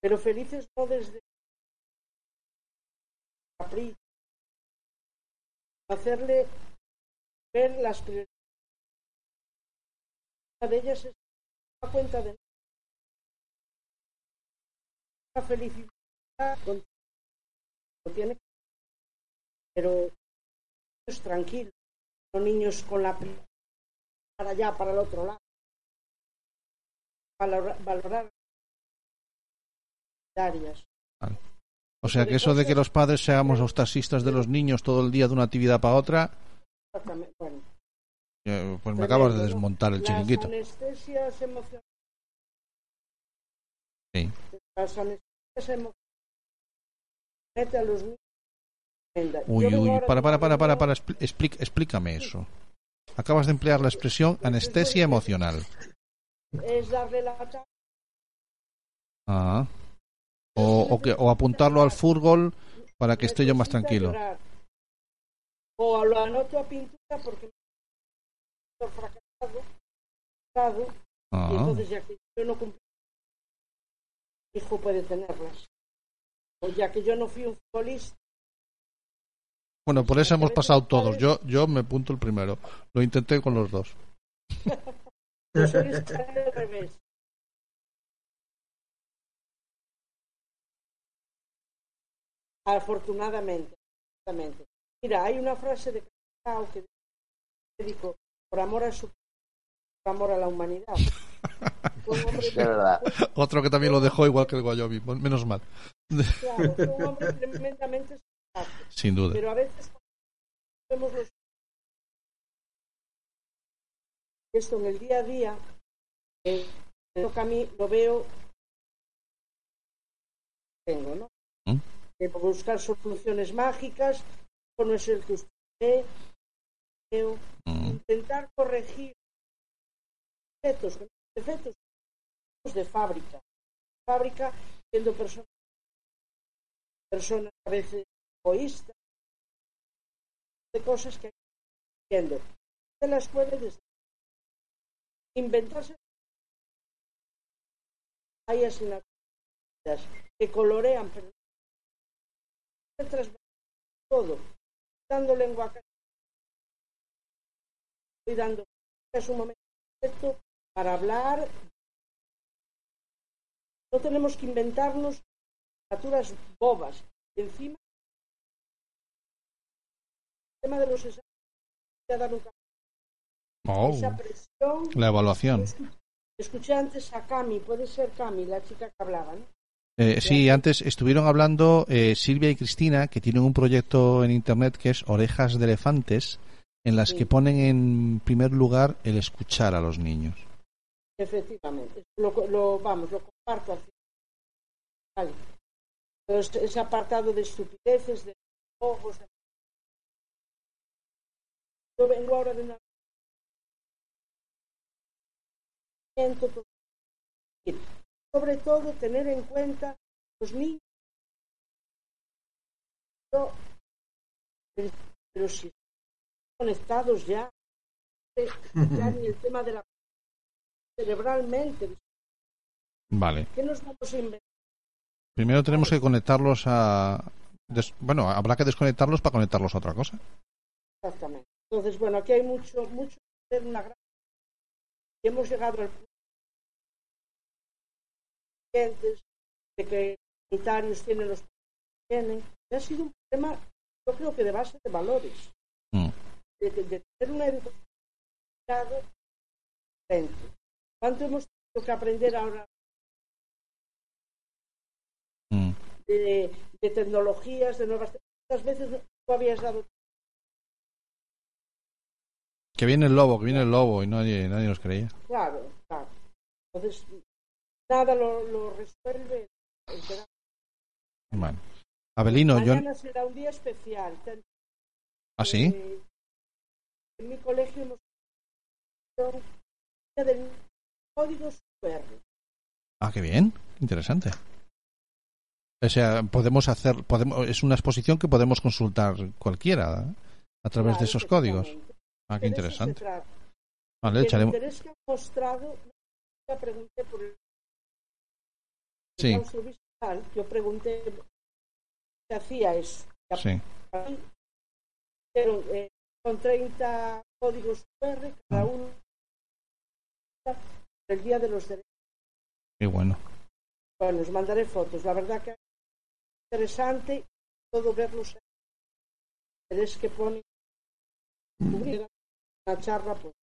Pero felices no desde. Hacerle ver las prioridades. Una de ellas es dar cuenta de la felicidad lo tiene pero niños tranquilos, no niños con la para allá, para el otro lado valorar, valorar áreas. O sea, que eso de que los padres seamos los taxistas de los niños todo el día de una actividad para otra, Exactamente. Bueno, eh, pues me acabas de desmontar el Las chiringuito. anestesias emocionales. Sí. Las anestesias emocionales. Mete a los niños. Uy, uy, para, para, para, para, para, explícame eso. Acabas de emplear la expresión anestesia emocional. Es darle la. Ah. O, o, que, o apuntarlo al fútbol para que esté yo más tranquilo. O lo anoto a pintura porque fracasado, Ah. y entonces ya que yo no cumplí, mi hijo puede tenerlas. O ya que yo no fui un futbolista, Bueno, por eso hemos pasado todos. Yo, yo me punto el primero. Lo intenté con los dos. al revés. Afortunadamente, afortunadamente. Mira, hay una frase de Cao que dijo, por amor a su por amor a la humanidad. Fue un hombre De verdad. Otro que también lo dejó igual que el Guayobi, menos mal. Claro, fue un hombre tremendamente. Sin duda. Pero a veces vemos los... esto en el día a día, eh, me toca a mí, lo veo, tengo, ¿no? Por buscar soluciones mágicas, o no es el que usted ve, ¿Mm? intentar corregir defectos, defectos de fábrica, fábrica siendo personas, personas a veces egoístas, de cosas que viendo. Se las puede inventarse hay asignaturas que colorean pero transversal todo dando lengua a estoy dando es un momento perfecto para hablar no tenemos que inventarnos asignaturas bobas y encima el tema de los exámenes voy a dar un Oh, esa presión la evaluación. Escuché antes a Cami, puede ser Cami, la chica que hablaba, ¿no? Eh, sí, antes estuvieron hablando eh, Silvia y Cristina, que tienen un proyecto en Internet que es Orejas de Elefantes, en las que ponen en primer lugar el escuchar a los niños. Efectivamente. Lo, lo- vamos, lo comparto así. Vale. Ese apartado de estupideces, de ojos. de- Yo vengo ahora de una. Sobre todo, tener en cuenta los niños. Pero, si conectados ya, eh, ya ni el tema de la cerebralmente. Vale. ¿Qué nos vamos a inventar? Primero tenemos que conectarlos a... des- Bueno, habrá que desconectarlos para conectarlos a otra cosa. Exactamente. Entonces, bueno, aquí hay mucho, mucho una gran... Y hemos llegado al punto de de que los sanitarios tienen los que tienen. Y ha sido un problema, yo creo que de base de valores. Mm. De, de- de tener una educación diferente. ¿Cuánto hemos tenido que aprender ahora Mm. de, de tecnologías, de nuevas ¿Cuántas veces no tú habías dado Que viene el lobo, que viene el lobo y nadie, nadie nos creía. Claro, claro. Entonces, nada lo, lo resuelve. el. Bueno. Abelino, yo... Mañana será un día especial. ¿Ah, sí? eh, en mi colegio hemos del código QR. Ah, qué bien. Interesante. O sea, podemos hacer... podemos Es una exposición que podemos consultar cualquiera ¿eh? a través de Claro, esos códigos. Ah, qué De interesante. Vale, el echaremos... interés que ha mostrado, pregunté por el Sí. yo pregunté qué hacía eso. Sí. eh, con 30 códigos QR, cada uno el Día de los Derechos. Qué bueno. Bueno, os mandaré fotos. La verdad que es interesante todo verlos. Es que pone una charla, pues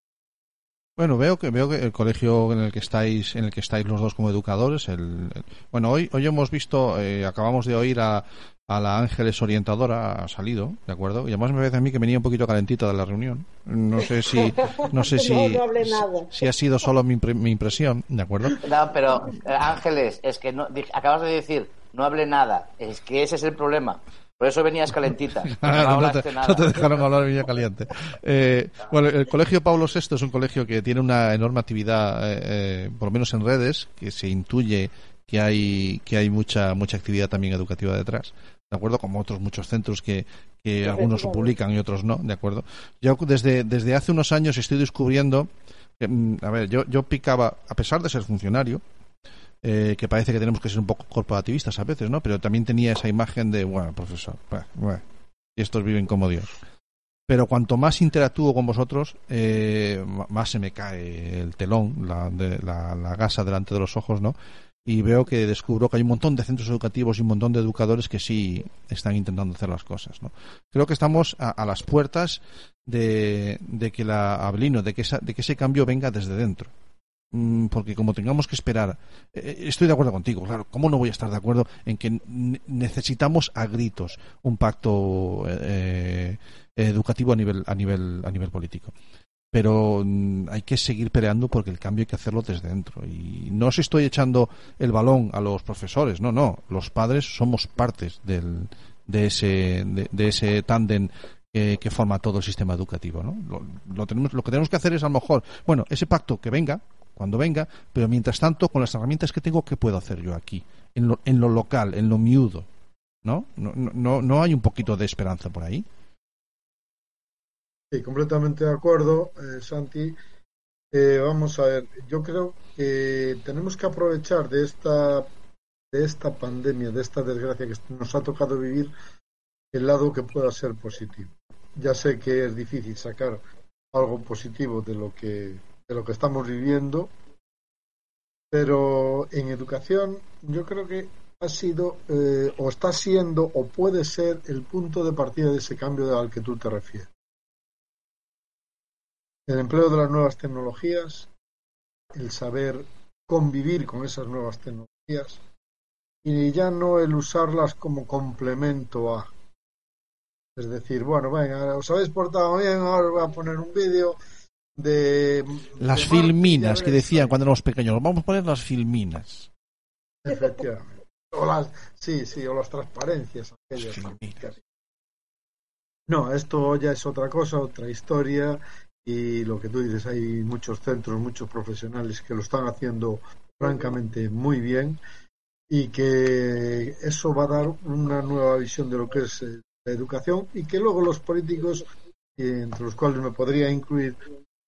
Bueno, veo que veo que el colegio en el que estáis, en el que estáis los dos como educadores, el, el- bueno, hoy hoy hemos visto, eh, acabamos de oír a, a la Ángeles orientadora ha salido, de acuerdo, y además me parece a mí que venía un poquito calentita de la reunión. No sé si no sé si No, no si ha sido solo mi, mi impresión, de acuerdo. No, pero eh, Ángeles, es que no, acabas de decir, no hable nada. Es que ese es el problema. Por eso venías calentita. No, no, te, hablaste nada. no te dejaron hablar en Villa Caliente. Eh, bueno, el Colegio Pablo VI es un colegio que tiene una enorme actividad, eh, eh, por lo menos en redes, que se intuye que hay que hay mucha mucha actividad también educativa detrás. ¿De acuerdo? Como otros muchos centros que, que algunos publican y otros no, ¿de acuerdo? Yo desde, desde hace unos años estoy descubriendo, que, mm, a ver, yo, yo picaba, a pesar de ser funcionario, eh, que parece que tenemos que ser un poco corporativistas a veces, ¿no? Pero también tenía esa imagen de, bueno, profesor, bueno, bueno, y estos viven como Dios. Pero cuanto más interactúo con vosotros, eh, más se me cae el telón, la, de, la, gasa delante de los ojos, ¿no? y veo que descubro que hay un montón de centros educativos y un montón de educadores que sí están intentando hacer las cosas. Creo que estamos a, a las puertas de, de que la Abelino, de que, esa- de que ese cambio venga desde dentro. Mm, Porque como tengamos que esperar, eh, estoy de acuerdo contigo, claro, ¿cómo no voy a estar de acuerdo en que ne- necesitamos a gritos un pacto eh, educativo a nivel, a nivel, a nivel político? pero mm, hay que seguir peleando porque el cambio hay que hacerlo desde dentro. Y no os estoy echando el balón a los profesores, no, no. Los padres somos partes del, de ese, de, de ese tándem que forma todo el sistema educativo. ¿no? Lo, lo tenemos, lo que tenemos que hacer es a lo mejor, bueno, ese pacto que venga, cuando venga, pero mientras tanto, con las herramientas que tengo, ¿qué puedo hacer yo aquí? En lo, en lo local, en lo miudo. ¿No? No, no, no, hay un poquito de esperanza por ahí. Sí, completamente de acuerdo, eh, Santi. Eh, vamos a ver, yo creo que tenemos que aprovechar de esta, de esta pandemia, de esta desgracia que nos ha tocado vivir, el lado que pueda ser positivo. Ya sé que es difícil sacar algo positivo de lo que, de lo que estamos viviendo, pero en educación yo creo que ha sido eh, o está siendo o puede ser el punto de partida de ese cambio al que tú te refieres el empleo de las nuevas tecnologías, el saber convivir con esas nuevas tecnologías y ya no el usarlas como complemento a. Es decir, bueno, venga, os habéis portado bien, ahora voy a poner un vídeo de... Las de filminas que decían cuando éramos pequeños, vamos a poner las filminas. Efectivamente. O las, sí, sí, o las transparencias. aquellas. No, esto ya es otra cosa, otra historia. Y lo que tú dices, hay muchos centros, muchos profesionales que lo están haciendo francamente muy bien y que eso va a dar una nueva visión de lo que es eh, la educación y que luego los políticos, entre los cuales me podría incluir,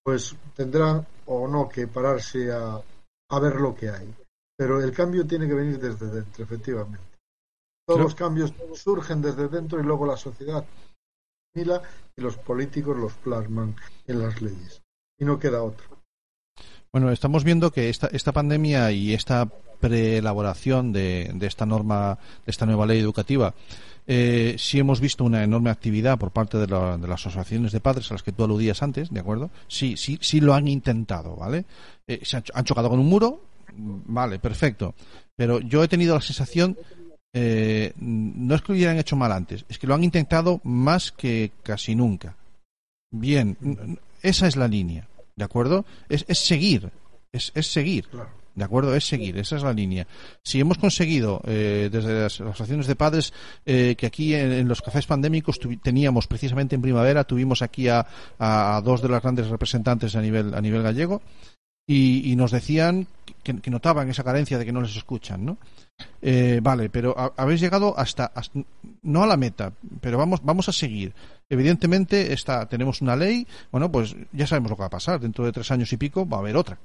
pues tendrán o no que pararse a, a ver lo que hay. Pero el cambio tiene que venir desde dentro, efectivamente. Todos Creo- los cambios surgen desde dentro y luego la sociedad asimila y los políticos los plasman en las leyes. Y no queda otro. Bueno, estamos viendo que esta, esta pandemia y esta preelaboración de, de esta norma, de esta nueva ley educativa, eh, hemos visto una enorme actividad por parte de, la- de las asociaciones de padres a las que tú aludías antes, ¿de acuerdo? Sí, sí, sí lo han intentado, ¿vale? Eh, se han, han chocado con un muro, mm, vale, perfecto. Pero yo he tenido la sensación, eh, no es que lo hubieran hecho mal antes, es que lo han intentado más que casi nunca. Bien, esa es la línea, ¿de acuerdo? Es, es seguir, es, es seguir, ¿de acuerdo? Es seguir, esa es la línea. Si hemos conseguido, eh, desde las asociaciones de padres, eh, que aquí en, los cafés pandémicos teníamos, precisamente en primavera, tuvimos aquí a, a dos de las grandes representantes a nivel, a nivel gallego, y, nos decían que, notaban esa carencia de que no les escuchan, ¿no? Eh, vale, pero ha- habéis llegado hasta, hasta- no a la meta, pero vamos vamos a seguir. Evidentemente está tenemos una ley, bueno, pues ya sabemos lo que va a pasar. Dentro de tres años y pico va a haber otra.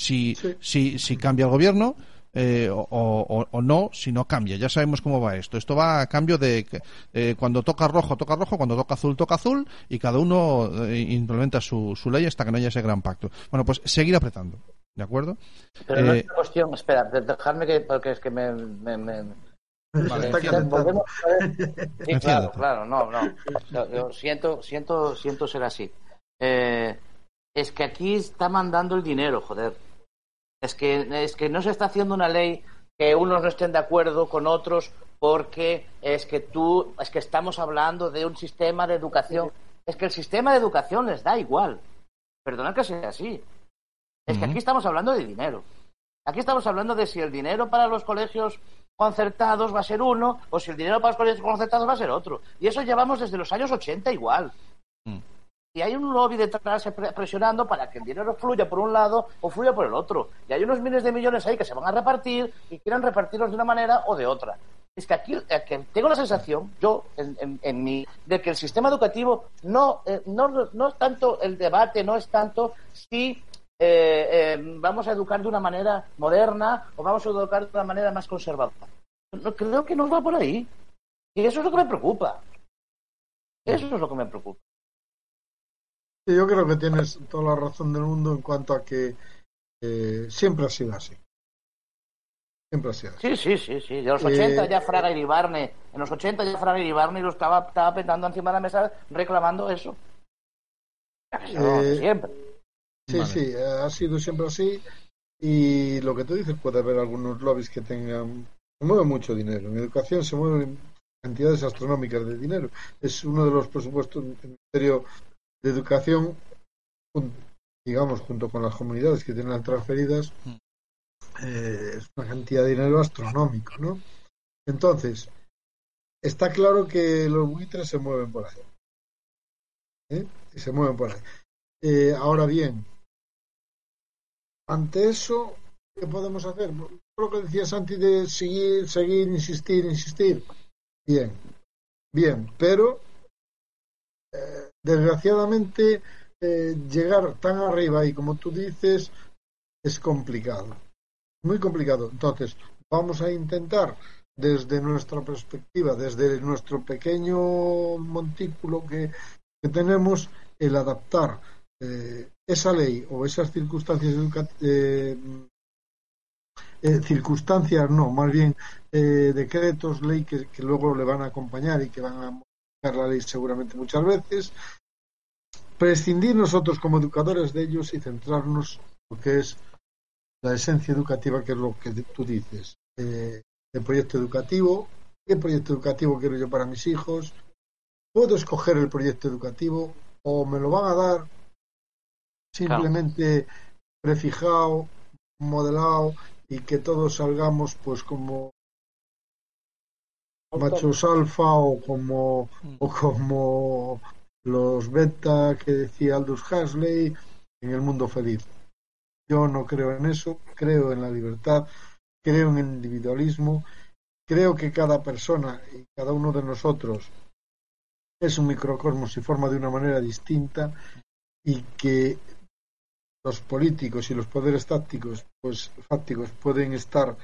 Si si, si cambia el gobierno eh, o, o- o no, si no cambia, ya sabemos cómo va esto. Esto va a cambio de que, eh, cuando toca rojo toca rojo, cuando toca azul toca azul y cada uno eh, implementa su, su ley hasta que no haya ese gran pacto. Bueno, pues seguir apretando, ¿de acuerdo? Pero no Eh, es una cuestión, espera, de- dejadme que, porque es que me... me, me- Vale, está volvemos Sí, claro, claro, no, no. Yo, yo siento, siento, siento ser así. Eh, es que aquí está mandando el dinero, joder. Es que, es que no se está haciendo una ley que unos no estén de acuerdo con otros porque es que tú, es que estamos hablando de un sistema de educación. Es que el sistema de educación les da igual. Perdona que sea así. Es que aquí estamos hablando de dinero. Aquí estamos hablando de si el dinero para los colegios concertados va a ser uno o si el dinero para los colegios concertados va a ser otro. Y eso llevamos desde los años 80 igual. Y hay un lobby detrás pre- presionando para que el dinero fluya por un lado o fluya por el otro. Y hay unos miles de millones ahí que se van a repartir y quieran repartirlos de una manera o de otra. Es que aquí eh, tengo la sensación, yo, en, en, en mí, de que el sistema educativo no, eh, no, no es tanto el debate, no es tanto si eh, eh, vamos a educar de una manera moderna o vamos a educar de una manera más conservadora. No, creo que nos va por ahí. Y eso es lo que me preocupa. Eso es lo que me preocupa. Yo creo que tienes toda la razón del mundo en cuanto a que eh, siempre ha sido así. Siempre ha sido Sí, sí, sí, sí. De los Eh, 80 ya Fraga Iribarne. En los 80 ya Fraga Iribarne lo estaba, estaba petando encima de la mesa reclamando eso. Eso, Eh, siempre. Sí, Vale. sí, eh, ha sido siempre así. Y lo que tú dices, puede haber algunos lobbies que tengan. Se mueve mucho dinero. En educación se mueven cantidades astronómicas de dinero. Es uno de los presupuestos del Ministerio de Educación, digamos, junto con las comunidades que tienen las transferidas, eh, es una cantidad de dinero astronómico, ¿no? Entonces, está claro que los buitres se mueven por ahí. ¿eh? Y se mueven por ahí. Eh, ahora bien, ante eso, ¿qué podemos hacer? Lo que decía Santi de seguir, seguir, insistir, insistir. Bien, bien, pero eh, desgraciadamente eh, llegar tan arriba y como tú dices es complicado, muy complicado. Entonces, vamos a intentar desde nuestra perspectiva, desde nuestro pequeño montículo que, tenemos, el adaptar eh, esa ley o esas circunstancias eh, eh, circunstancias no, más bien eh, decretos, ley que, que luego le van a acompañar y que van a la ley seguramente muchas veces, prescindir nosotros como educadores de ellos y centrarnos en lo que es la esencia educativa, que es lo que tú dices, eh, el proyecto educativo, qué proyecto educativo quiero yo para mis hijos, puedo escoger el proyecto educativo o me lo van a dar simplemente prefijado, modelado y que todos salgamos pues como machos alfa o como o como los beta que decía Aldous Huxley en el mundo feliz. Yo no creo en eso, creo en la libertad, creo en el individualismo, creo que cada persona y cada uno de nosotros es un microcosmos y forma de una manera distinta y que los políticos y los poderes tácticos, pues fácticos pueden estar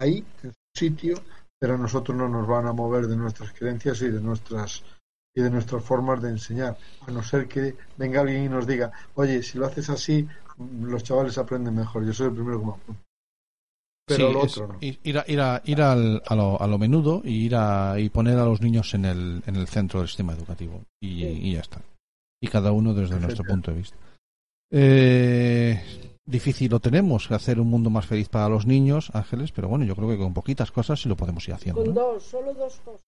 ahí en su sitio, pero a nosotros no nos van a mover de nuestras creencias y de nuestras y de nuestras formas de enseñar, a no ser que venga alguien y nos diga, oye, si lo haces así, los chavales aprenden mejor. Yo soy el primero que me apunto. Pero Sí, lo otro no. ir, ir a, ir, a, ir al- a, lo, a lo menudo y ir a y poner a los niños en el, en el centro del sistema educativo y, y ya está. Y cada uno desde nuestro punto de vista. Eh, difícil lo tenemos, hacer un mundo más feliz para los niños, Ángeles, pero bueno, yo creo que con poquitas cosas sí lo podemos ir haciendo. Con ¿no? dos, solo dos cosas.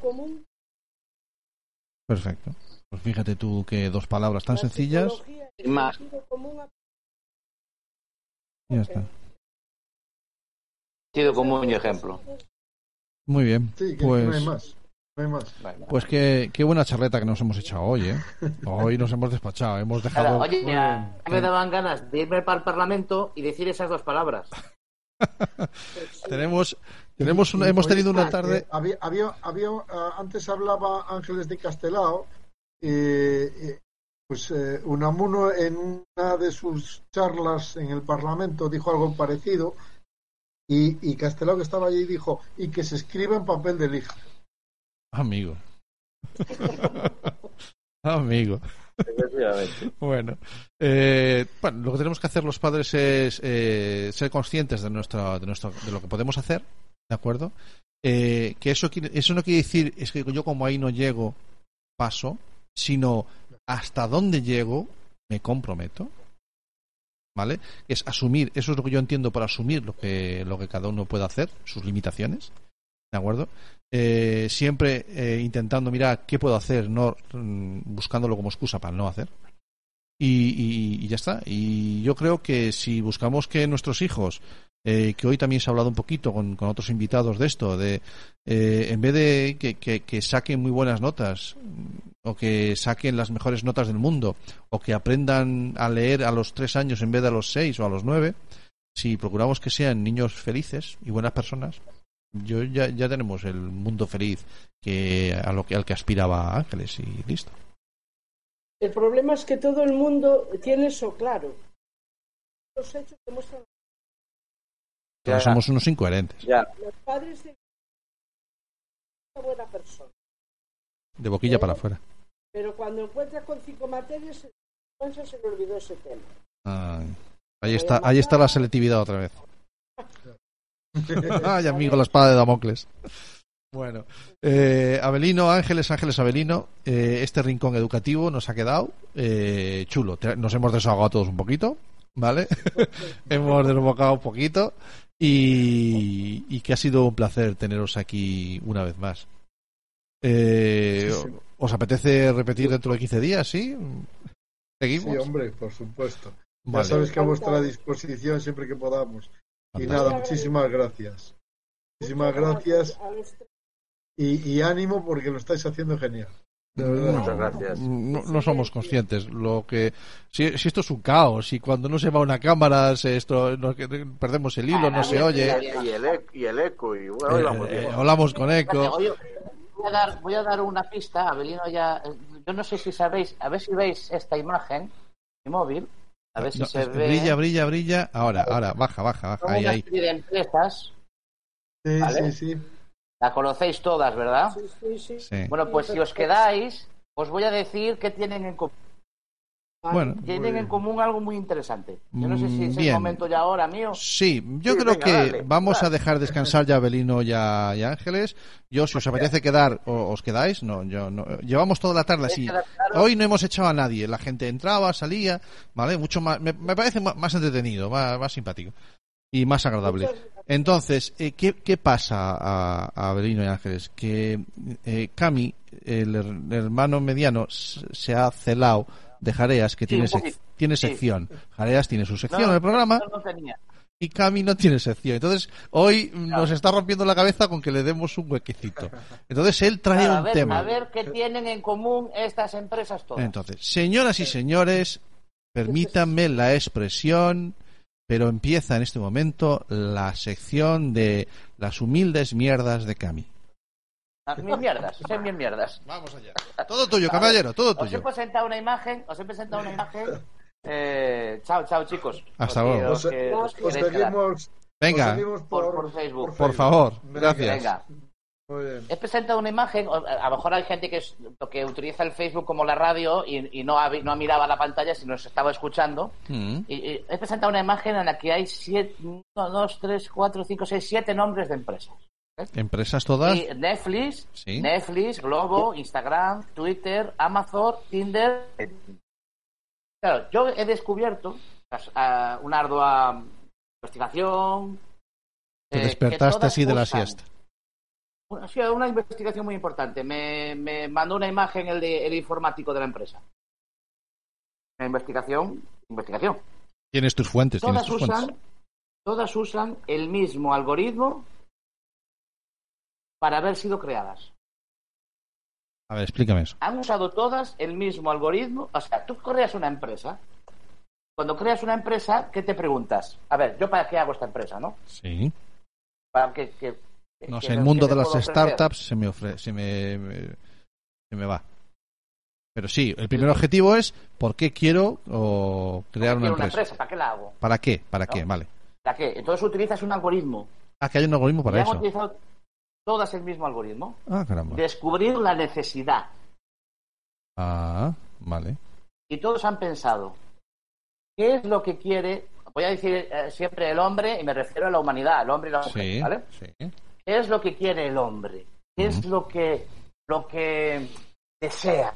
Común, Perfecto. Pues fíjate tú que dos palabras tan la sencillas más. ya está. Sentido común y ejemplo. Muy bien. Sí, que pues no hay más. Pues qué, qué buena charleta que nos hemos echado hoy, ¿eh? Hoy nos hemos despachado, hemos dejado... Ahora, oye, ya me daban ganas de irme para el Parlamento y decir esas dos palabras. Tenemos, tenemos una, hemos tenido una tarde... eh, había, había, había, ah, antes hablaba Ángeles de Castelao. eh, eh, pues eh, Unamuno en una de sus charlas en el Parlamento dijo algo parecido. Y, y Castelao que estaba allí dijo, y que se escriba en papel de lija. Amigo. Amigo. Bueno, eh, bueno, lo que tenemos que hacer los padres es eh, ser conscientes de nuestra, de nuestro, de lo que podemos hacer, ¿de acuerdo? Eh, que eso eso no quiere decir es que yo como ahí no llego paso, sino hasta dónde llego me comprometo, ¿vale? Es asumir, eso es lo que yo entiendo por asumir lo que lo que cada uno puede hacer, sus limitaciones, ¿de acuerdo? Eh, siempre eh, intentando mirar qué puedo hacer, no mm, buscándolo como excusa para no hacer. Y, ya está. Y yo creo que si buscamos que nuestros hijos, eh, que hoy también se ha hablado un poquito con, otros invitados de esto, de eh, en vez de que saquen muy buenas notas mm, o que saquen las mejores notas del mundo o que aprendan a leer a los tres años en vez de a los seis o a los nueve, si procuramos que sean niños felices y buenas personas, yo ya, ya tenemos el mundo feliz que a lo que al que aspiraba Ángeles y listo. El problema es que todo el mundo tiene eso claro. Los hechos demuestran Todos somos unos incoherentes. los padres de una buena persona. De boquilla para afuera. Pero cuando encuentra con cinco materias, se se le olvidó ese tema. Ay, ahí está, ahí está la selectividad otra vez. Ay, amigo, la espada de Damocles. Bueno, eh, Abelino, Ángeles, Ángeles Abelino, eh, este rincón educativo nos ha quedado eh, chulo. Nos hemos desahogado todos un poquito, ¿vale? hemos desbocado un poquito y, y que ha sido un placer teneros aquí una vez más. Eh. ¿Os apetece repetir dentro de 15 días, sí? ¿Seguimos? Sí, hombre, por supuesto. Vale. Ya sabes que a vuestra disposición siempre que podamos. Y nada, muchísimas gracias. Muchísimas gracias y, y ánimo porque lo estáis haciendo genial. Muchas gracias. No, no somos conscientes. Lo que si, si esto es un caos, y cuando no se va una cámara, se esto, no- perdemos el hilo, no se oye. Y el, e- y el eco, y bueno, Eh, eh, hablamos con eco. Voy a dar, voy a dar una pista, Abelino ya. eh, Yo no sé si sabéis, a ver si veis esta imagen, mi móvil, a ver si No, se es- ve. brilla, brilla, brilla. Ahora, ahora, baja, baja, baja. Son Ahí, una ahí. serie de empresas. Sí, ¿vale? sí, sí. La conocéis todas, ¿verdad? Sí. Bueno, pues si os quedáis, os voy a decir qué tienen en común. Bueno. Tienen en común algo muy interesante. Yo no sé si es Bien. el momento ya ahora mío. Sí, yo Sí, creo venga, que dale, vamos a dejar descansar ya a Belino y a, y a Ángeles. Yo, si os apetece quedar, o- os quedáis. No, yo no. Llevamos toda la tarde así. Hoy no hemos echado a nadie. La gente entraba, salía, ¿vale? Mucho más. Me, me parece más entretenido, más, más simpático y más agradable. Entonces, eh, ¿qué, qué pasa a, a Belino y Ángeles? Que eh, Cami, el, her- el hermano mediano, se ha celado de Jareas, que Sí, tiene, sec- tiene Sí. sección. Jareas tiene su sección No, en el programa no, no tenía. y Cami no tiene sección. Entonces, hoy nos está rompiendo la cabeza con que le demos un huequecito. Entonces, él trae Claro, a un ver, tema. A ver qué tienen en común estas empresas todas. Entonces, señoras y señores, permítanme la expresión, pero empieza en este momento la sección de las humildes mierdas de Cami. Ah, Mil mierdas, son mil mierdas. Vamos allá. Todo tuyo, caballero, todo Os he tuyo. presentado una imagen, os he presentado una imagen. Eh, chao, chao, chicos. Hasta Os luego. Os, que os os seguimos, Venga. os seguimos por, por, por Facebook. Por favor, gracias. Venga. Muy bien. He presentado una imagen, a lo mejor hay gente que, es- que utiliza el Facebook como la radio y, y no, ha, no miraba la pantalla, sino se estaba escuchando. Mm. Y, y he presentado una imagen en la que hay siete, uno, dos, tres, cuatro, cinco, seis, siete nombres de empresas. Empresas todas. Y Netflix, Sí. Netflix, Globo, Instagram, Twitter, Amazon, Tinder. Claro, yo he descubierto ah, una ardua investigación. Te eh, despertaste así de la siesta. Una, una investigación muy importante. Me, me mandó una imagen el, de, el informático de la empresa. Una investigación, investigación. Tienes tus fuentes, tienes Todas tus fuentes. usan, todas usan el mismo algoritmo para haber sido creadas. A ver, explícame eso. han usado todas el mismo algoritmo. O sea, tú creas una empresa. Cuando creas una empresa, ¿qué te preguntas? A ver, ¿yo para qué hago esta empresa, no? Sí. Para que, que- No que- sé, el mundo de las startups se me ofrece, se me, me- se me va. Pero sí, el primer objetivo es ¿por qué quiero o crear una Quiero una empresa? ¿para qué la hago? ¿Para qué? ¿Para ¿No? qué? Vale. ¿Para qué? Entonces utilizas un algoritmo. Ah, que hay un algoritmo y para han eso. utilizado todas el mismo algoritmo. Ah, caramba. Descubrir la necesidad. Ah, vale. Y todos han pensado, ¿qué es lo que quiere? Voy a decir eh, siempre el hombre, y me refiero a la humanidad, el hombre y la mujer, Sí, ¿vale? sí. ¿Qué es lo que quiere el hombre? ¿Qué es lo que, lo que desea?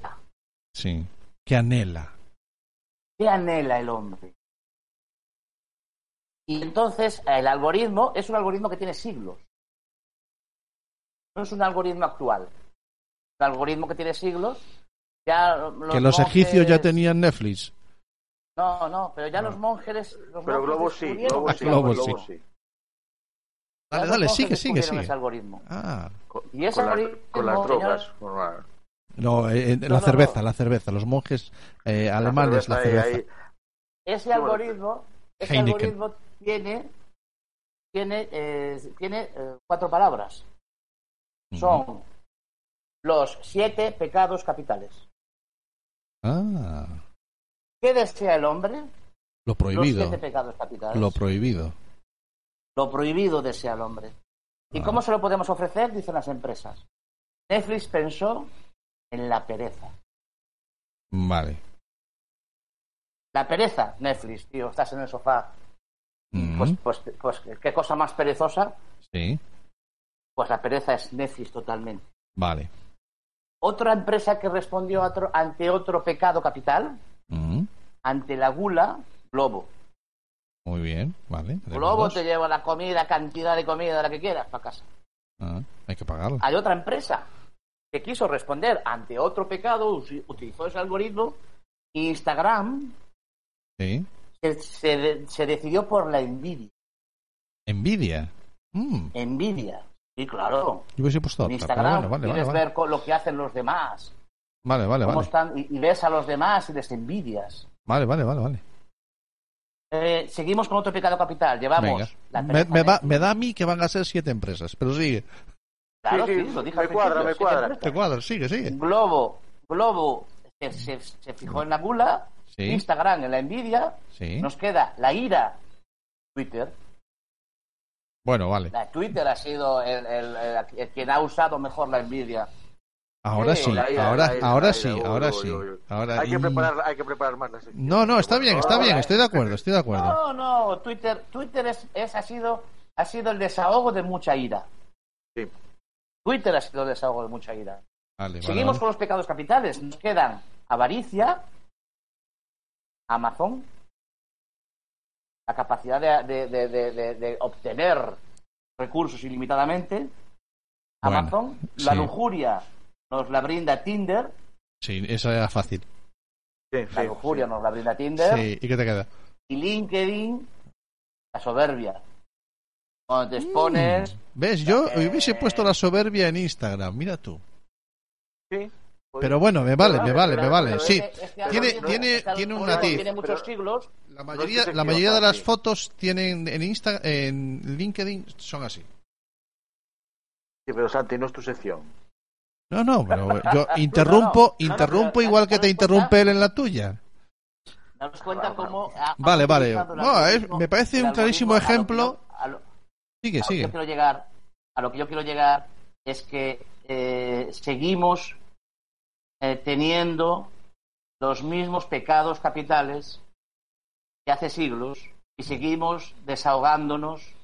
Sí. Que anhela. ¿Qué anhela el hombre? Y entonces el algoritmo es un algoritmo que tiene siglos. No es un algoritmo actual. Un algoritmo que tiene siglos. Ya los que los monjes- egipcios ya tenían Netflix. No, no, pero ya los monjes. Los Pero monjes Globo sí, descubrieron Globo ese sí, Globo sí. Dale, dale, sigue, sigue, sigue. ese algoritmo. Ah. Y ese Con, las- algoritmo, con las drogas. señor- con la- No, eh, eh, la no, cerveza, no. la cerveza. Los monjes eh, alemanes, la cerveza, cerveza. ahí, ese algoritmo, ese Heineken. algoritmo tiene, tiene, eh, tiene eh, cuatro palabras. Son los siete pecados capitales. Ah, ¿Qué desea el hombre? lo Los prohibido. siete pecados capitales. Lo prohibido. Lo prohibido desea el hombre. ¿Y Ah. cómo se lo podemos ofrecer? Dicen las empresas. Netflix pensó en la pereza. Vale. La pereza, Netflix, tío, estás en el sofá. Mm. Pues, pues, pues qué cosa más perezosa Sí, Pues la pereza es necis totalmente. vale. Otra empresa que respondió otro- ante otro pecado capital, Mm, ante la gula, Globo. Muy bien, vale. Globo te lleva la comida, cantidad de comida, la que quieras, para casa. Ah, hay que pagarla. Hay otra empresa que quiso responder ante otro pecado, utilizó ese algoritmo, Instagram Sí. se, se decidió por la envidia. Envidia. Mm, Envidia. Sí, claro. yo hubiese puesto En otra, pero Instagram bueno, vale, quieres vale, vale. ver lo que hacen los demás. Vale, vale, cómo vale. están, y, y ves a los demás y les envidias. Vale, vale, vale, vale. Eh, seguimos con otro pecado capital. Llevamos Venga. la Me, me va- me da a mí que van a ser siete empresas, pero sigue. Claro, Sí, sí, sí, lo dije me cuadra, me cuadra. empresas. Te cuadro, sigue, sigue. Globo, Globo se, se- se fijó en la gula, Sí. Instagram en la envidia, Sí. nos queda la ira, Twitter. Bueno, vale. La Twitter ha sido el, el- el- el quien ha usado mejor la envidia. Ahora Sí, sí, La ira, ahora, la ira, ahora la sí, uy, ahora sí. uy, uy. Ahora, Hay que preparar, hay que preparar más la sección. No, no, está bien, está bien, estoy de acuerdo, estoy de acuerdo. No, no, Twitter, Twitter es, es- ha sido ha sido el desahogo de mucha ira. Sí. Twitter ha sido el desahogo de mucha ira. Vale, vale, Seguimos vale. con los pecados capitales. Nos quedan avaricia, Amazon, la capacidad de, de- de- de- de- de obtener recursos ilimitadamente, Bueno, Amazon, la sí. lujuria nos la brinda Tinder, Sí, esa era fácil. Sí, la sí, lujuria sí. nos la brinda Tinder, Sí, ¿y qué te queda? y LinkedIn, la soberbia. Cuando te expones, ¿Ves? Yo hubiese puesto la soberbia en Instagram, mira tú. Sí. Pero bueno, me vale, me vale, me vale. Sí, este- tiene, tiene, este tiene un matiz. Tiene muchos siglos. La No mayoría, la mayoría de las fotos tienen en Insta, en LinkedIn son así. Sí, pero Santi, no es tu sección. No, no, pero yo interrumpo, interrumpo igual que te interrumpe él en la tuya. Vale, vale. No, es- me parece un clarísimo ejemplo. Sigue, sigue. a lo que yo quiero llegar es que eh, seguimos eh, teniendo los mismos pecados capitales que hace siglos y seguimos desahogándonos,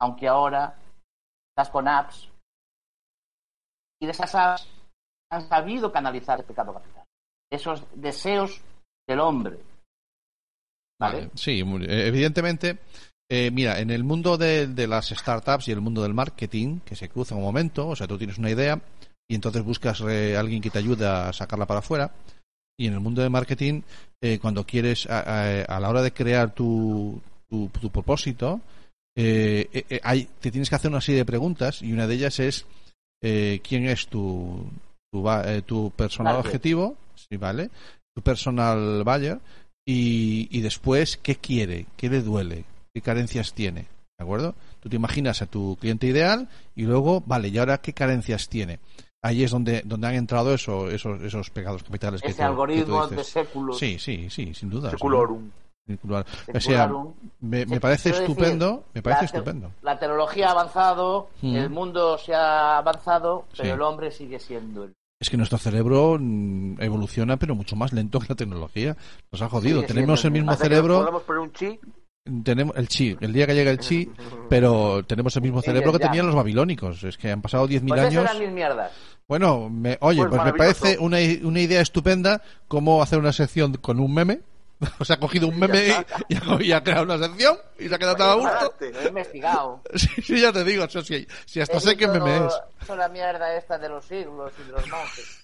aunque ahora estás con apps y de esas apps han sabido canalizar el pecado capital, esos deseos del hombre. Sí, eh, evidentemente. eh, mira, en el mundo de, de las startups y el mundo del marketing, que se cruza un momento, o sea, tú tienes una idea y entonces buscas eh, alguien que te ayude a sacarla para afuera. Y en el mundo del marketing, eh, cuando quieres, a, a- a la hora de crear tu, tu, tu propósito, eh, eh, eh, hay, te tienes que hacer una serie de preguntas y una de ellas es eh, quién es tu, tu, tu personal objetivo, sí, ¿vale? Tu personal buyer y, y después qué quiere, qué le duele, qué carencias tiene, ¿de acuerdo? Tú te imaginas a tu cliente ideal y luego, vale, ¿y ahora qué carencias tiene? Ahí es donde, donde han entrado eso, esos, esos pecados capitales que Ese tú- que tú algoritmo dices. de séculos. Sí, sí, sí, sin duda. Seculorum. Circular. O sea, me, me parece quiero decir, estupendo, me parece la estupendo. La tecnología ha avanzado, Mm. el mundo se ha avanzado, pero Sí. el hombre sigue siendo el. Es que nuestro cerebro mm, evoluciona, pero mucho más lento que la tecnología. Nos ha jodido. Sigue tenemos el siendo el mismo que cerebro, Podemos poner un chi. Tenemos el chi, el día que llega el chi, pero tenemos el mismo cerebro que tenían los babilónicos. Es que han pasado 10.000 Pues años. eran mil mierdas. Bueno, me- oye, Pues pues, me parece una, una idea estupenda cómo hacer una sección con un meme. O sea, ha cogido un meme y, y ha, creado una sección y se ha quedado tan a gusto. Lo he investigado. Sí, sí, ya te digo, o sea, si, si hasta He sé qué meme es. toda la mierda esta de los siglos y de los monjes.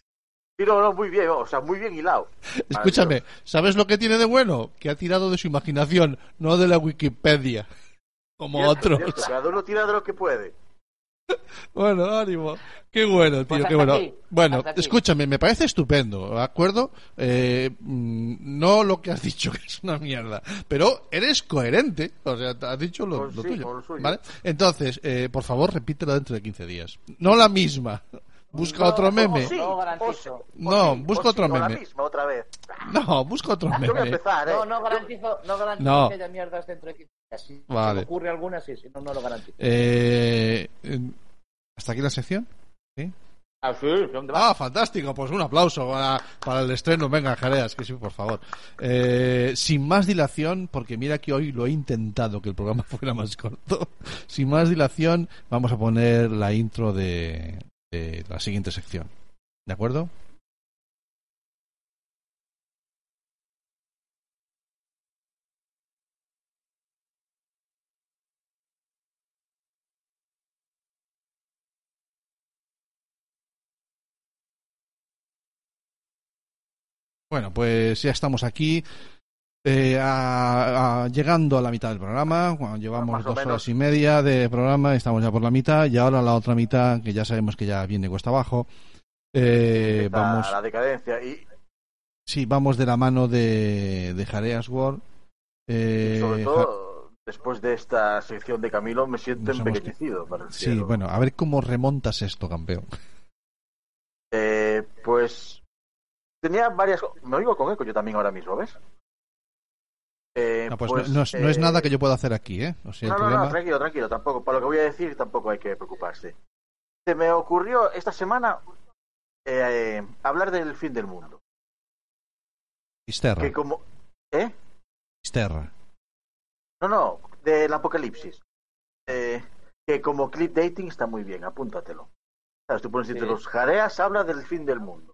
Sí, no, no, muy bien, o sea, muy bien hilado. Escúchame, ¿sabes lo que tiene de bueno? Que ha tirado de su imaginación, no de la Wikipedia, como Cierto, otros. cierto, Cada uno tira de lo que puede. Bueno, ánimo. Qué bueno, tío, Pues qué bueno. aquí, Bueno, hasta aquí. escúchame, me parece estupendo, ¿de acuerdo? Eh, mm, no lo que has dicho, que es una mierda, pero eres coherente, o sea, has dicho lo, Pues lo sí, tuyo, con lo suyo. ¿vale? Entonces, eh, por favor, repítela dentro de 15 días. No la misma. Busca No, otro meme. sí, No garantizo. No, o sí, busca otro meme. misma otra vez. No, busca otro Yo voy a meme. empezar, ¿eh? No, no garantizo, no garantizo No. que haya mierdas dentro de 15 días. Si Vale. ocurre alguna, sí, si no, no lo garantizo. Eh, eh, ¿Hasta aquí la sección? ¿Sí? Ah, sí, ¿dónde va? Ah, fantástico. Pues un aplauso para, para el estreno. Venga, Jareas, que sí, por favor. Eh, sin más dilación, porque mira que hoy lo he intentado que el programa fuera más corto. Sin más dilación, vamos a poner la intro de, la siguiente sección. ¿De acuerdo? Bueno, pues ya estamos aquí. Eh, a- a- llegando a la mitad del programa, cuando llevamos dos menos. horas y media de programa, estamos ya por la mitad, y ahora la otra mitad, que ya sabemos que ya viene cuesta abajo, eh, vamos, la decadencia y sí, vamos de la mano de, de Jareas World. eh, sobre Ja- todo después de esta sección de Camilo me siento Nos hemos- empequeñecido. para el sí, cielo. bueno, a ver cómo remontas esto, campeón. Eh, pues tenía varias. Me oigo con eco yo también ahora mismo, ¿ves? Eh, No, pues no- no, es, no es eh, nada que yo pueda hacer aquí, ¿eh? O sea, el no, no, problema... no, tranquilo, tranquilo, tampoco. Para lo que voy a decir tampoco hay que preocuparse. Se me ocurrió esta semana eh, hablar del fin del mundo. Isterra, Que como. ¿Eh? Isterra. No, no, del apocalipsis. Eh, que como clip dating está muy bien, apúntatelo. ¿Sabes? Tú pones entre Sí. los jareas, habla del fin del mundo.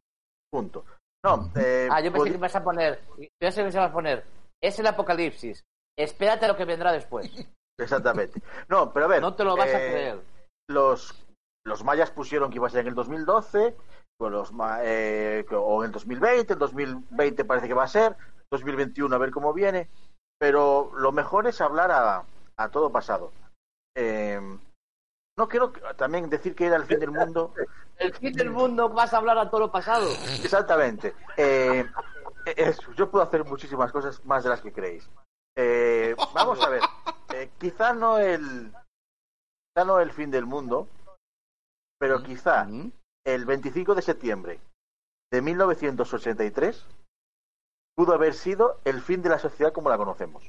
Punto. No, eh, Ah, yo pensé que ibas a poner. Yo pensé que ibas a poner. Es el apocalipsis. Espérate a lo que vendrá después. Exactamente. No, pero a ver. No te lo vas a eh, creer. Los, los mayas pusieron que iba a ser en el 2012, pues los, eh, o en el 2020, el 2020 parece que va a ser, 2021 a ver cómo viene, pero lo mejor es hablar a, a todo pasado. Eh, no quiero que- también decir que era el fin del mundo. El fin del mundo vas a hablar a todo lo pasado. Exactamente. Eh, es- yo puedo hacer muchísimas cosas más de las que creéis. Eh, vamos a ver. Eh, quizá no el quizá no el fin del mundo, pero quizá el 25 de septiembre de 1983 pudo haber sido el fin de la sociedad como la conocemos.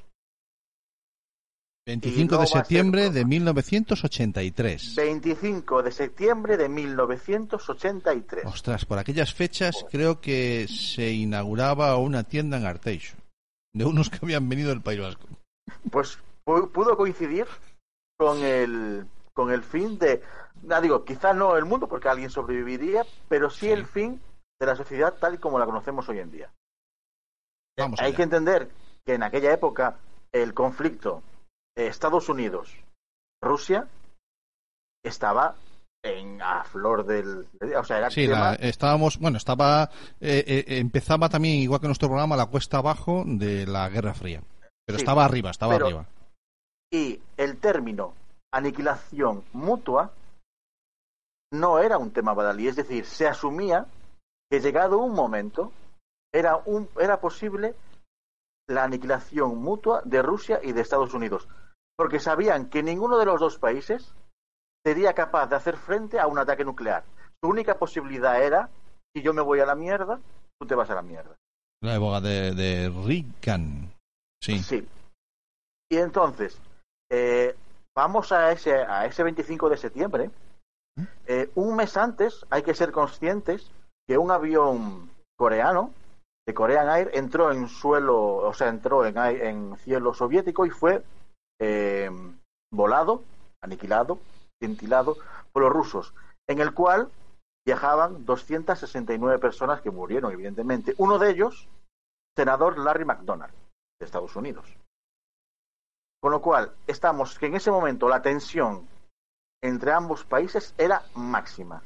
25 no de septiembre de 1983. 25 de septiembre de 1983. Ostras, por aquellas fechas creo que se inauguraba una tienda en Arteixo. De unos que habían venido del País Vasco. pues pu- pudo coincidir con el con el fin de ya digo quizá no el mundo porque alguien sobreviviría pero sí, el fin de la sociedad tal y como la conocemos hoy en día Vamos hay allá. que entender que en aquella época el conflicto Estados Unidos Rusia estaba en a flor del o sea era Sí, tema- la- estábamos, bueno, estaba, eh, eh, empezaba también, igual que nuestro programa, la cuesta abajo de la Guerra Fría. Pero Sí, estaba arriba, estaba pero- arriba. y el término aniquilación mutua no era un tema badalí, es decir, se asumía que llegado un momento era, un, era posible la aniquilación mutua de Rusia y de Estados Unidos, porque sabían que ninguno de los dos países sería capaz de hacer frente a un ataque nuclear. Su única posibilidad era, si yo me voy a la mierda, tú te vas a la mierda. La época de, de Reagan. Sí. Sí. Y entonces, eh, vamos a ese, a ese 25 de septiembre. Eh, un mes antes hay que ser conscientes que un avión coreano de Korean Air entró en suelo, o sea, entró en, en cielo soviético y fue eh, volado, aniquilado, cintilado por los rusos, en el cual viajaban 269 personas que murieron, evidentemente. Uno de ellos, senador Larry McDonald, de Estados Unidos. Con lo cual, estamos que en ese momento la tensión entre ambos países era máxima.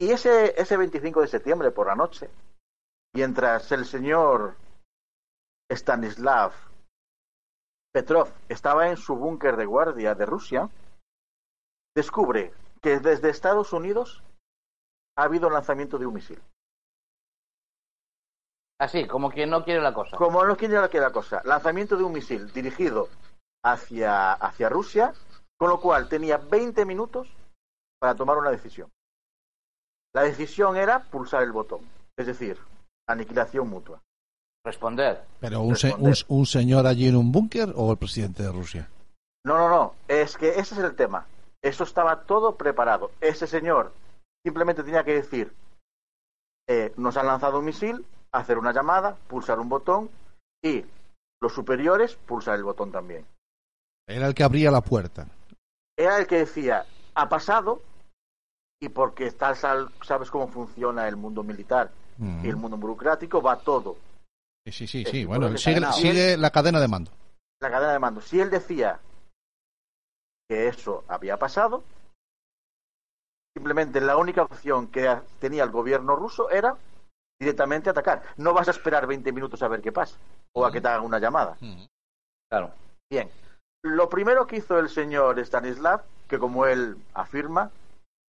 Y ese, ese 25 de septiembre por la noche, mientras el señor Stanislav Petrov estaba en su búnker de guardia de Rusia, descubre que desde Estados Unidos ha habido un lanzamiento de un misil. Así, como quien no quiere la cosa. Como no quiere la cosa, lanzamiento de un misil dirigido hacia, hacia Rusia, con lo cual tenía 20 minutos para tomar una decisión. La decisión era pulsar el botón, es decir, aniquilación mutua. Responder. Pero un, se- un, un señor allí en un búnker o el presidente de Rusia. No, no, no, es que ese es el tema. Eso estaba todo preparado. Ese señor Simplemente tenía que decir, eh, nos han lanzado un misil, hacer una llamada, pulsar un botón y los superiores pulsar el botón también. Era el que abría la puerta. Era el que decía, ha pasado y porque tal, sal- sabes cómo funciona el mundo militar Mm. y el mundo burocrático, va todo. Sí, sí, sí, Bueno, sigue la cadena de mando. La cadena de mando. Si él decía que eso había pasado, simplemente la única opción que tenía el gobierno ruso era directamente atacar. No vas a esperar 20 minutos a ver qué pasa o a que te hagan una llamada. Claro. Bien. Lo primero que hizo el señor Stanislav, que como él afirma,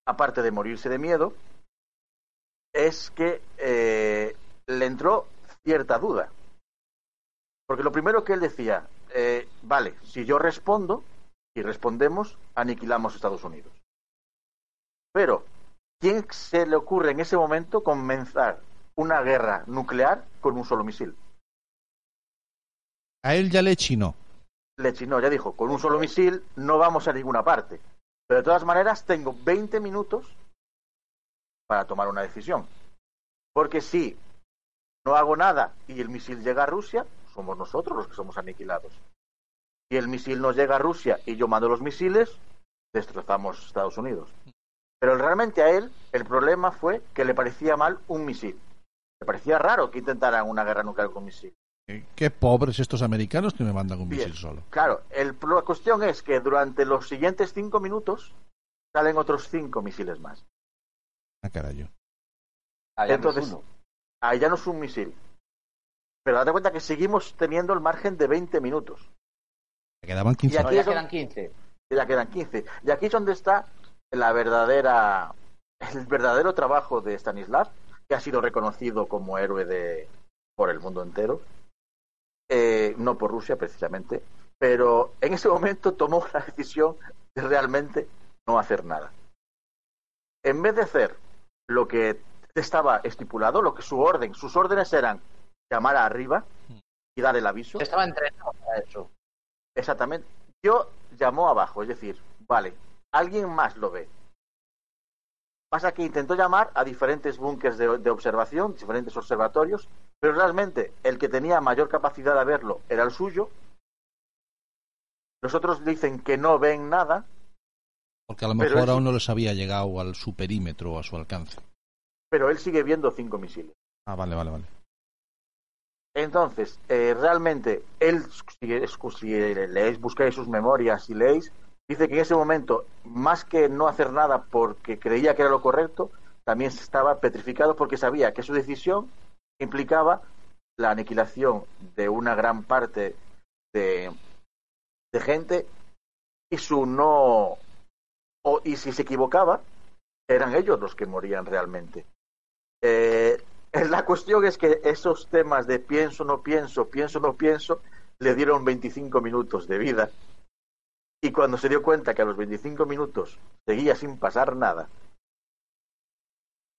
aparte de morirse de miedo, es que eh, le entró cierta duda. Porque lo primero que él decía, eh, vale, si yo respondo y respondemos, aniquilamos a Estados Unidos. Pero, ¿quién se le ocurre en ese momento comenzar una guerra nuclear con un solo misil? A él ya le chinó. Le chinó, ya dijo, con un solo misil no vamos a ninguna parte. Pero de todas maneras tengo 20 minutos para tomar una decisión. Porque si no hago nada y el misil llega a Rusia, somos nosotros los que somos aniquilados. Si el misil no llega a Rusia y yo mando los misiles, destrozamos Estados Unidos. Pero realmente a él el problema fue que le parecía mal un misil. Le parecía raro que intentaran una guerra nuclear con misil. Qué pobres estos americanos que me mandan un Bien. misil solo. Claro, el, la cuestión es que durante los siguientes cinco minutos salen otros cinco misiles más. Ah, carajo. Entonces, ahí ya no es un misil. Pero date cuenta que seguimos teniendo el margen de 20 minutos. Me quedaban 15 Y aquí ya donde- quedan 15. Ya quedan 15. Y aquí es donde está la verdadera, el verdadero trabajo de Stanislav, que ha sido reconocido como héroe de, por el mundo entero. Eh, no por Rusia, precisamente. Pero en ese momento tomó la decisión de realmente no hacer nada. En vez de hacer lo que estaba estipulado, lo que su orden, sus órdenes eran llamar a arriba y dar el aviso. Estaba entrenado para eso. Exactamente. Yo llamó abajo, es decir, vale, alguien más lo ve. Pasa que intentó llamar a diferentes búnkers de, de observación, diferentes observatorios, pero realmente el que tenía mayor capacidad de verlo era el suyo. Los otros dicen que no ven nada, Porque a lo mejor aún no les había llegado al su perímetro o a su alcance. Pero él sigue viendo cinco misiles. Ah, vale, vale, vale. Entonces, eh, realmente, él, si, si leéis, buscáis sus memorias y leéis, dice que en ese momento, más que no hacer nada porque creía que era lo correcto, también estaba petrificado porque sabía que su decisión implicaba la aniquilación de una gran parte de, de gente y su no. O, y si se equivocaba, eran ellos los que morían realmente. Eh, la cuestión es que esos temas de pienso, no pienso, pienso, no pienso, le dieron 25 minutos de vida. Y cuando se dio cuenta que a los 25 minutos seguía sin pasar nada,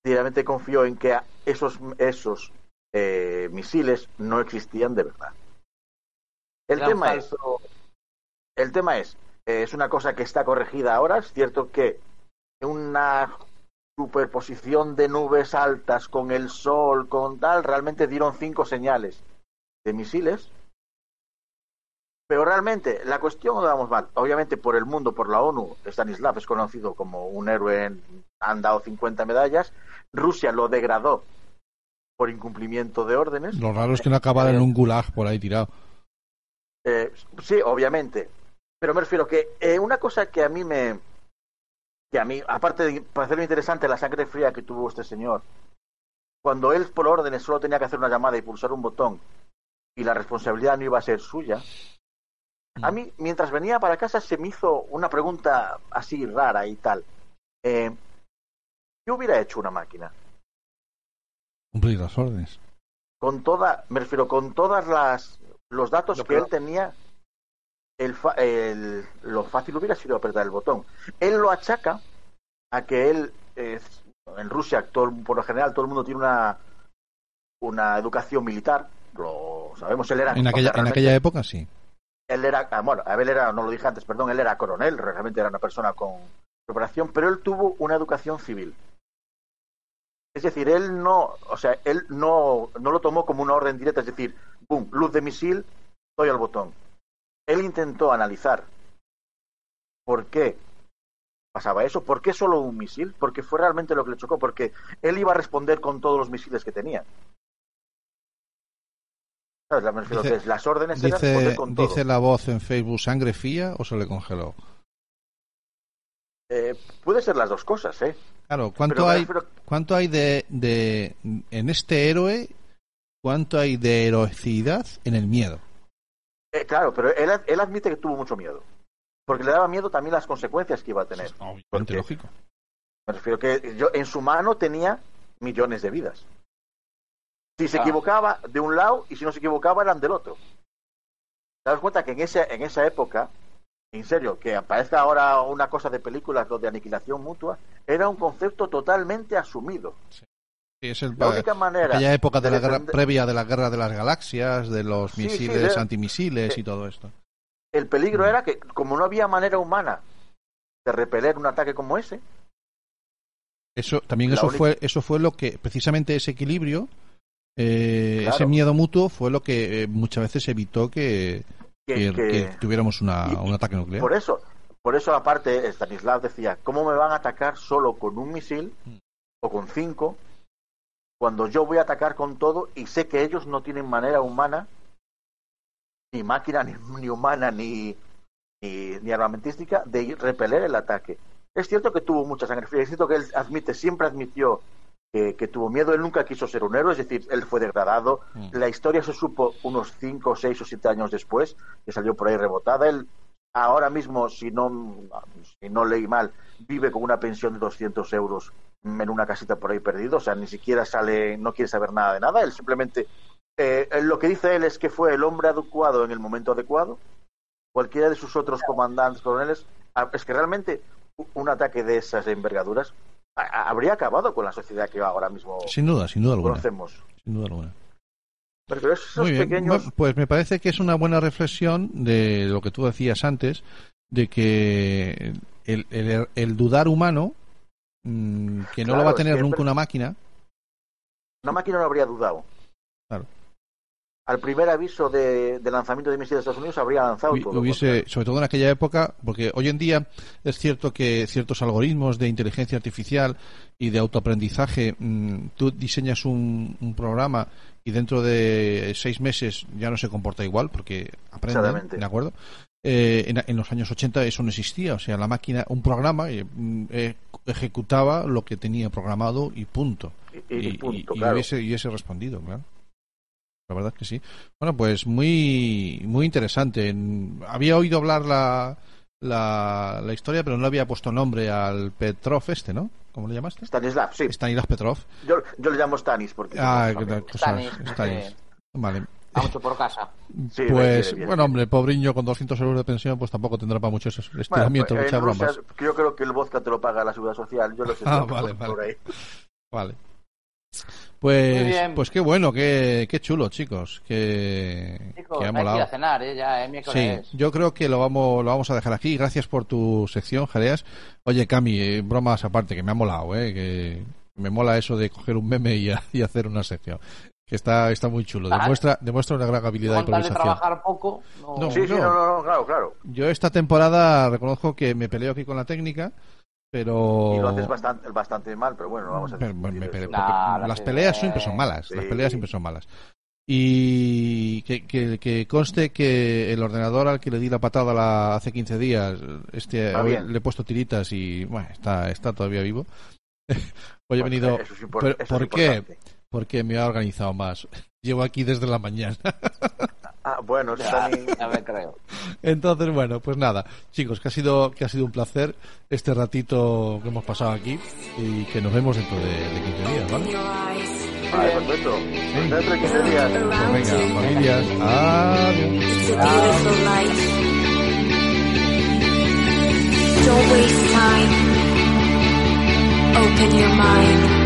directamente confió en que esos, esos eh, misiles no existían de verdad. El tema es, el tema es, eh, es una cosa que está corregida ahora. Es cierto que una superposición de nubes altas con el sol, con tal, realmente dieron cinco señales de misiles. Pero realmente la cuestión no la damos mal. Obviamente por el mundo, por la ONU, Stanislav es conocido como un héroe, en- han dado 50 medallas. Rusia lo degradó por incumplimiento de órdenes. Lo raro es que no acabara en un gulag por ahí tirado. Eh, sí, obviamente. Pero me refiero que eh, una cosa que a mí me. Que a mí, aparte de parecerme interesante la sangre fría que tuvo este señor, cuando él por órdenes solo tenía que hacer una llamada y pulsar un botón y la responsabilidad no iba a ser suya, a mí, mientras venía para casa, se me hizo una pregunta así rara y tal. Eh, ¿Qué hubiera hecho una máquina? Cumplir las órdenes. con toda, me refiero, con todas las los datos que él tenía, el, el- lo fácil hubiera sido apretar el botón. Él lo achaca a que él, eh, en Rusia, todo, por lo general, todo el mundo tiene una, una educación militar, lo sabemos, él era... En aquella, en aquella época sí. él era, ah, bueno, Abel era, no lo dije antes, perdón, él era coronel, realmente era una persona con preparación, pero él tuvo una educación civil. Es decir, él no, o sea, él no, no lo tomó como una orden directa, es decir, boom, luz de misil, doy al botón. Él intentó analizar por qué pasaba eso, por qué solo un misil, porque fue realmente lo que le chocó, porque él iba a responder con todos los misiles que tenía. ¿Sabes? La- me refiero Dice- que las órdenes eran Dice, responder con todo. dice la voz en Facebook, ¿sangre fría o se le congeló? Eh, puede ser las dos cosas, ¿eh? Claro, ¿cuánto Pero hay, cuánto hay de, de en este héroe? ¿Cuánto hay de heroicidad en el miedo? Eh, claro, pero él, él admite que tuvo mucho miedo. Porque le daba miedo también las consecuencias que iba a tener. Obviamente lógico. Me refiero que yo en su mano tenía millones de vidas. Si se Ah. equivocaba de un lado y si no se equivocaba eran del otro. ¿Te das cuenta que en, ese, en esa época, en serio, que aparezca ahora una cosa de películas lo de aniquilación mutua, era un concepto totalmente asumido. Sí, es el, La única manera aquella época de de la guerra, previa de la guerra de las galaxias, de los Sí, sí, misiles, de- antimisiles eh, y todo esto. El peligro era que, como no había manera humana de repeler un ataque como ese, Eso también eso única- fue eso fue lo que precisamente ese equilibrio, eh, Claro. ese miedo mutuo fue lo que eh, muchas veces evitó que, Que- que- que- que tuviéramos una, un ataque nuclear. Por eso, por eso aparte Stanislav decía, ¿cómo me van a atacar solo con un misil o con cinco cuando yo voy a atacar con todo y sé que ellos no tienen manera humana, ni máquina, ni, ni humana, ni, ni, ni armamentística de repeler el ataque? Es cierto que tuvo mucha sangre fría, es cierto que él admite, siempre admitió que, que tuvo miedo, él nunca quiso ser un héroe, es decir, él fue degradado. La historia se supo unos 5, 6 o 7 años después, que salió por ahí rebotada. Él ahora mismo, si no, si no leí mal, vive con una pensión de 200 euros en una casita por ahí perdido, o sea, ni siquiera sale, no quiere saber nada de nada, él simplemente, eh, lo que dice él es que fue el hombre adecuado en el momento adecuado, cualquiera de sus otros comandantes, coroneles, es que realmente un ataque de esas envergaduras habría acabado con la sociedad que ahora mismo Sin duda, sin duda alguna. conocemos. Sin duda alguna. Pero esos Muy bien. pequeños... Pues me parece que es una buena reflexión de lo que tú decías antes, de que el, el- el dudar humano, mm, que no lo va a tener nunca una máquina, Una máquina no habría dudado. Claro. Al primer aviso de, de lanzamiento de misiles de Estados Unidos habría lanzado Hubi- todo. hubiese, sobre todo en aquella época, porque hoy en día es cierto que ciertos algoritmos de inteligencia artificial y de autoaprendizaje, mm, tú diseñas un, un programa y dentro de seis meses ya no se comporta igual porque aprende. ¿de acuerdo? Eh, en, en los años 80 eso no existía, o sea, la máquina, un programa eh, mm, eh, ejecutaba lo que tenía programado y punto. Y- y punto, y claro. hubiese, y hubiese respondido, claro. La verdad es que sí. Bueno, pues muy muy interesante. En- Había oído hablar la, la, la historia, pero no había puesto nombre al Petrov este, ¿no? ¿Cómo le llamaste? Stanislav, sí. Stanislav Petrov. Yo, yo le llamo Stanis porque... Ah, amigos. cosas. Stanis, Stanis. eh, Vale. Mucho por casa. Sí, pues, bien, bien, bueno, hombre, pobreño con 200 euros de pensión, pues tampoco tendrá para mucho ese Bueno, Rusia, yo creo que el vodka te lo paga la seguridad social. Yo lo sé Ah, por- vale, por vale. ahí. Vale. Pues, pues qué bueno, qué, qué chulo, chicos. Que, Chicos, que ha hay que ir molado. a cenar, ¿eh? Ya es Sí, yo creo que lo vamos, lo vamos a dejar aquí. Gracias por tu sección, Jareas. Oye, Cami, eh, bromas aparte, que me ha molado, ¿eh? Que me mola eso de coger un meme y, a- y hacer una sección. Que está, está muy chulo. Demuestra, demuestra una gran habilidad de improvisación. trabajar poco, no... No, Sí, sí, no. no, no, no, claro, claro. Yo esta temporada reconozco que me peleo aquí con la técnica, pero... Y lo haces bastante, bastante mal, pero bueno, no vamos a Pero, me Nah, las las peleas siempre son malas. Las peleas siempre son malas. Y que, que, que conste que el ordenador al que le di la patada la- hace 15 días, este hoy le he puesto tiritas y bueno, está, está todavía vivo. Hoy he venido. eso es ¿Por, eso es por qué? importante. Porque me ha organizado más. Llevo aquí desde la mañana. Ah, bueno, Ya, ya me creo. Entonces, bueno, pues nada, chicos, que ha sido que ha sido un placer este ratito que hemos pasado aquí y que nos vemos dentro de, de 15 días, ¿vale? Vale, perfecto. Dentro de 15 días. Pues venga, familias, adiós. It's a beautiful life. Don't waste time. Open your mind.